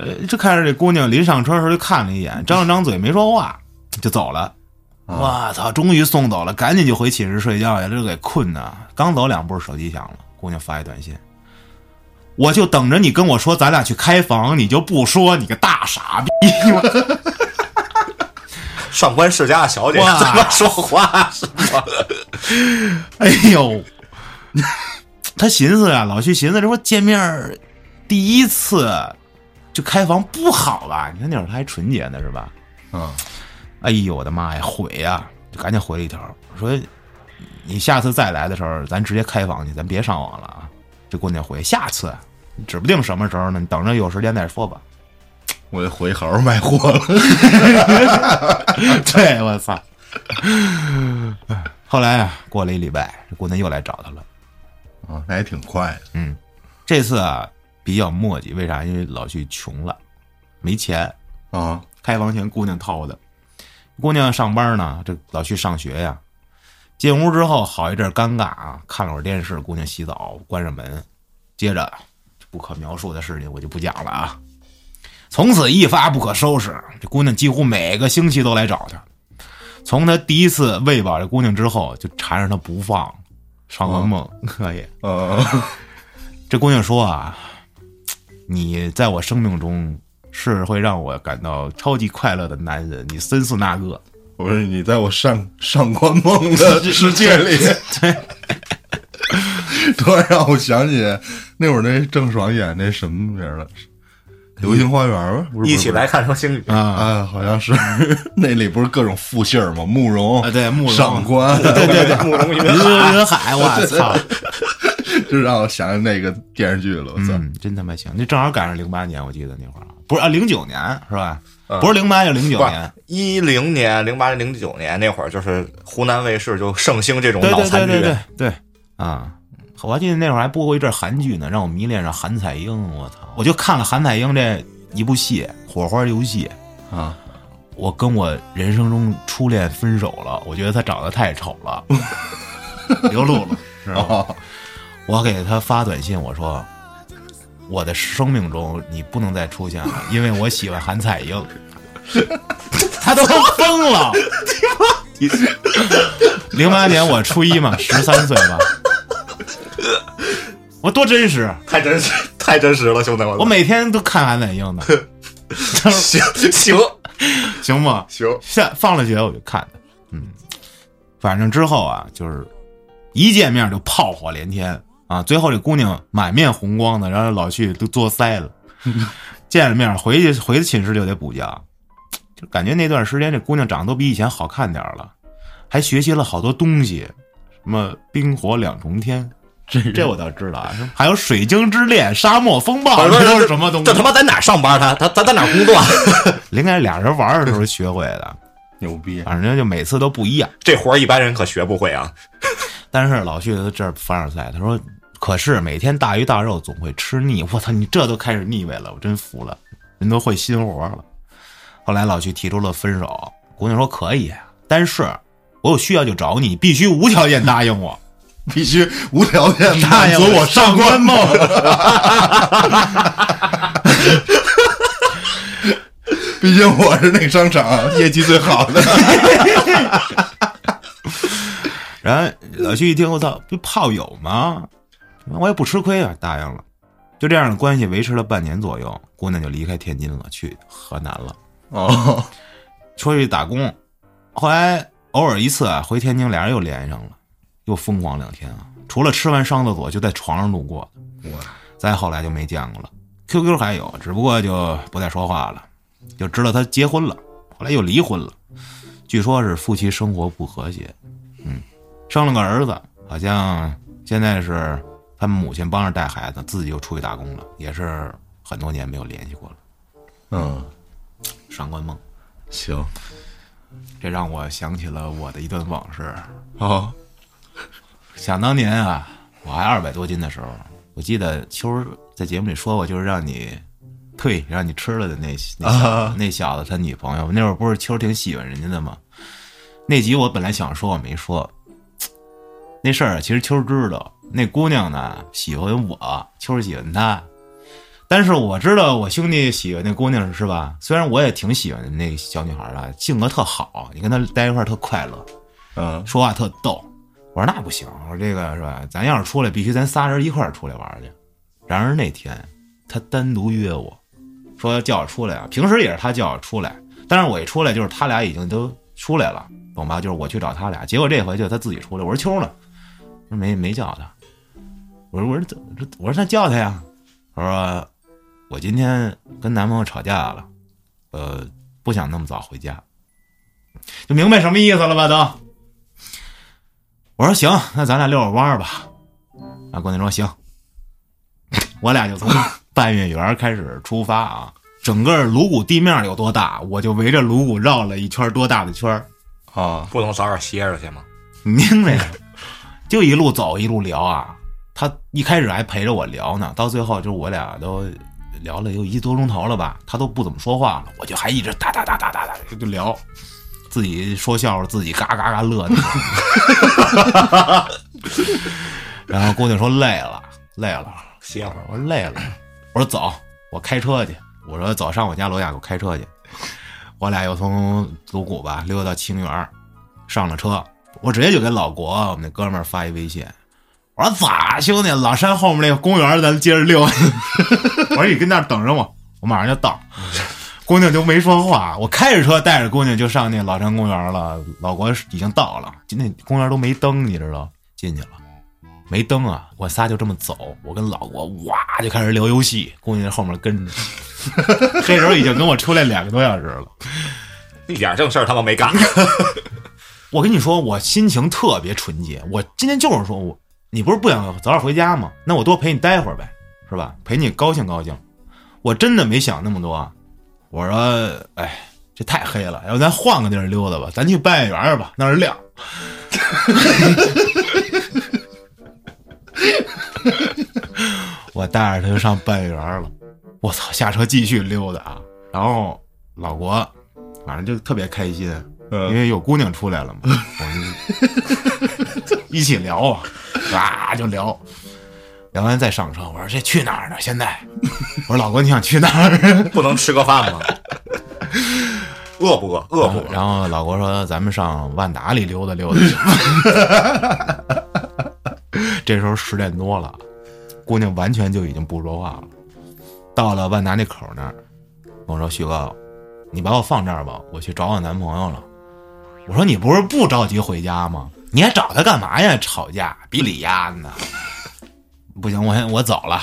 呃，就看着这姑娘临上车的时候就看了一眼，张了张嘴没说话，就走了。我操！终于送走了，赶紧就回寝室睡觉去，这给困的。刚走两步，手机响了，姑娘发一短信：“我就等着你跟我说咱俩去开房，你就不说，你个大傻逼！” 上官世家的小姐哇怎么说话是吧？哎呦，他寻思啊，老去寻思，这不见面第一次就开房不好吧？你看那会儿他还纯洁呢，是吧？嗯，哎呦我的妈呀，悔呀！就赶紧回了一条说：“你下次再来的时候，咱直接开房去，咱别上网了啊。”这姑娘回：“下次，指不定什么时候呢，你等着有时间再说吧。我得回好好卖货了。”对，我操！后来啊，过了一礼拜，这姑娘又来找他了。啊，那也挺快的。嗯，这次啊比较磨叽，为啥？因为老徐穷了，没钱，啊，开房钱姑娘掏的。姑娘上班呢，这老徐上学呀。进屋之后，好一阵尴尬啊，看了会儿电视，姑娘洗澡，关上门，接着不可描述的事情我就不讲了啊。从此一发不可收拾，这姑娘几乎每个星期都来找他。从他第一次喂饱这姑娘之后，就缠着她不放，上个梦可以。呃，这姑娘说啊，你在我生命中是会让我感到超级快乐的男人，你真是那个。我说你在我上上官梦的世界里，对。突然让我想起那会儿那郑爽演那什么名儿了，《流星花园》吧？不是一起来，看流星雨。啊。啊，好像是。那里不是各种复姓儿吗？慕容。啊，对，慕容。上官，对对对，慕容云云云海，我操，就让我想起那个电视剧了。我操，嗯，真他妈行！那正好赶上零八年，我记得那会儿啊不是啊，零九年是吧？不是零八，就零九年。一零年、零八年、零九年那会儿，就是湖南卫视就盛行这种脑残剧。对对对对啊！我还记得那会儿还播过一阵韩剧呢，让我迷恋上韩彩英。我操！我就看了韩彩英这一部戏《火花游戏》啊，我跟我人生中初恋分手了，我觉得她长得太丑了。流露露是吧？哦我给他发短信，我说我的生命中你不能再出现了，因为我喜欢韩彩英。他都疯了。零八年我初一嘛，十三岁嘛。我多真实，太真实，太真实了，兄弟们！我每天都看韩彩英的，行行行吗？行，下放了学我就看他，嗯，反正之后啊，就是一见面就炮火连天啊，最后这姑娘满面红光的，然后老去都作腮了，见了面回去回寝室就得补觉，就感觉那段时间这姑娘长得都比以前好看点儿了，还学习了好多东西，什么冰火两重天。这这我倒知道啊，还有水晶之恋、沙漠风暴，这都是什么东西？这他妈在哪儿上班？他他他在哪儿工作？应该是俩人玩的时候学会的，牛逼！反正就每次都不一样。这活一般人可学不会啊！但是老旭在这儿凡尔赛，他说：“可是每天大鱼大肉总会吃腻。”我操，你这都开始腻味了，我真服了，人都会新活了。后来老徐提出了分手，姑娘说：“可以，但是我有需要就找你，必须无条件答应我。”必须无条件答应满足我上官梦。毕竟我是那个商场业绩最好的。然后老徐一听，我操，不炮友吗？我也不吃亏啊，答应了。就这样的关系维持了半年左右，姑娘就离开天津了，去河南了。哦，出去打工，后来偶尔一次啊，回天津，俩人又连上了，又疯狂两天啊。除了吃完上厕所就在床上度过的，再后来就没见过了。QQ 还有，只不过就不再说话了，就知道他结婚了，后来又离婚了，据说是夫妻生活不和谐，嗯，生了个儿子，好像现在是他们母亲帮着带孩子，自己又出去打工了，也是很多年没有联系过了。嗯，上官梦，行，这让我想起了我的一段往事。哦，想当年啊，我还二百多斤的时候，我记得秋儿在节目里说过，就是让你退，让你吃了的那那小子、啊那小子他女朋友，那会儿不是秋儿挺喜欢人家的吗？那集我本来想说，我没说。那事儿啊其实秋儿知道，那姑娘呢喜欢我，秋儿喜欢她。但是我知道我兄弟喜欢那姑娘是吧？虽然我也挺喜欢那小女孩的，性格特好，你跟她待一块儿特快乐，嗯，说话特逗。我说那不行，我说这个是吧？咱要是出来，必须咱仨人一块儿出来玩去。然而那天他单独约我，说叫我出来啊。平时也是他叫我出来，但是我一出来就是他俩已经都出来了，懂吧？就是我去找他俩，结果这回就他自己出来。我说秋呢？说没没叫他。我说我说怎么我说那叫他呀？他说我今天跟男朋友吵架了，呃，不想那么早回家。就明白什么意思了吧？都。我说行，那咱俩遛个弯儿吧。啊，姑娘说行，我俩就从半月园开始出发啊。整个鲁谷地面有多大，我就围着鲁谷绕了一圈多大的圈儿，啊，不能早点歇着去吗？你明白？就一路走一路聊啊。他一开始还陪着我聊呢，到最后就是我俩都聊了有一个多钟头了吧，他都不怎么说话了，我就还一直哒哒哒哒哒哒就聊，自己说笑话，自己嘎嘎嘎乐呢。然后姑娘说累了，累了，歇会儿。我说累了，我说走，我开车去。我说走上我家楼下给我开车去。我俩又从鲁谷吧溜到清源，上了车，我直接就给老国我们那哥们儿发一微信，我说咋兄弟，老山后面那个公园咱接着溜。我说你跟那儿等着我，我马上就到。姑娘就没说话，我开着车带着姑娘就上那老山公园了。老国已经到了，那公园都没灯，你知道？进去了。没灯啊，我仨就这么走，我跟老国哇就开始聊游戏，姑娘在后面跟着，这时候已经跟我出来两个多小时了。一点正事儿他都没干。我跟你说，我心情特别纯洁，我今天就是说我，你不是不想早点回家吗？那我多陪你待会儿呗，是吧？陪你高兴高兴。我真的没想那么多，我说，哎，这太黑了，要不咱换个地儿溜达吧，咱去半月园儿吧，那儿亮。我带着他就上半月园了，我操！下车继续溜达啊，然后老国反正就特别开心，因为有姑娘出来了嘛，我就一起聊啊，啊就聊，聊完再上车。我说这去哪儿呢？现在，我说老国你想去哪儿？不能吃个饭吗？饿不饿？饿不饿？然后老郭说咱们上万达里溜达溜达去吧。这时候十点多了，姑娘完全就已经不说话了。到了万达那口那儿，我说：“旭哥，你把我放这儿吧，我去找我男朋友了。”我说：“你不是不着急回家吗？你还找他干嘛呀？吵架比李丫呢？不行，我先我走了。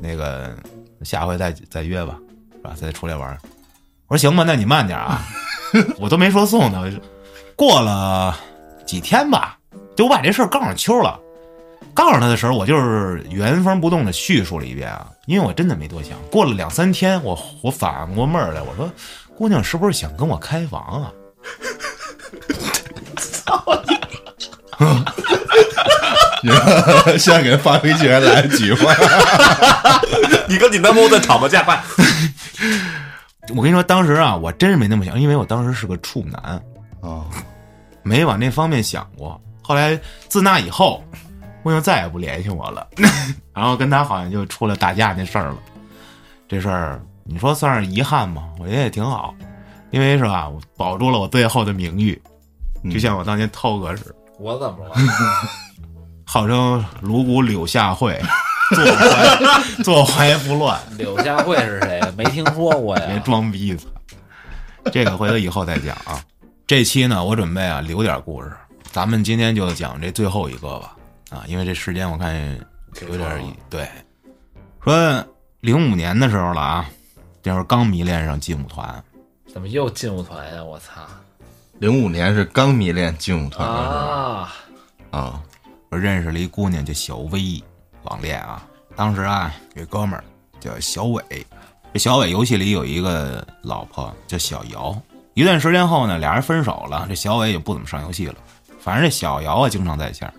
那个下回再再约吧，是吧？再出来玩。”我说：“行吧，那你慢点啊。”我都没说送他。过了几天吧，就我把这事儿告诉秋了。告诉他的时候，我就是原封不动的叙述了一遍啊，因为我真的没多想。过了两三天，我我反过味儿来，我说姑娘是不是想跟我开房啊？现在给他发微信还来得及吗？你跟你男朋友在吵个架，快！我跟你说，当时啊，我真是没那么想，因为我当时是个处男，啊，没往那方面想过。后来自那以后，姑娘再也不联系我了，然后跟他好像就出了打架那事儿了。这事儿你说算是遗憾吗？我觉得也挺好，因为是吧，我保住了我最后的名誉，就像我当年涛哥似的。我怎么了？号称颅骨柳下惠，坐怀 坐怀不乱，柳下惠是谁？没听说过呀别。装逼了！这个回头以后再讲啊。这期呢，我准备啊留点故事，咱们今天就讲这最后一个吧。啊，因为这时间我看有点一对。说零五年的时候了啊，那会儿刚迷恋上劲舞团，怎么又劲舞团呀？我操！零五年是刚迷恋劲舞团的时候啊，啊，我认识了一姑娘叫小薇，网恋啊。当时啊，有哥们儿叫小伟，这小伟游戏里有一个老婆叫小姚。一段时间后呢，俩人分手了，这小伟也不怎么上游戏了。反正这小姚啊，经常在线儿，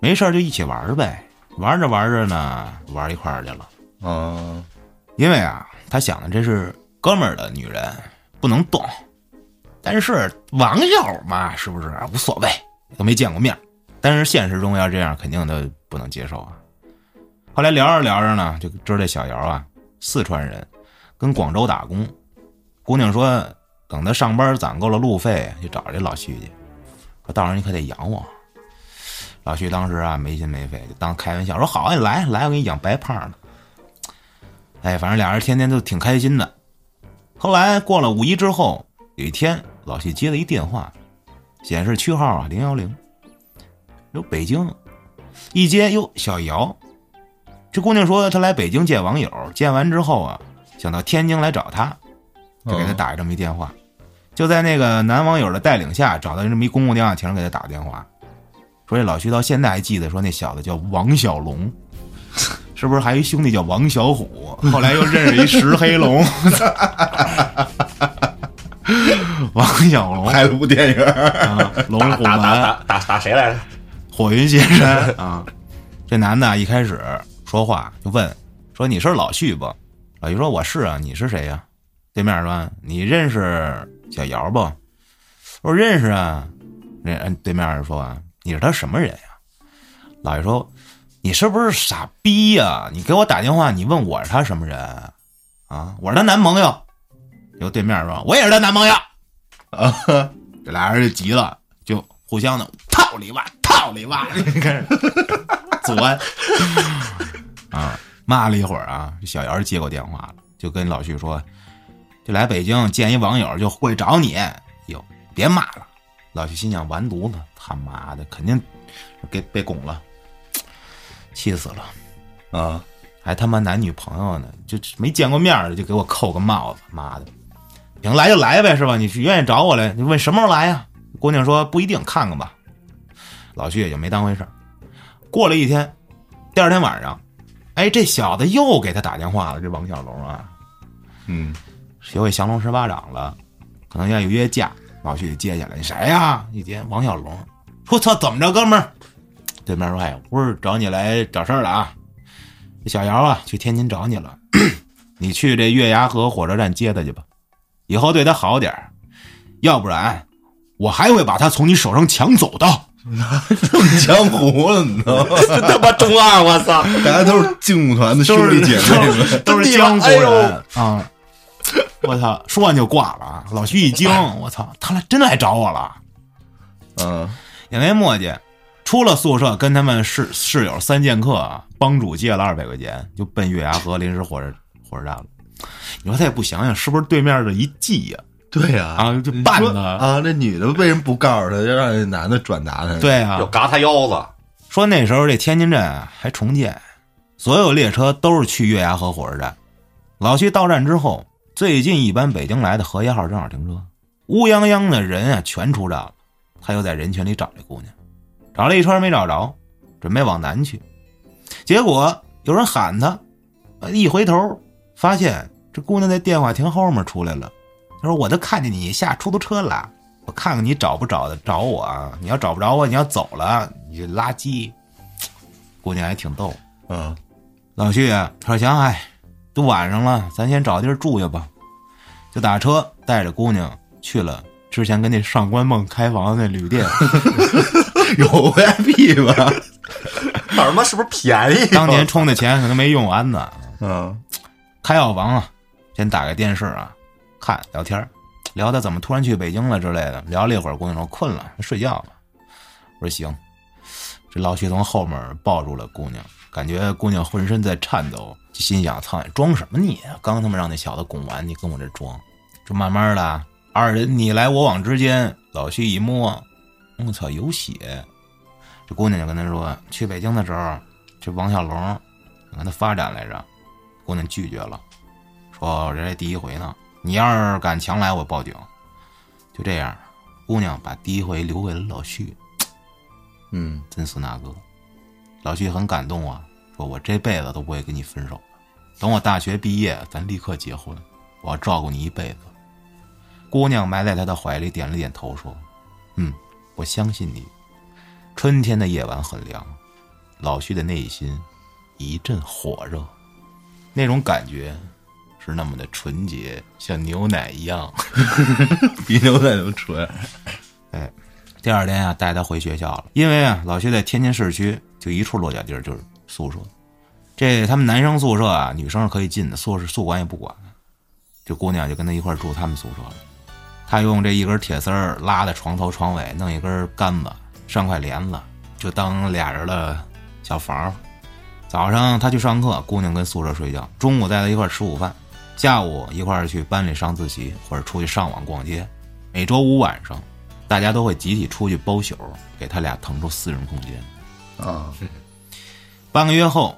没事儿就一起玩儿呗。玩着玩着呢，玩一块儿去了。嗯，因为啊，他想的这是哥们儿的女人，不能动。但是网友嘛，是不是无所谓，都没见过面。但是现实中要这样，肯定他不能接受啊。后来聊着聊着呢，就知道这小姚啊，四川人，跟广州打工。姑娘说，等他上班攒够了路费，就找这老徐去，说到时候你可得养我。老徐当时啊没心没肺，就当开玩笑说：“好啊，你来来，我给你养白胖的。”哎，反正俩人天天都挺开心的。后来过了五一之后，有一天老徐接了一电话，显示区号啊零幺零，有北京，一接哟小姚，这姑娘说她来北京见网友，见完之后啊，想到天津来找他，就给他打这么一电话。就在那个男网友的带领下，找到这么一公共电话亭给他打电话，说这老徐到现在还记得，说那小子叫王小龙，是不是还有一兄弟叫王小虎？后来又认识一石黑龙，王小龙拍了部电影，啊，龙打打打虎门。打打打谁来着？火云邪神 啊。这男的一开始说话就问说：“你是老旭不？”老徐说：“我是啊，你是谁呀、对面说：“你认识小姚不？”我说：“认识啊。”那嗯对面说：“啊，你是他什么人呀、老徐说：“你是不是傻逼呀、你给我打电话，你问我是他什么人啊？我是他男朋友。”有对面说：“我也是他男朋友。”啊，这俩人就急了，就互相的套里挖，套里挖，开始钻啊，骂了一会儿啊，这小姚接过电话了，就跟老徐说，就来北京见一网友，就会找你。哟，别骂了。老徐心想，完犊子，他妈的，肯定给被拱了，气死了。啊，还他妈男女朋友呢，就没见过面的就给我扣个帽子，妈的！行，来就来呗，是吧？你是愿意找我来，你问什么时候来呀？姑娘说不一定，看看吧。老徐也就没当回事儿。过了一天，第二天晚上，哎，这小子又给他打电话了，这王小龙啊，嗯，学会降龙十八掌了，可能要有约架。老徐就接下来，你谁呀？一接王小龙，我操，怎么着，哥们儿？对面说，哎，不是找你来找事儿了啊。这小姚啊，去天津找你了，你去这月牙河火车站接他去吧，以后对他好点儿要不然我还会把他从你手上抢走的。这么江湖了，你知道吗？真他妈中二！我操！大家都是劲舞团的兄弟姐妹们，都是江湖哎呦人啊！我操，说完就挂了啊！老徐一惊，我操，他来真来找我了，嗯，也没墨迹。出了宿舍，跟他们室室友三剑客啊，帮主借了二百块钱，就奔月牙河临时火车火车站了。你说他也不想想，是不是对面的一计呀、对呀，啊就办他啊，那女的为什么不告诉他，要让那男的转达他？，对啊，要嘎他腰子，说那时候这天津站啊还重建，所有列车都是去月牙河火车站。老徐到站之后，最近一班北京来的河一号正好停车，乌泱泱的人啊全出站了。他又在人群里找这姑娘，找了一圈没找着，准备往南去，结果有人喊他，呃一回头发现这姑娘在电话亭后面出来了。她说：“我都看见你下出租车了，我看看你找不找得着我啊？你要找不着我，你要走了，你这垃圾。”姑娘还挺逗。嗯，老徐啊，他说行，哎，都晚上了，咱先找地儿住下吧。就打车带着姑娘去了之前跟那上官梦开房的那旅店，有 VIP 吧？那他妈是不是便宜？当年充的钱可能没用完呢。嗯，开药房啊，先打开电视啊，看聊天，聊他怎么突然去北京了之类的。聊了一会儿，姑娘说困了，睡觉吧。我说行。这老徐从后面抱住了姑娘，感觉姑娘浑身在颤抖，心想：操，装什么你？刚他妈让那小子拱完，你跟我这装。这慢慢的，二人你来我往之间，老徐一摸，我操，有血。这姑娘就跟他说，去北京的时候，这王小龙跟他发展来着。姑娘拒绝了，说：“人家第一回呢，你要是敢强来，我报警。”就这样，姑娘把第一回留给了老徐，嗯，真是那个。老徐很感动啊，说：“我这辈子都不会跟你分手的，等我大学毕业，咱立刻结婚，我要照顾你一辈子。”姑娘埋在他的怀里，点了点头，说：“嗯，我相信你。”春天的夜晚很凉，老徐的内心一阵火热。那种感觉是那么的纯洁，像牛奶一样。比牛奶都纯。哎第二天啊，带她回学校了，因为啊，老薛在天津市区就一处落脚地儿，就是宿舍。这他们男生宿舍啊，女生是可以进的，宿舍宿管也不管。这姑娘就跟他一块儿住他们宿舍了。他用这一根铁丝儿拉在床头床尾，弄一根杆子，上块帘子，就当俩人的小房。早上他去上课，姑娘跟宿舍睡觉；中午带他一块儿吃午饭，下午一块儿去班里上自习或者出去上网逛街。每周五晚上，大家都会集体出去包宿，给他俩腾出私人空间。啊，半个月后，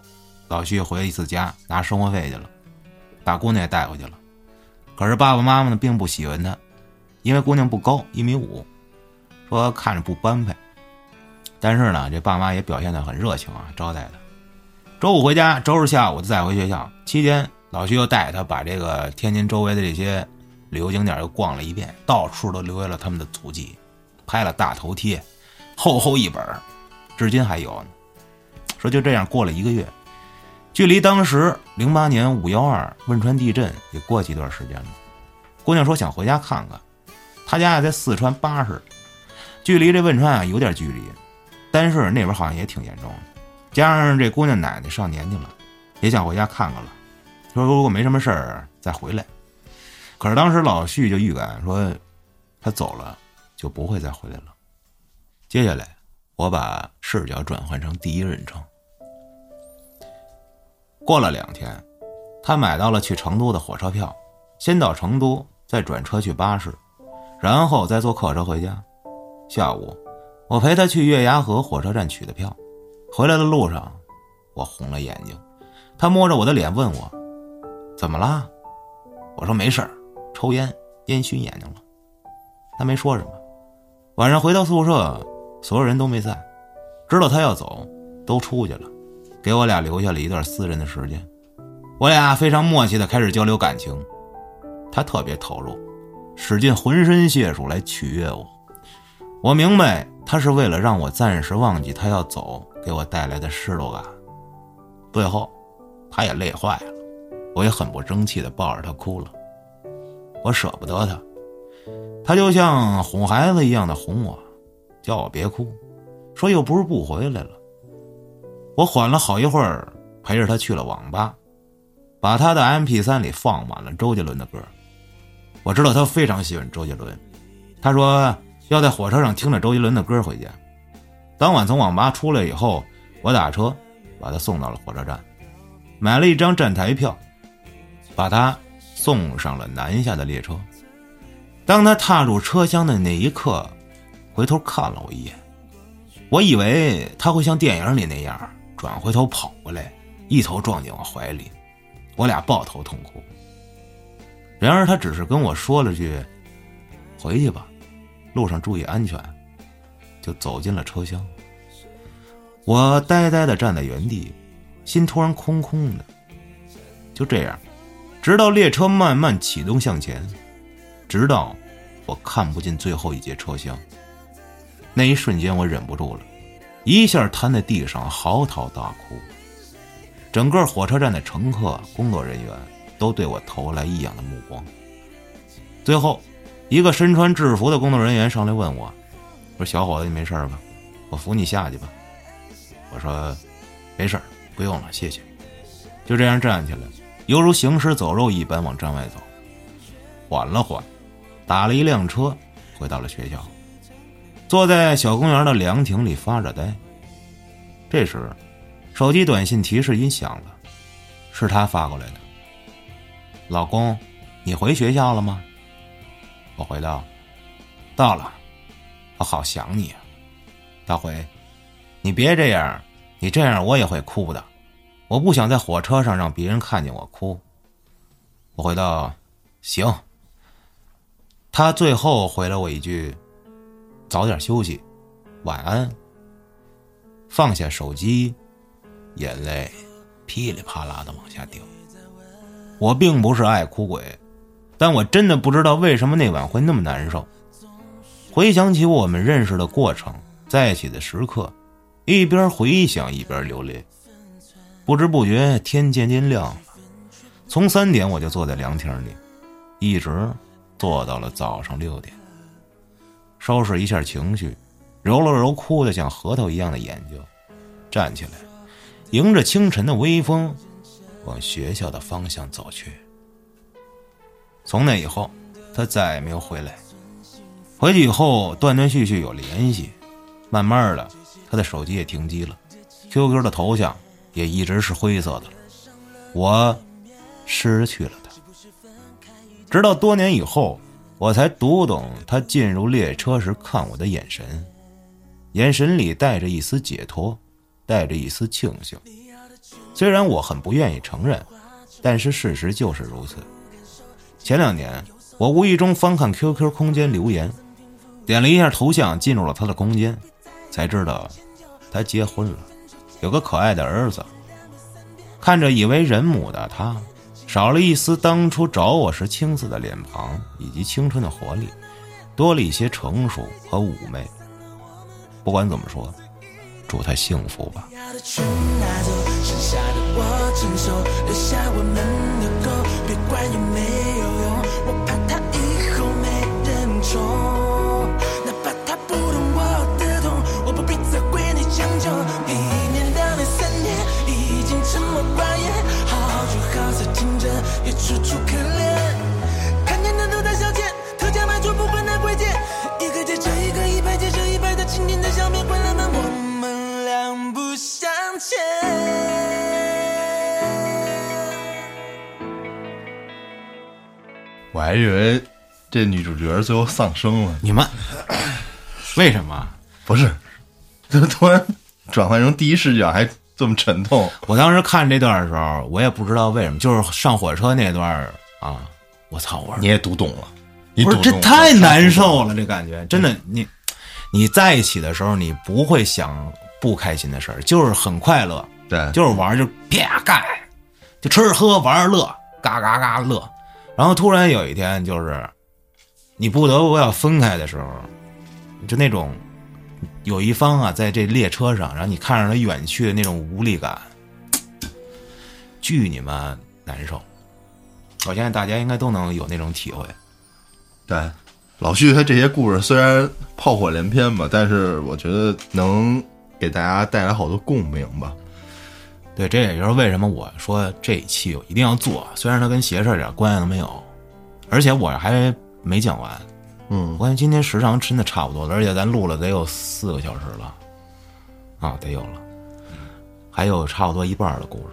老徐回了一次家拿生活费去了，把姑娘也带回去了。可是爸爸妈妈呢并不喜欢他，因为姑娘不高，一米五，说看着不般配。但是呢，这爸妈也表现得很热情啊，招待他。周五回家，周日下午就再回学校。期间，老徐又带他把这个天津周围的这些旅游景点又逛了一遍，到处都留下了他们的足迹，拍了大头贴，厚厚一本，至今还有呢。说就这样过了一个月，距离当时零八年五幺二汶川地震也过去一段时间了。姑娘说想回家看看，她家在四川巴市，距离这汶川啊有点距离，但是那边好像也挺严重的。加上这姑娘奶奶上年纪了，也想回家看看了。说如果没什么事儿再回来。可是当时老旭就预感说，他走了就不会再回来了。接下来，我把视角转换成第一人称。过了两天，他买到了去成都的火车票，先到成都，再转车去巴士，然后再坐客车回家。下午，我陪他去月牙河火车站取的票。回来的路上，我红了眼睛。他摸着我的脸问我：“怎么啦？”我说：“没事儿，抽烟，烟熏眼睛了。”他没说什么。晚上回到宿舍，所有人都没在，知道他要走，都出去了，给我俩留下了一段私人的时间。我俩非常默契的开始交流感情，他特别投入，使尽浑身解数来取悦我。我明白，他是为了让我暂时忘记他要走给我带来的失落感。最后，他也累坏了，我也很不争气的抱着他哭了。我舍不得他，他就像哄孩子一样的哄我，叫我别哭，说又不是不回来了。我缓了好一会儿，陪着他去了网吧，把他的 MP 三里放满了周杰伦的歌。我知道他非常喜欢周杰伦，他说要在火车上听着周杰伦的歌回家。当晚从网吧出来以后，我打车把他送到了火车站，买了一张站台票，把他送上了南下的列车。当他踏入车厢的那一刻，回头看了我一眼，我以为他会像电影里那样转回头跑过来，一头撞进我怀里，我俩抱头痛哭。然而他只是跟我说了句：“回去吧，路上注意安全。”就走进了车厢。我呆呆的站在原地，心突然空空的。就这样，直到列车慢慢启动向前，直到我看不进最后一节车厢。那一瞬间，我忍不住了，一下瘫在地上嚎啕大哭。整个火车站的乘客、工作人员都对我投来异样的目光。最后，一个身穿制服的工作人员上来问我。说小伙子，你没事吧？我扶你下去吧。我说，没事不用了，谢谢。就这样站起来，犹如行尸走肉一般往站外走。缓了缓，打了一辆车，回到了学校，坐在小公园的凉亭里发着呆。这时，手机短信提示音响了，是他发过来的。老公，你回学校了吗？我回道，到了。我好想你啊，大辉，你别这样，你这样我也会哭的。我不想在火车上让别人看见我哭。我回道：“行。”他最后回了我一句：“早点休息，晚安。”放下手机，眼泪噼里啪啦的往下掉。我并不是爱哭鬼，但我真的不知道为什么那晚会那么难受。回想起我们认识的过程，在一起的时刻，一边回想一边流泪。不知不觉天渐渐亮了，从三点我就坐在凉亭里，一直坐到了早上六点。收拾一下情绪，揉了揉哭得像核桃一样的眼睛，站起来，迎着清晨的微风，往学校的方向走去。从那以后，他再也没有回来。回去以后，断断续续有联系，慢慢的，他的手机也停机了，QQ 的头像也一直是灰色的。我失去了他，直到多年以后，我才读懂他进入列车时看我的眼神，眼神里带着一丝解脱，带着一丝庆幸。虽然我很不愿意承认，但是事实就是如此。前两年，我无意中翻看 QQ 空间留言，点了一下头像，进入了他的空间，才知道他结婚了，有个可爱的儿子。看着已为人母的他，少了一丝当初找我时青涩的脸庞以及青春的活力，多了一些成熟和妩媚。不管怎么说，祝他幸福吧。留下我们的狗，别管有没我还以为这女主角最后丧生了，你们为什么？不是，怎么突然转换成第一视角还这么沉痛？我当时看这段的时候，我也不知道为什么，就是上火车那段儿啊，我操！我说你也读懂了，你不是这太难受了，这感觉真的，你你在一起的时候，你不会想不开心的事儿，就是很快乐，对，就是玩儿就啪干，就吃喝玩儿乐，嘎嘎嘎乐。然后突然有一天，就是你不得不要分开的时候，就那种有一方啊在这列车上，然后你看着他远去的那种无力感，巨你妈难受。我相信大家应该都能有那种体会。对，老徐他这些故事虽然炮火连篇吧，但是我觉得能给大家带来好多共鸣吧。对，这也就是为什么我说这一期我一定要做，虽然它跟邪事儿一点关系都没有，而且我还没讲完。嗯我，看今天时长真的差不多了，而且咱录了得有四个小时了，啊，得有了，还有差不多一半的故事。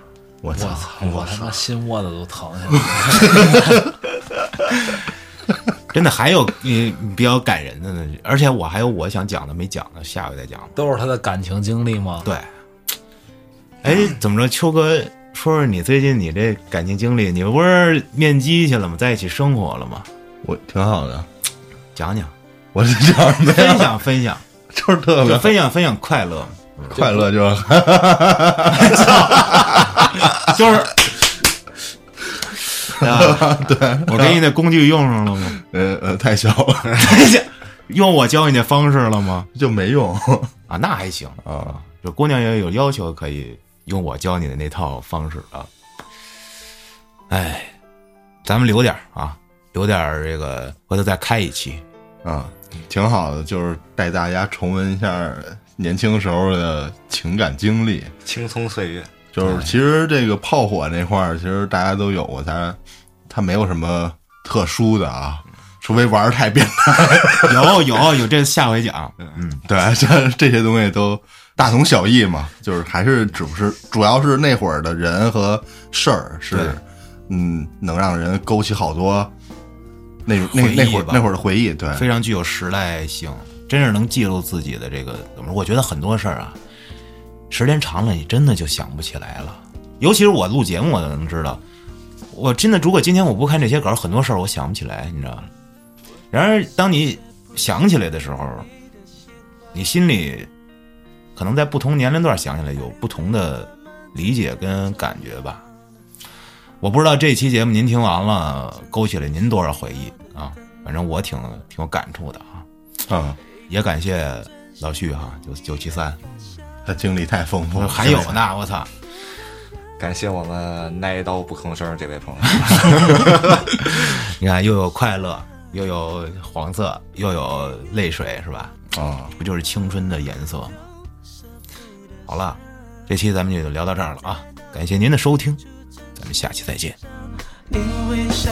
我操，我他妈心窝子都疼下来了。真的还有嗯比较感人的呢，而且我还有我想讲的没讲的，下回再讲。都是他的感情经历吗？对，哎，怎么着，秋哥，说说你最近你这感情经历，你不是面基去了吗？在一起生活了吗？我挺好的，讲讲，我是这样的，分享分享，就是特就别分享分享快乐，快乐，就是就是。啊，对，我给你那工具用上了吗？呃呃太小了，用我教你那方式了吗？就没用啊，那还行啊。这姑娘也有要求，可以用我教你的那套方式啊。哎，咱们留点儿啊，留点儿这个，回头再开一期。啊，挺好的，就是带大家重温一下年轻时候的情感经历。青葱岁月，就是其实这个炮火那块儿，其实大家都有过，咱它没有什么特殊的啊，除非玩儿太变态。有 有有，这下回讲。嗯，对，这这些东西都大同小异嘛，就是还是只不是主要是那会儿的人和事儿是，嗯，能让人勾起好多那那那会儿那会儿的回忆。对，非常具有时代性，真是能记录自己的这个怎么说？我觉得很多事儿啊，时间长了，你真的就想不起来了。尤其是我录节目，我都能知道。我真的，如果今天我不看这些稿，很多事儿我想不起来，你知道吗？然而，当你想起来的时候，你心里可能在不同年龄段想起来有不同的理解跟感觉吧。我不知道这期节目您听完了勾起了您多少回忆啊？反正我挺挺有感触的啊。啊，也感谢老旭哈，九九七三，他经历太丰富。还有呢，我操！感谢我们挨刀不吭声这位朋友。你看，又有快乐，又有黄色，又有泪水，是吧？啊，不就是青春的颜色吗？好了，这期咱们就聊到这儿了啊！感谢您的收听，咱们下期再见。你微笑